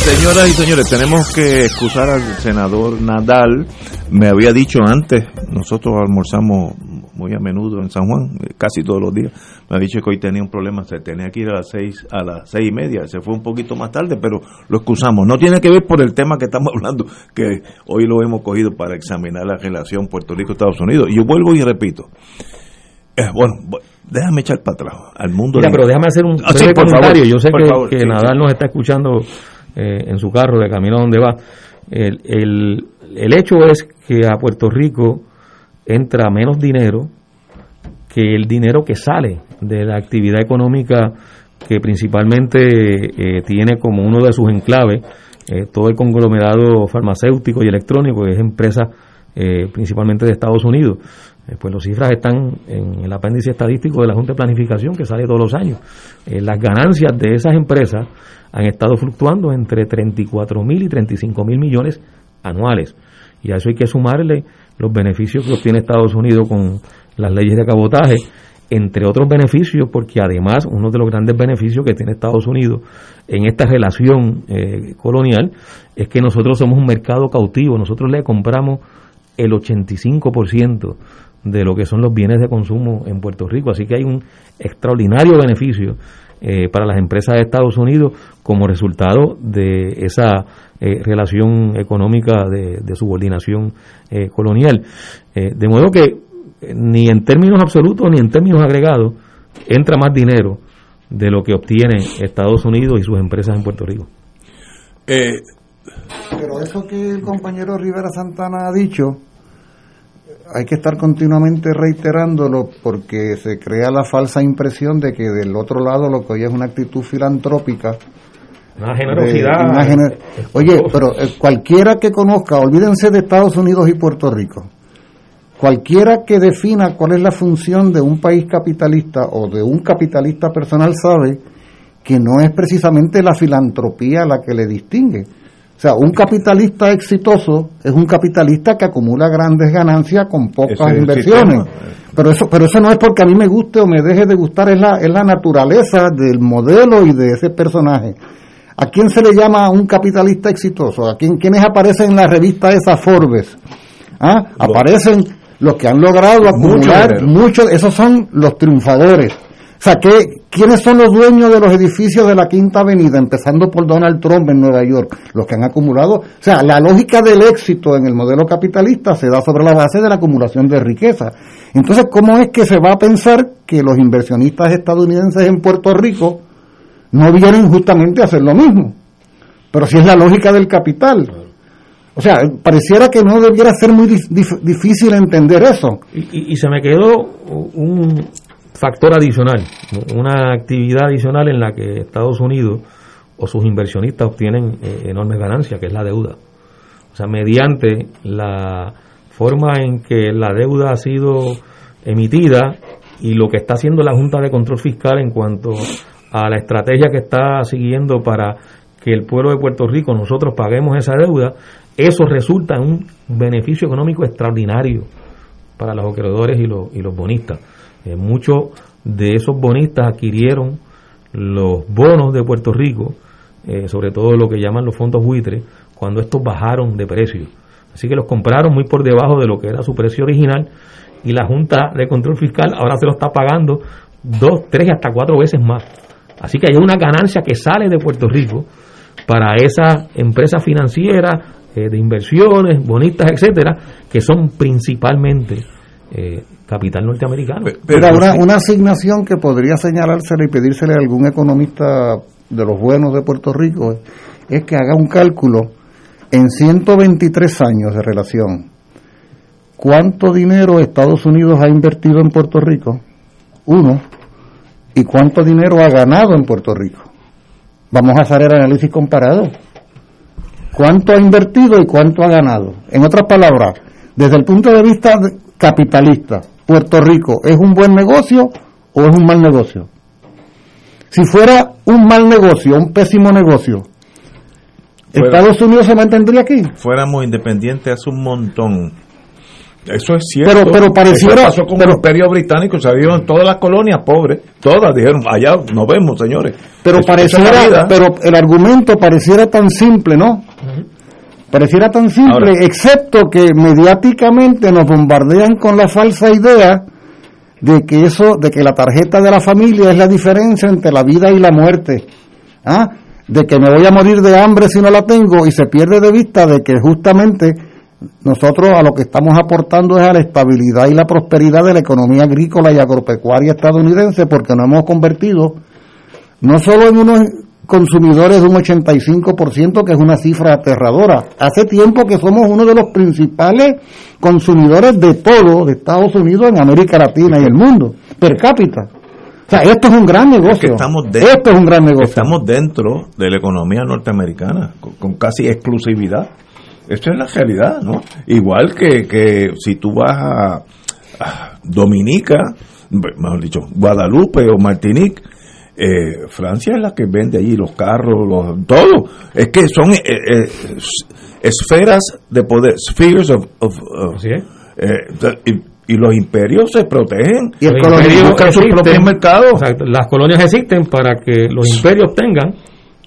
Señoras y señores, tenemos que excusar al senador Nadal. Me había dicho antes, nosotros almorzamos muy a menudo en San Juan, casi todos los días. Me ha dicho que hoy tenía un problema, se tenía que ir a las seis, a las seis y media, se fue un poquito más tarde, pero lo excusamos. No tiene que ver por el tema que estamos hablando, que hoy lo hemos cogido para examinar la relación Puerto Rico-Estados Unidos. Y yo vuelvo y repito. Eh, bueno, déjame echar para atrás al mundo. Mira, pero déjame hacer un ah, comentario. yo sé que, que Nadal nos está escuchando eh, en su carro de camino a donde va. El, el, el hecho es que a Puerto Rico entra menos dinero que el dinero que sale de la actividad económica que principalmente eh, tiene como uno de sus enclaves eh, todo el conglomerado farmacéutico y electrónico, que es empresa principalmente de Estados Unidos. Pues las cifras están en el apéndice estadístico de la Junta de Planificación que sale todos los años. las ganancias de esas empresas han estado fluctuando entre 34 mil y 35 mil millones anuales. Y a eso hay que sumarle los beneficios que obtiene Estados Unidos con las leyes de cabotaje entre otros beneficios, porque además uno de los grandes beneficios que tiene Estados Unidos en esta relación eh, colonial es que nosotros somos un mercado cautivo, nosotros le compramos el 85% de lo que son los bienes de consumo en Puerto Rico, así que hay un extraordinario beneficio eh, para las empresas de Estados Unidos como resultado de esa eh, relación económica de, subordinación colonial. de modo que ni en términos absolutos ni en términos agregados entra más dinero de lo que obtiene Estados Unidos y sus empresas en Puerto Rico. Eh, Pero eso que el compañero Rivera Santana ha dicho, hay que estar continuamente reiterándolo porque se crea la falsa impresión de que del otro lado lo que hoy es una actitud filantrópica. Una generosidad. Oye, pero eh, cualquiera que conozca, olvídense de Estados Unidos y Puerto Rico Cualquiera que defina cuál es la función de un país capitalista o de un capitalista personal sabe que no es precisamente la filantropía la que le distingue. O sea, un capitalista exitoso es un capitalista que acumula grandes ganancias con pocas inversiones. Pero eso, pero eso no es porque a mí me guste o me deje de gustar, es la, es la naturaleza del modelo y de ese personaje. ¿A quién se le llama un capitalista exitoso? ¿A quién, quiénes aparecen en la revista esa Forbes? ¿Ah? Aparecen los que han logrado acumular muchos, esos son los triunfadores. O sea, ¿qué, ¿quiénes son los dueños de los edificios de la Quinta Avenida, empezando por Donald Trump en Nueva York? Los que han acumulado. O sea, la lógica del éxito en el modelo capitalista se da sobre la base de la acumulación de riqueza. Entonces, ¿cómo es que se va a pensar que los inversionistas estadounidenses en Puerto Rico no vienen justamente a hacer lo mismo? Pero si es la lógica del capital. O sea, pareciera que no debiera ser muy difícil entender eso. Y, se me quedó un factor adicional, una actividad adicional en la que Estados Unidos o sus inversionistas obtienen eh, enormes ganancias, que es la deuda. O sea, mediante la forma en que la deuda ha sido emitida y lo que está haciendo la Junta de Control Fiscal en cuanto a la estrategia que está siguiendo para que el pueblo de Puerto Rico nosotros paguemos esa deuda, eso resulta en un beneficio económico extraordinario para los acreedores y los, y los bonistas. Eh, muchos de esos bonistas adquirieron los bonos de Puerto Rico, eh, sobre todo lo que llaman los fondos buitres, cuando estos bajaron de precio. Así que los compraron muy por debajo de lo que era su precio original y la Junta de Control Fiscal ahora se lo está pagando dos, tres hasta cuatro veces más. Así que hay una ganancia que sale de Puerto Rico para esa empresa financiera eh, de inversiones, bonitas, etcétera, que son principalmente eh, capital norteamericano. Pero una, una asignación que podría señalársele y pedírsele a algún economista de los buenos de Puerto Rico es que haga un cálculo en 123 años de relación. ¿Cuánto dinero Estados Unidos ha invertido en Puerto Rico? Uno. ¿Y cuánto dinero ha ganado en Puerto Rico? Vamos a hacer el análisis comparado cuánto ha invertido y cuánto ha ganado. En otras palabras, desde el punto de vista capitalista, Puerto Rico es un buen negocio o es un mal negocio. Si fuera un mal negocio, un pésimo negocio, ¿Estados Unidos se mantendría aquí? Fuéramos independientes hace un montón. Eso es cierto. Pero, pero pareciera. Eso pasó con el imperio británico, se en todas las colonias pobres, todas dijeron, allá nos vemos, señores. Pero pareciera, pero el argumento pareciera tan simple, ¿no? Pareciera tan simple, excepto que mediáticamente nos bombardean con la falsa idea de que eso, de que la tarjeta de la familia es la diferencia entre la vida y la muerte. ¿Ah? De que me voy a morir de hambre si no la tengo y se pierde de vista de que justamente nosotros a lo que estamos aportando es a la estabilidad y la prosperidad de la economía agrícola y agropecuaria estadounidense porque nos hemos convertido no solo en unos consumidores de un 85%, que es una cifra aterradora. Hace tiempo que somos uno de los principales consumidores de todo de Estados Unidos en América Latina y el mundo, per cápita. O sea, esto es un gran negocio. Estamos esto es un gran negocio. Estamos dentro de la economía norteamericana, con casi exclusividad. Esto es la realidad, ¿no? Igual que, que si tú vas a, Dominica, mejor dicho, Guadalupe o Martinique, eh, Francia es la que vende allí los carros, los, todo. Es que son eh, eh, esferas de poder, spheres of... of, y, y los imperios se protegen y el los imperios buscan sus propios mercados. Exacto. Las colonias existen para que los imperios tengan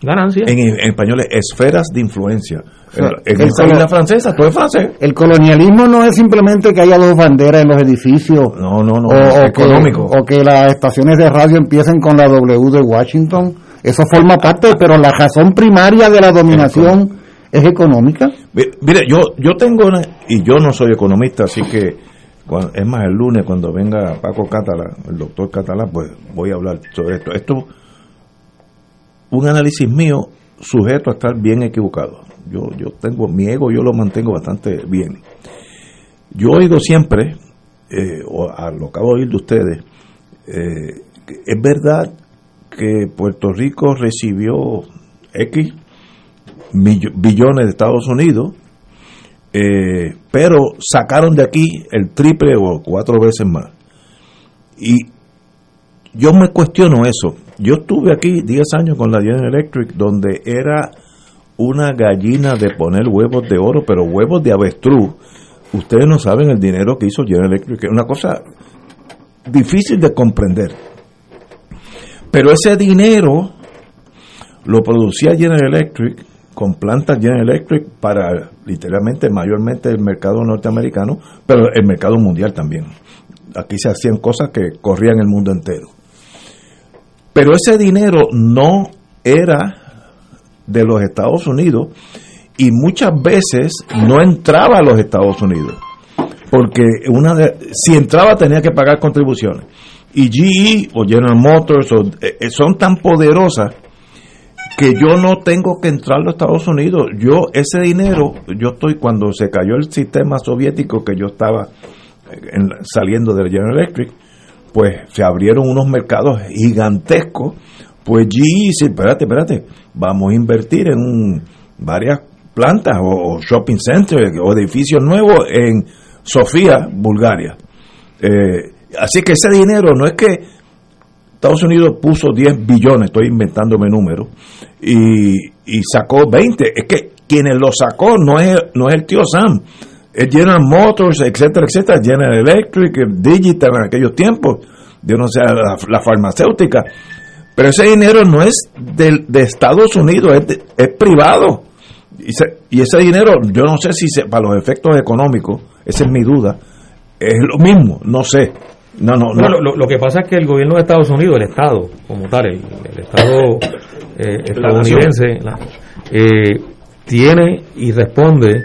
ganancias. En, en español es esferas de influencia. sea, en el esa isla francesa, todo es francés. El colonialismo no es simplemente que haya dos banderas en los edificios. No, no, no. o, es o económico. Que, o que las estaciones de radio empiecen con la W de Washington. Eso forma parte, pero la razón primaria de la dominación es económica. Mi- Mire, yo, yo tengo una, y yo no soy economista, así que, es más, el lunes cuando venga Paco Catalá, el doctor Catalá, pues voy a hablar sobre esto. Esto, un análisis mío sujeto a estar bien equivocado. Yo, yo tengo, mi ego yo lo mantengo bastante bien. Yo oigo siempre, eh, o a lo acabo de oír de ustedes, eh, es verdad que Puerto Rico recibió X billones de Estados Unidos, eh, pero sacaron de aquí el triple o cuatro veces más. Y yo me cuestiono eso. Yo estuve aquí 10 años con la General Electric, donde era una gallina de poner huevos de oro, pero huevos de avestruz. Ustedes no saben el dinero que hizo General Electric, es una cosa difícil de comprender. Pero ese dinero lo producía General Electric con plantas General Electric para literalmente mayormente el mercado norteamericano, pero el mercado mundial también. Aquí se hacían cosas que corrían el mundo entero. Pero ese dinero no era de los Estados Unidos y muchas veces no entraba a los Estados Unidos. Porque una de, si entraba tenía que pagar contribuciones. Y GE o General Motors o- eh, eh, son tan poderosas que yo no tengo que entrar a los Estados Unidos. Yo, ese dinero, yo estoy, cuando se cayó el sistema soviético que yo estaba eh, en saliendo de General Electric, pues se abrieron unos mercados gigantescos. Pues GE dice, espérate, espérate, vamos a invertir en varias plantas o, shopping centers o edificios nuevos en Sofía, Bulgaria. Eh, así que ese dinero no es que Estados Unidos puso 10 billones, estoy inventándome números, y, y sacó 20. Es que quienes lo sacó no es, no es el tío Sam, General Motors, etcétera, etcétera, General Electric, Digital en aquellos tiempos, yo no sé, la, la farmacéutica. Pero ese dinero no es del- de, Estados Unidos, es, de- es privado. Y, se- y ese dinero, yo no sé si se- para los efectos económicos, esa es mi duda, es lo mismo, no sé. No, no, no. Lo, lo que pasa es que el gobierno de Estados Unidos, el Estado como tal, el, el Estado eh, estadounidense, la- eh, tiene y responde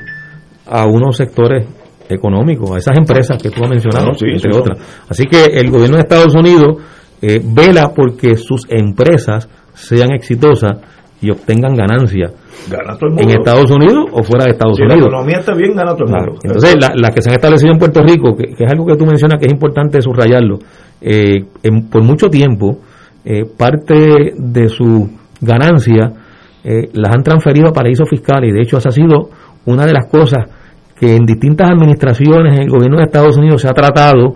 a unos sectores económicos, a esas empresas que tú has mencionado, No, sí, entre sí, son. otras. Así que el gobierno de Estados Unidos eh, vela porque sus empresas sean exitosas y obtengan ganancias Gana en. Estados Unidos o fuera de Estados Si la Unidos. economía está bien, gana todo el Claro. mundo. Entonces, la- las que se han establecido en Puerto Rico, que, que es algo que tú mencionas que es importante subrayarlo, eh, en- por mucho tiempo, eh, parte de su ganancia eh, las han transferido a paraísos fiscales y de hecho esa ha sido una de las cosas que en distintas administraciones en el gobierno de Estados Unidos se ha tratado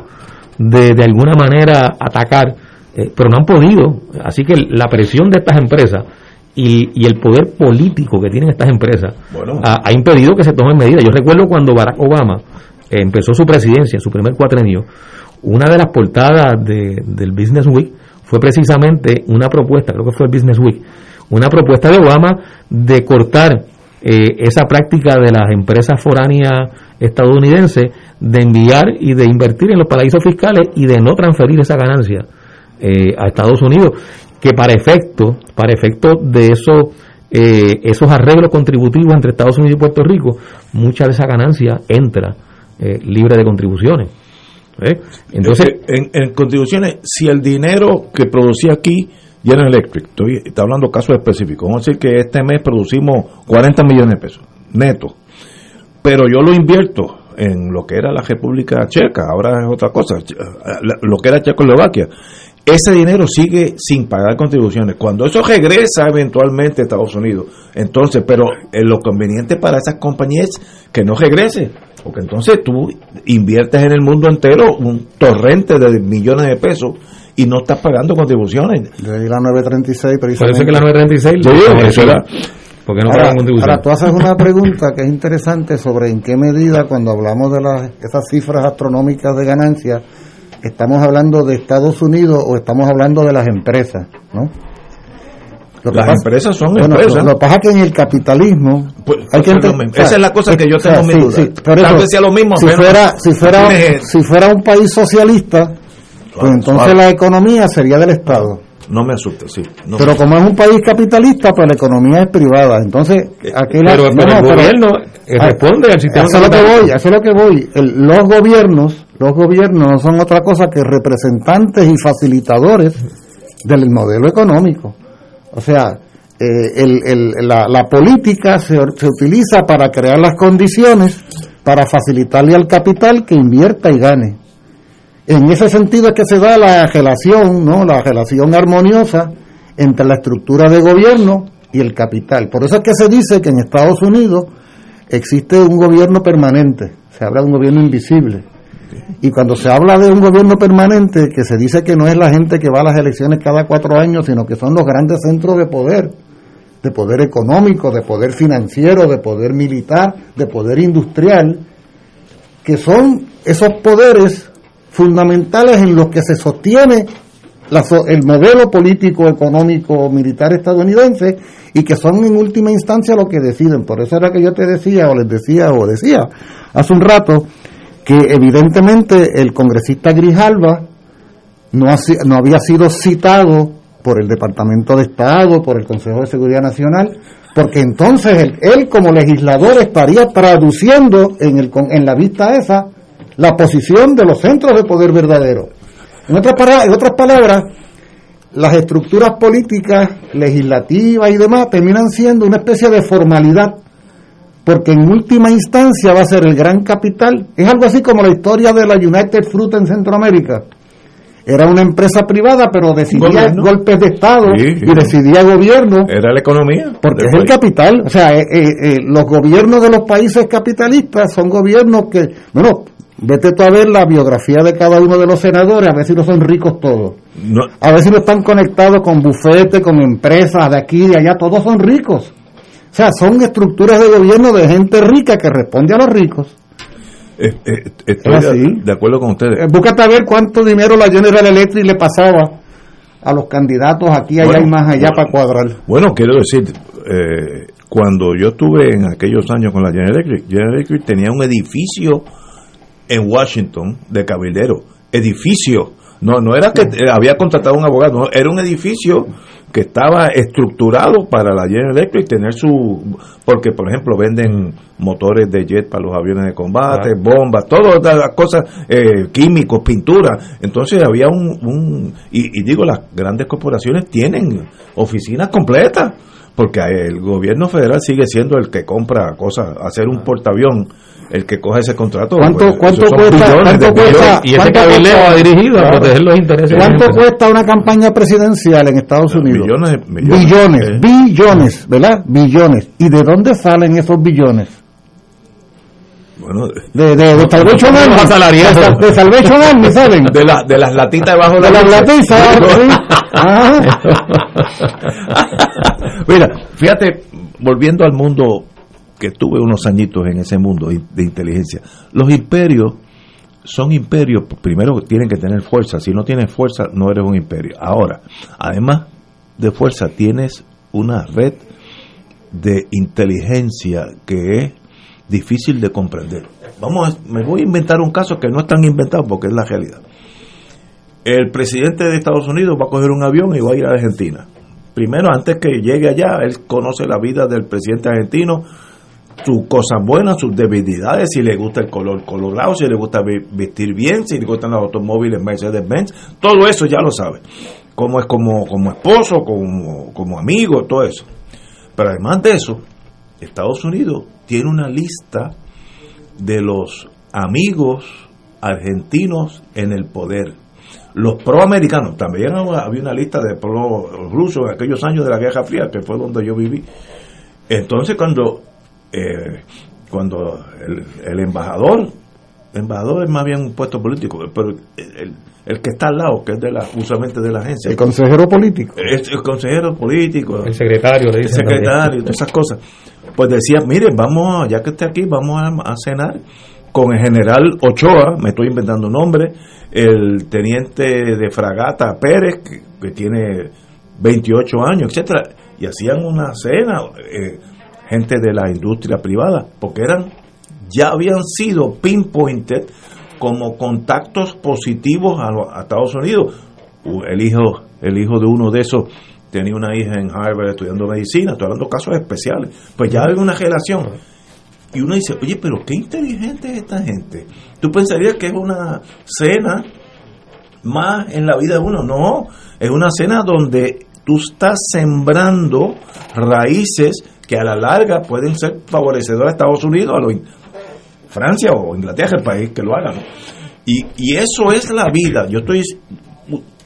de de alguna manera atacar, eh, pero no han podido. Así que la presión de estas empresas y, y el poder político que tienen estas empresas Bueno. ha, ha impedido que se tomen medidas. Yo recuerdo cuando Barack Obama eh, empezó su presidencia, su primer cuatrenio, una de las portadas de- del Business Week fue precisamente una propuesta, creo que fue el Business Week, una propuesta de Obama de cortar eh, esa práctica de las empresas foráneas estadounidenses de enviar y de invertir en los paraísos fiscales y de no transferir esa ganancia eh, a Estados Unidos, que para efecto, para efecto de eso, eh, esos arreglos contributivos entre Estados Unidos y Puerto Rico, mucha de esa ganancia entra eh, libre de contribuciones. Entonces, en, en contribuciones, si el dinero que producía aquí General Electric, estoy está hablando casos específicos, vamos a decir que este mes producimos 40 millones de pesos, neto, pero yo lo invierto en lo que era la República Checa, ahora es otra cosa, la- lo que era Checoslovaquia, ese dinero sigue sin pagar contribuciones. Cuando eso regresa eventualmente a Estados Unidos, entonces, pero eh, lo conveniente para esas compañías es que no regrese, porque entonces tú inviertes en el mundo entero un torrente de millones de pesos y no estás pagando contribuciones. De ahí la 936, por precisamente. eso es que la 936 Sí, lo- eso era. porque no ahora, pagan contribución. ahora tú haces una pregunta que es interesante sobre en qué medida cuando hablamos de las, esas cifras astronómicas de ganancias, estamos hablando de Estados Unidos o estamos hablando de las empresas, ¿no? Lo Las pasa- empresas son bueno, empresas. Lo que pasa es que en el capitalismo hay que. Esa es la cosa que yo tengo mi duda. por Tal eso, vez sea lo mismo, Si fuera, si fuera, si fuera un país socialista, pues entonces suave. la economía sería del Estado. No me asuste, sí. no pero me- como es un país capitalista, pues la economía es privada. Entonces, aquí la- pero- pero el gobierno, eh, Ah, responde al sistema Eso es lo que voy, eso es lo que voy. El- los gobiernos, los gobiernos no son otra cosa que representantes y facilitadores del modelo económico. O sea, eh, el- el- la, la política se, se utiliza para crear las condiciones para facilitarle al capital que invierta y gane. En ese sentido es que se da la relación, ¿no? La relación armoniosa entre la estructura de gobierno y el capital. Por eso es que se dice que en Estados Unidos existe un gobierno permanente, se habla de un gobierno invisible. Y cuando se habla de un gobierno permanente, que se dice que no es la gente que va a las elecciones cada cuatro años, sino que son los grandes centros de poder, de poder económico, de poder financiero, de poder militar, de poder industrial, que son esos poderes fundamentales en los que se sostiene la el modelo político, económico, militar estadounidense y que son en última instancia lo que deciden. Por eso era que yo te decía, o les decía, o decía hace un rato, que evidentemente el congresista Grijalva no, ha no había sido citado por el Departamento de Estado, por el Consejo de Seguridad Nacional, porque entonces él, él como legislador estaría traduciendo en, el, en la vista esa la posición de los centros de poder verdadero. En otras, para- en otras palabras, las estructuras políticas, legislativas y demás terminan siendo una especie de formalidad, porque en última instancia va a ser el gran capital. Es algo así como la historia de la United Fruit en Centroamérica. Era una empresa privada, pero decidía Gobierno. golpes de Estado Sí, sí. y decidía gobierno. Era la economía. Porque es el capital, o sea, eh, eh, eh, los gobiernos de los países capitalistas son gobiernos que, bueno, vete tú a ver la biografía de cada uno de los senadores, a ver si no son ricos todos, No, a ver si no están conectados con bufetes, con empresas de aquí y de allá, todos son ricos. O sea, son estructuras de gobierno de gente rica que responde a los ricos. eh, eh, estoy ¿Es de, así? de acuerdo con ustedes. Eh, búscate a ver cuánto dinero la General Electric le pasaba a los candidatos aquí, allá Bueno, y más allá bueno. para cuadrar. Bueno, quiero decir, eh, cuando yo estuve en aquellos años con la General Electric, General Electric tenía un edificio en Washington de cabildero, edificio. No, no era que había contratado a un abogado, no, era un edificio que estaba estructurado para la General Electric tener su porque por ejemplo venden motores de jet para los aviones de combate, Ah. bombas, todas las cosas eh, químicos, pintura. Entonces había un, un y, y digo las grandes corporaciones tienen oficinas completas porque el gobierno federal sigue siendo el que compra cosas, hacer un portaavión, el que coge ese contrato. ¿Cuánto- pues, cuánto cuesta- cuánto. Y ese ¿Cuánto cabildeo va dirigido a proteger los intereses. de la ¿Cuánto cuesta una campaña presidencial en Estados Unidos? Millones, millones. billones, Eh. billones, ¿verdad? Billones. ¿Y de dónde salen esos billones? Bueno, De, de, de Salvation Army. De, Salvation Army salen. de, la, de las latitas debajo de, De la las latitas, sí. Ah. Mira, fíjate, volviendo al mundo que tuve unos añitos en ese mundo de inteligencia, los imperios son imperios, primero tienen que tener fuerza, si no tienes fuerza no eres un imperio. Ahora, además de fuerza, tienes una red de inteligencia que es difícil de comprender. Vamos, a- me voy a inventar un caso que no es tan inventado porque es la realidad. El presidente de Estados Unidos va a coger un avión y va a ir a Argentina. Primero, antes que llegue allá, él conoce la vida del presidente argentino, sus cosas buenas, sus debilidades, si le gusta el color colorado, si le gusta vestir bien, si le gustan los automóviles Mercedes-Benz, todo eso ya lo sabe. Cómo es como, como esposo, como, como amigo, todo eso. Pero además de eso, Estados Unidos tiene una lista de los amigos argentinos en el poder. Los proamericanos, también había una lista de pro rusos en aquellos años de la Guerra Fría, que fue donde yo viví. Entonces cuando, eh, cuando el, el embajador embajador es más bien un puesto político, pero el, el que está al lado, que es de la, usualmente de la agencia. El consejero político. Es el consejero político. El secretario, le El dicen secretario, todas esas cosas. Pues decía, miren, vamos, ya que esté aquí, vamos a, a cenar con el general Ochoa, me estoy inventando nombre, el teniente de fragata Pérez, que, tiene 28 años, etcétera, y hacían una cena, eh, gente de la industria privada, porque eran, ya habían sido pinpointed como contactos positivos a, a Estados Unidos. El hijo, el hijo de uno de esos tenía una hija en Harvard estudiando medicina, estoy hablando casos especiales. Pues ya hay una relación. Y uno dice, oye, pero qué inteligente es esta gente. Tú pensarías que es una cena más en la vida de uno. No, es una cena donde tú estás sembrando raíces que a la larga pueden ser favorecedoras a Estados Unidos, a in- Francia o Inglaterra, el país que lo haga. Y, y eso es la vida. Yo estoy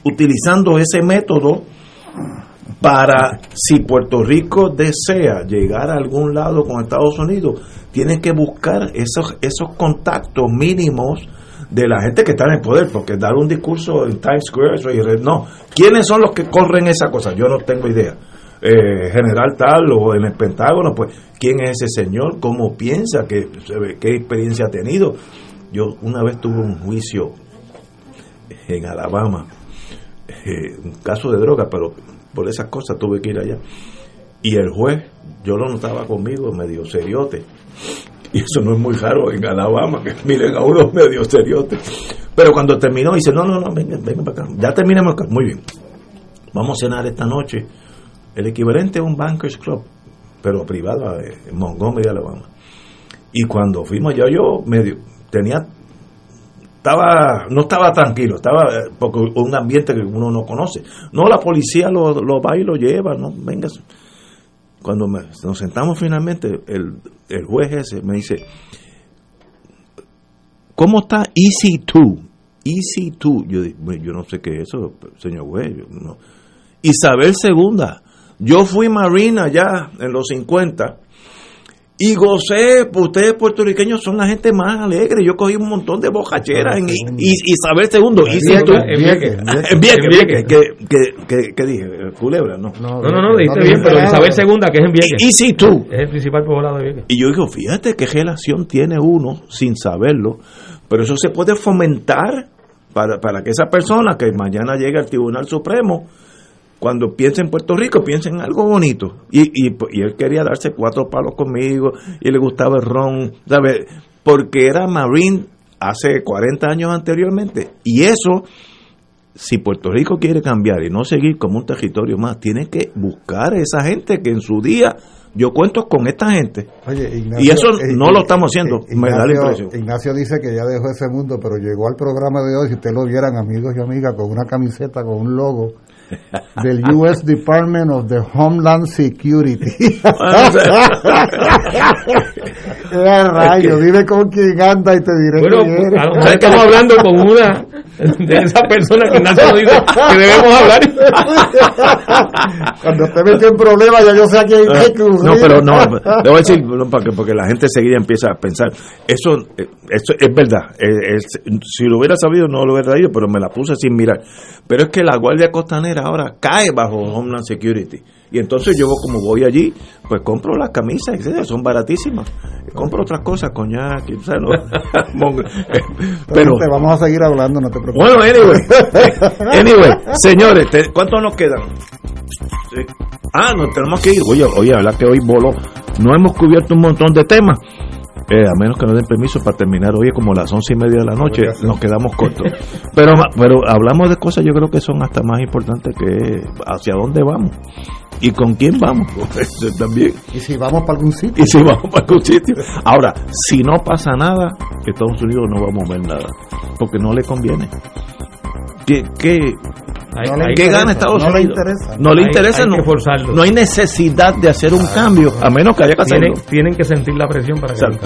utilizando ese método para, si Puerto Rico desea llegar a algún lado con Estados Unidos, tiene que buscar esos, esos contactos mínimos de la gente que está en el poder, porque dar un discurso en Times Square, eso es- no. ¿Quiénes son los que corren esa cosa? Yo no tengo idea. Eh, general tal o en el Pentágono, pues, ¿quién es ese señor? ¿Cómo piensa? ¿Qué, qué experiencia ha tenido? Yo una vez tuve un juicio en Alabama, eh, un caso de droga, pero por esas cosas tuve que ir allá. Y el juez, yo lo notaba conmigo, medio seriote. Y eso no es muy raro en Alabama, que miren a uno medio seriote. Pero cuando terminó, dice, no, no, no, venga, venga para acá. Ya terminamos acá. Muy bien. Vamos a cenar esta noche. El equivalente a un Bankers Club, pero privado eh, en Montgomery, Alabama. Y cuando fuimos allá, yo medio tenía estaba no estaba tranquilo estaba eh, porque un ambiente que uno no conoce no la policía lo, lo va y lo lleva no venga cuando me- nos sentamos finalmente el, el juez ese me dice ¿cómo está Easy 2? Easy 2 yo, yo no sé qué es eso señor juez no. Isabel II yo fui marina allá en los 50 y gocé, pues ustedes puertorriqueños son la gente más alegre. Yo cogí un montón de bocacheras en I- Isabel II. Y si tú- en Vieques, en Vieques. En Vieques, En Vieques. Vieques. ¿Qué, qué, qué- qué dije? Culebra, ¿no? No, no, no, dijiste bien, pero Isabel II, que es en Vieques. Y si tú. Es el principal poblado de Vieques. Y yo digo, fíjate qué relación tiene uno sin saberlo, pero eso se puede fomentar para, para que esa persona que mañana llegue al Tribunal Supremo, cuando piense en Puerto Rico, piense en algo bonito. Y, y, y él quería darse cuatro palos conmigo y le gustaba el ron, ¿sabes? Porque era Marine hace 40 años anteriormente. Y eso, si Puerto Rico quiere cambiar y no seguir como un territorio más, tiene que buscar a esa gente que en su día yo cuento con esta gente. Oye, y eso eh, no lo estamos haciendo, eh, me da la Ignacio- impresión. Ignacio dice que ya dejó ese mundo, pero llegó al programa de hoy, si ustedes lo vieran, amigos y amigas, con una camiseta, con un logo del US Department of the Homeland Security. ¡Qué rayo! Dime con quién anda y te diré Bueno, quién eres. a lo mejor estamos hablando con una de esas personas que Ignacio nos dice que debemos hablar. Cuando usted metió en problemas, ya yo sé a quién hay que No, pero no, le voy a decir, no, porque, porque la gente seguida empieza a pensar, eso, eh, eso es verdad, eh, es- si lo hubiera sabido no lo hubiera traído, pero me la puse sin mirar. Pero es que la Guardia Costanera ahora cae bajo Homeland Security. Y entonces yo como voy allí, pues compro las camisas, etcétera, son baratísimas. Compro otras cosas, coñac, y, o sea, no, mon- eh, pero te vamos a seguir hablando, no te preocupes. bueno, anyway, anyway, señores, ¿cuántos nos quedan? Ah, nos tenemos que ir. Oye, oye, la que hoy voló. No hemos cubierto un montón de temas. Eh, a menos que nos den permiso para terminar hoy como las once y media de la noche, nos quedamos cortos. Pero, pero hablamos de cosas yo creo que son hasta más importantes que hacia dónde vamos y con quién vamos. Eso también. Y si vamos para algún sitio. Y si vamos para algún sitio. Ahora, si no pasa nada, Estados Unidos no va a mover nada, porque no le conviene. ¿Qué, qué, ¿Qué gana Estados no le Unidos? interesa. No le Hay- interesa, hay no. que forzarlo. No hay necesidad de hacer un cambio, a menos que haya que hacerlo. Tienen, tienen que sentir la presión para que cambio.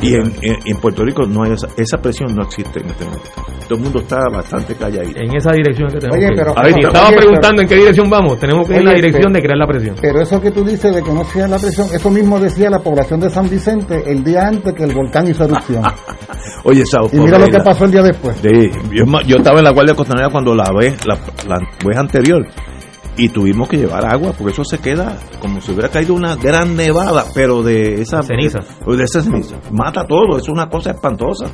Y en, en- en Puerto Rico no hay esa, esa presión no existe en este momento. Todo el mundo está bastante calladito. En esa dirección que tenemos Oye, que ir. pero- A ver, si oye, estaba pero- preguntando en qué dirección vamos. Tenemos que ir en la dirección pero- de crear la presión. Pero eso que tú dices de que no sea la presión, eso mismo decía la población de San Vicente el día antes que el volcán hizo erupción. Oye, Sao, y mira lo que pasó el día después. Sí, yo, ma- yo estaba en la Guardia Costanera cuando la vez, la, la vez anterior, y tuvimos que llevar agua, porque eso se queda como si hubiera caído una gran nevada, pero de esa Ceniza. De esa ceniza. Mata todo, es una cosa espantosa.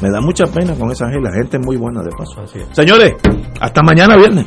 Me da mucha pena con esa gente, la gente es muy buena de paso. Señores, hasta mañana viernes.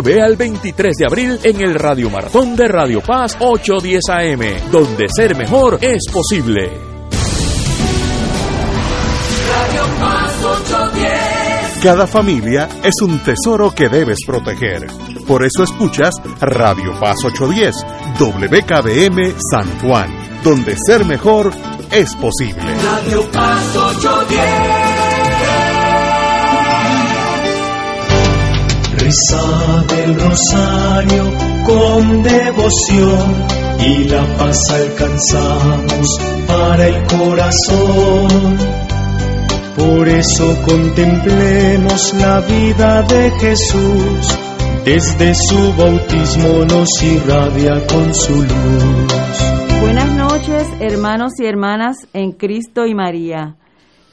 al 23 de abril en el Radio Maratón de Radio Paz 810 AM, donde ser mejor es posible. Radio Paz 810. Cada familia es un tesoro que debes proteger. Por eso escuchas Radio Paz 810, WKBM San Juan, donde ser mejor es posible. Radio Paz 810. Reza del rosario con devoción y la paz alcanzamos para el corazón. Por eso contemplemos la vida de Jesús, desde su bautismo nos irradia con su luz. Buenas noches, hermanos y hermanas en Cristo y María.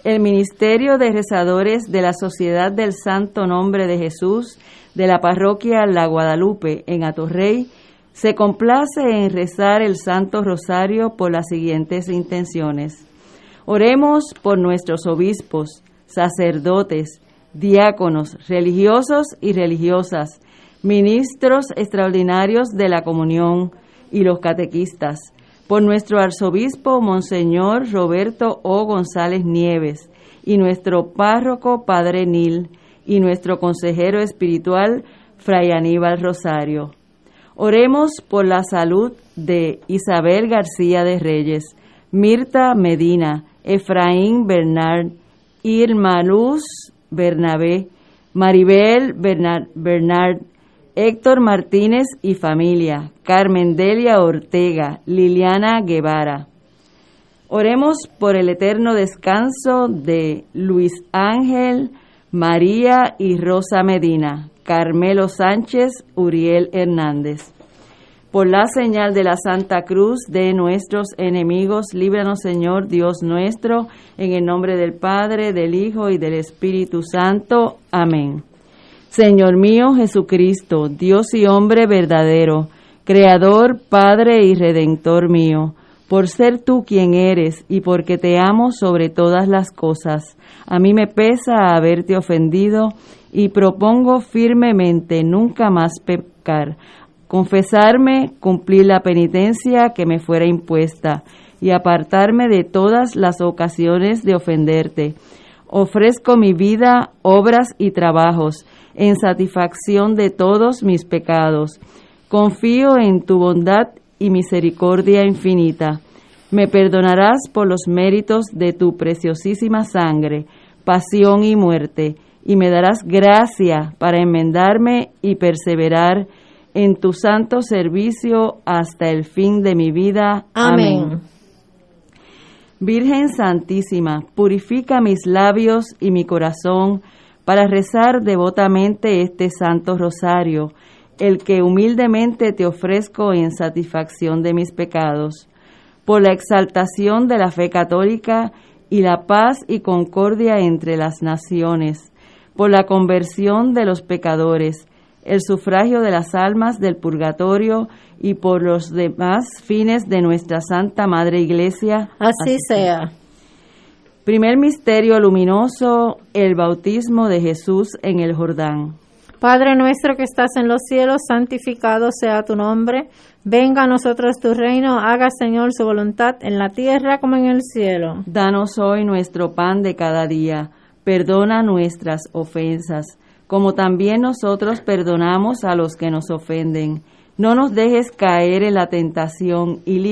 El Ministerio de Rezadores de la Sociedad del Santo Nombre de Jesús de la Parroquia La Guadalupe en Atorrey se complace en rezar el Santo Rosario por las siguientes intenciones. Oremos por nuestros obispos, sacerdotes, diáconos, religiosos y religiosas, ministros extraordinarios de la comunión y los catequistas, por nuestro arzobispo Monseñor Roberto O. González Nieves y nuestro párroco Padre Nil y nuestro consejero espiritual Fray Aníbal Rosario. Oremos por la salud de Isabel García de Reyes, Mirta Medina, Efraín Bernard, Irma Luz Bernabé, Maribel Bernard, Bernard, Héctor Martínez y familia, Carmen Delia Ortega, Liliana Guevara. Oremos por el eterno descanso de Luis Ángel, María y Rosa Medina, Carmelo Sánchez, Uriel Hernández. Por la señal de la Santa Cruz de nuestros enemigos, líbranos Señor Dios nuestro, en el nombre del Padre, del Hijo y del Espíritu Santo. Amén. Señor mío Jesucristo, Dios y hombre verdadero, Creador, Padre y Redentor mío, por ser tú quien eres y porque te amo sobre todas las cosas. A mí me pesa haberte ofendido y propongo firmemente nunca más pecar, confesarme, cumplir la penitencia que me fuera impuesta y apartarme de todas las ocasiones de ofenderte. Ofrezco mi vida, obras y trabajos en satisfacción de todos mis pecados. Confío en tu bondad y misericordia infinita. Me perdonarás por los méritos de tu preciosísima sangre, pasión y muerte, y me darás gracia para enmendarme y perseverar en tu santo servicio hasta el fin de mi vida. Amén. Virgen Santísima, purifica mis labios y mi corazón para rezar devotamente este santo rosario, el que humildemente te ofrezco en satisfacción de mis pecados, por la exaltación de la fe católica y la paz y concordia entre las naciones, por la conversión de los pecadores, el sufragio de las almas del purgatorio y por los demás fines de nuestra Santa Madre Iglesia. Así, sea. Primer misterio luminoso, el bautismo de Jesús en el Jordán. Padre nuestro que estás en los cielos, santificado sea tu nombre. Venga a nosotros tu reino, haga Señor su voluntad en la tierra como en el cielo. Danos hoy nuestro pan de cada día. Perdona nuestras ofensas, como también nosotros perdonamos a los que nos ofenden. No nos dejes caer en la tentación y